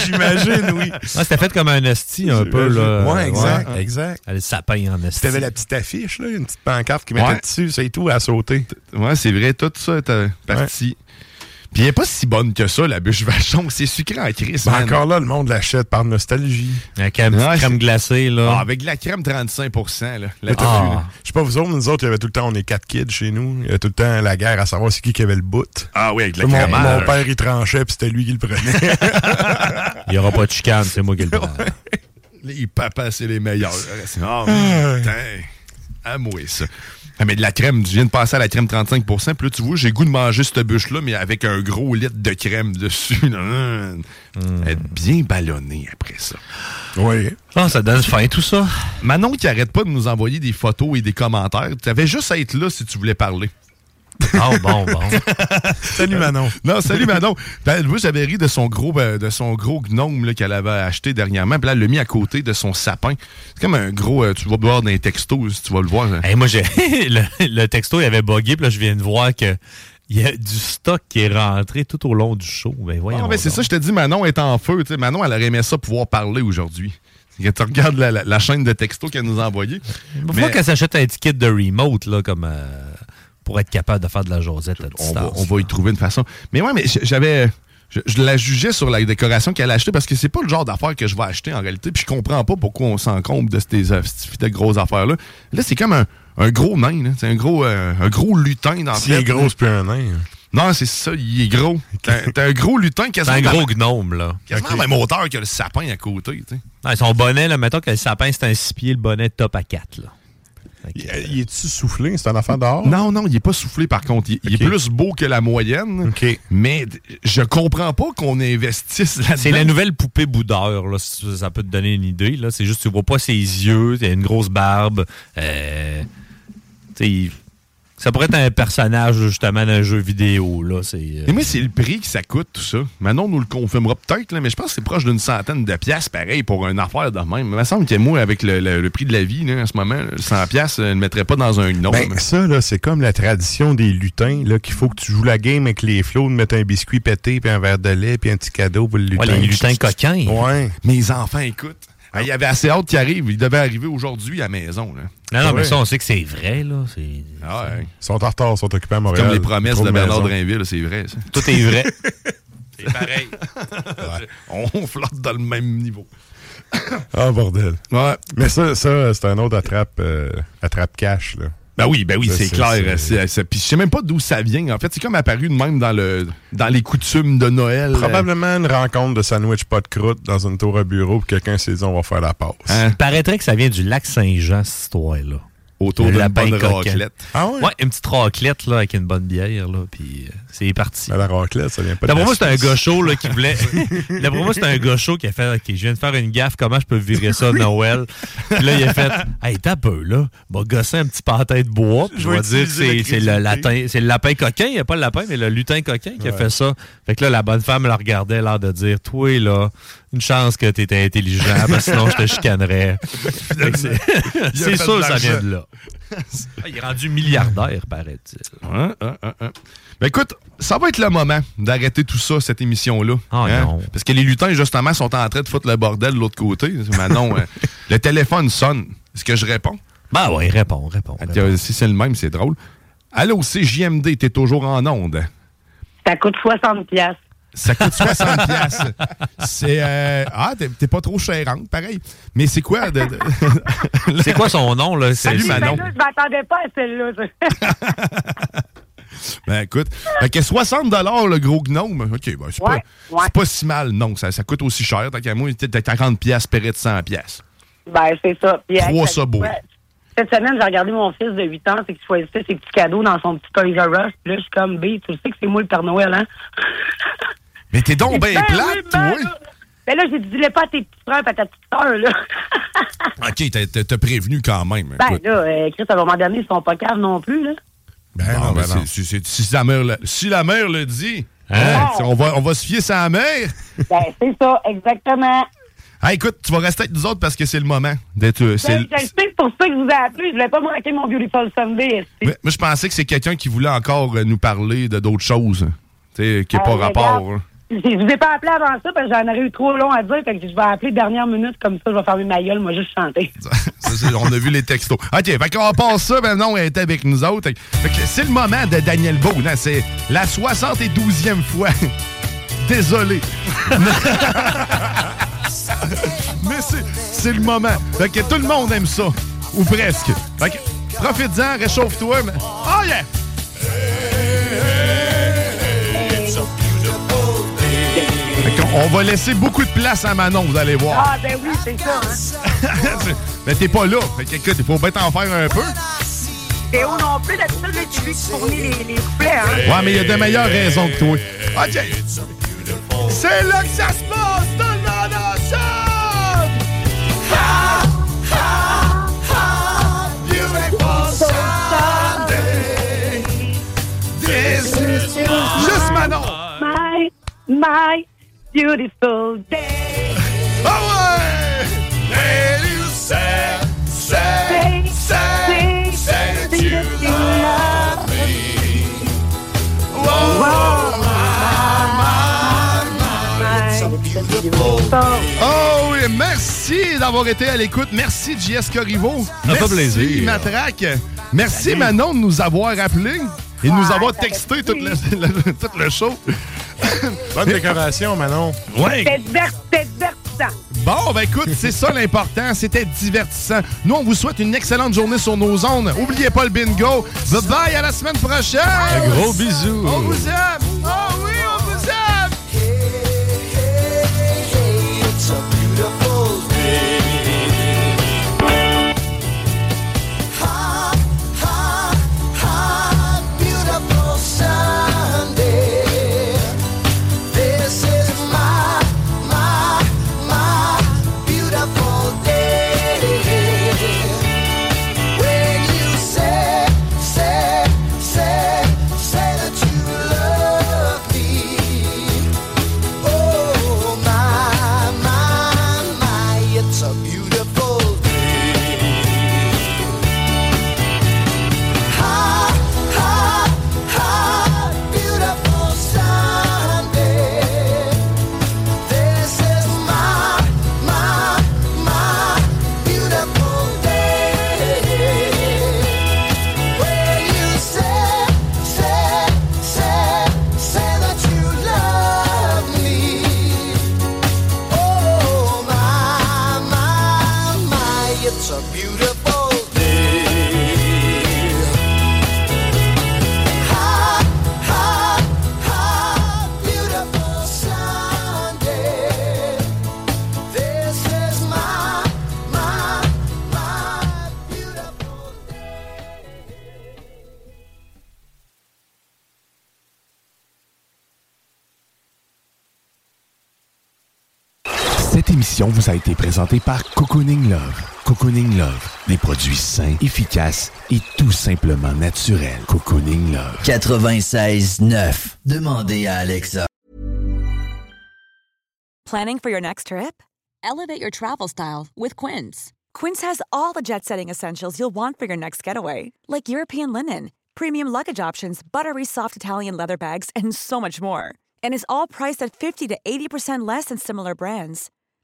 J'imagine, oui. Ouais, c'était fait comme un esti un peu. Là, Ouais, exact, Ouais. exact. Le sapin en esti. T'avais la petite affiche, là, une petite pancarte qui mettait Ouais. dessus, c'est tout, à sauter. Ouais, c'est vrai. Tout ça était parti. Puis elle est pas si bonne que ça, la bûche vachon. C'est sucré en crise. Ben, encore là, le monde l'achète par nostalgie. Avec une petite Ouais, crème glacée, là. Ah, avec de la crème 35 là. Je sais pas vous autres, mais nous autres, il y avait tout le temps, on est quatre kids chez nous. Il y avait tout le temps la guerre à savoir c'est qui qui avait le bout. Ah oui, avec la mon, crème. mon père, il tranchait, puis c'était lui qui le prenait. Il n'y aura pas de chicane, c'est moi qui le prends. Les papas, c'est les meilleurs. Oh, Ah. putain. À moi, ça. Ah, mais de la crème, tu viens de passer à la crème 35 puis là, tu vois, j'ai goût de manger cette bûche-là, mais avec un gros litre de crème dessus. Hum. Être bien ballonné après ça. oui. Ah, ça donne faim, tout ça. Manon qui arrête pas de nous envoyer des photos et des commentaires, tu avais juste à être là si tu voulais parler. Ah, bon, bon. Salut Manon. Non, salut Manon. Ben, moi, j'avais ri de son gros, ben, de son gros gnome qu'elle avait acheté dernièrement. Puis là, elle l'a mis à côté de son sapin. C'est comme un gros. euh, tu vas voir dans les textos, tu vas le voir. hein. Hey, moi, j'ai le, le texto, il avait bugué, puis là, je viens de voir que il y a du stock qui est rentré tout au long du show. Ben, voyons. Ah, ben, c'est ça, je te dis, Manon est en feu. Manon, elle aurait aimé ça pouvoir parler aujourd'hui. Tu regardes la, la- la chaîne de textos qu'elle nous a envoyée. Il faut qu'elle s'achète un ticket de remote, là, comme euh, pour être capable de faire de la josette à on va, on va y trouver une façon. Mais ouais, mais j'avais. Je, je la jugeais sur la décoration qu'elle a achetée parce que c'est pas le genre d'affaires que je vais acheter en réalité. Puis je comprends pas pourquoi on s'encombre de ces euh, de grosses affaires-là. Là, c'est comme un, un gros nain. là. C'est un gros, euh, un gros lutin dans S'il est gros, c'est plus un nain. Non, c'est ça, il est gros. T'as un gros lutin C'est quasiment. un dans- gros gnome, là. Quasiment la même hauteur que le sapin à côté. tu sais. Ouais, son bonnet, là, mettons que le sapin, c'est un 6 pieds, le bonnet top à 4. Là. Il, il est-tu soufflé? C'est un affaire dehors? Non, non, il est pas soufflé par contre. Il, il est plus beau que la moyenne. OK. Mais je comprends pas qu'on investisse là-dedans. C'est la nouvelle poupée boudeur, là, si ça peut te donner une idée. Là. C'est juste tu vois pas ses yeux, il a une grosse barbe. Euh, tu sais, il- ça pourrait être un personnage justement d'un jeu vidéo. Là. C'est, euh, Et moi, c'est le prix que ça coûte, tout ça. Manon nous le confirmera peut-être, là, mais je pense que c'est proche d'une centaine de piastres, pareil, pour une affaire de même. Il me semble que moi, avec le, le- le prix de la vie, là, en ce moment, là, 100 piastres, ne mettrait pas dans un gnome. Ben, ça, là, c'est comme la tradition des lutins, là, qu'il faut que tu joues la game avec les flots, de mettre un biscuit pété, puis un verre de lait, puis un petit cadeau pour le lutin. ouais, les lutins coquins. Ouais. Mes enfants, écoute. Ah, Il y avait assez hâte qu'il arrive. Il devait arriver aujourd'hui à la maison. Là. Non, non, mais Ouais. ça, on sait que c'est vrai. Là. C'est, Ah ouais. Ils sont en retard, ils sont occupés à Montréal. Comme les promesses de Bernard. Drainville, c'est vrai. Ça. tout est vrai. c'est pareil. On flotte dans le même niveau. Ah, bordel. Ouais. Mais ça, ça c'est un autre attrape, euh, attrape cash, là. Ben oui, ben oui, c'est clair. Puis je sais même pas d'où ça vient. En fait, c'est comme apparu de même dans le dans les coutumes de Noël. Probablement une rencontre de sandwich pas de croûte dans une tour à bureau, puis quelqu'un s'est dit on va faire la passe. Hein? Il paraîtrait que ça vient du lac Saint-Jean, cette histoire-là. Autour Le d'une lapin bonne raclette. Ah ouais? Ouais, une petite raclette là, avec une bonne bière, là, puis euh, c'est parti. Mais la raclette, ça vient pas de D'après la moi, c'est un chaud là, qui voulait. D'après moi, c'est un chaud qui a fait OK, je viens de faire une gaffe, comment je peux virer ça à Noël? Puis là, il a fait Hey, t'as peu, là. Va gosser un petit pâté de bois. Puis je vais dire c'est la le, latin, c'est le lapin coquin. Il n'y a pas le lapin, mais le lutin coquin qui a fait ça. Fait que là, la bonne femme la regardait, l'air de dire Toi, là, une chance que t'étais intelligent, parce que sinon, je te chicanerais. C'est sûr ça vient de là. Ah, il est rendu milliardaire, paraît-il. Hein, hein, hein, hein. Ben écoute, ça va être le moment d'arrêter tout ça, cette émission-là. Ah Hein? non. Parce que les lutins, justement, sont en train de foutre le bordel de l'autre côté. Manon, euh, le téléphone sonne. Est-ce que je réponds? Ben ouais, réponds, réponds. Si c'est le même, c'est drôle. Allô, c'est JMD, t'es toujours en onde. Ça coûte 60 pièces. Ça coûte 60 piastres. C'est... euh, Ah, t'es t'es pas trop chérante, pareil. Mais c'est quoi? de- de- C'est quoi son nom, là? Salut, C'est- Manon. Ben là, je m'attendais pas à celle-là. Ben écoute, fait que 60 le gros gnome. OK, ben, c'est Ouais, pas, ouais. c'est pas si mal. Non, ça, ça coûte aussi cher. Tant qu'à moi, t'as 40 piastres, péré de 100 piastres. ben, c'est ça. Puis, Trois ouais. Cette semaine, j'ai regardé mon fils de 8 ans, c'est qu'il choisissait ses petits cadeaux dans son petit Toys R Us. Puis là, je suis comme, B, tu sais que c'est moi le Père Noël, hein? Mais t'es donc bien Ben oui, plate, ben toi. là. Ben là, j'ai dit, dis-le pas à tes petits frères et à ta petite soeur, là. OK, t'as- prévenu quand même. ben écoute. là, euh, Chris, à un moment donné, ils sont pas caves non plus, là. Ben Bon, non, ben, ben non. si, la mère le, si la mère le dit, Hein? on, va, on va se fier sa mère. Ben, c'est ça, exactement. Ah, écoute, tu vas rester avec nous autres parce que c'est le moment d'être. euh, c'est Ben, le- je le sais, c'est pour ça que je vous ai appelé. Je voulais pas manquer mon Beautiful Sunday. Ouais, Moi, je pensais que c'est quelqu'un qui voulait encore euh, nous parler de d'autres choses. Tu sais, qui n'est Euh, pas mais rapport. hein. Je vous ai pas appelé avant ça parce que j'en aurais eu trop long à dire. Je vais appeler dernière minute comme ça, je vais fermer ma gueule, moi juste chanter. On a vu les textos. OK, fait qu'on passe ça, maintenant, elle est avec nous autres. Fait que c'est le moment de Daniel Beau. hein, C'est la 72e fois. Désolé. Mais c'est- c'est le moment. Fait que tout le monde aime ça. Ou presque. Fait que profite-en, réchauffe-toi. mais- Oh yeah! On va laisser beaucoup de place à Manon, vous allez voir. Ah, ben oui, c'est ça. Hein. Mais t'es pas là. Fait que, écoute, il faut bien t'en faire un peu. Théo non plus, d'habitude, c'est lui qui fournit les, les couplets. Hein. Ouais, mais il y a de meilleures raisons que toi. OK. C'est là que ça se passe, tout le monde ensemble! Ha, ha, ha, beautiful Sunday. This is Juste Manon! My, my beautiful day. Ah ouais! And you say, say, say, say that you love me. Whoa, Oh oui, merci d'avoir été à l'écoute. Merci JS Corriveau. Ça fait Merci plaisir. Matraque. Merci Manon de nous avoir appelés et de nous avoir texté tout le, le- tout le show. Bonne décoration, Manon. Ouais. C'était divertissant. Bon, ben écoute, c'est ça l'important. C'était divertissant. Nous, on vous souhaite une excellente journée sur nos ondes. Oubliez pas le bingo. Bye bye, à la semaine prochaine. Un gros bisou. On vous aime. Oh oui, émission vous a été présentée par Cocooning Love. Cocooning Love, des produits sains, efficaces et tout simplement naturels. Cocooning Love. 96.9. Demandez à Alexa. Planning for your next trip? Elevate your travel style with Quince. Quince has all the jet setting essentials you'll want for your next getaway, like European linen, premium luggage options, buttery soft Italian leather bags, and so much more. And is all priced at 50 to 80% less than similar brands.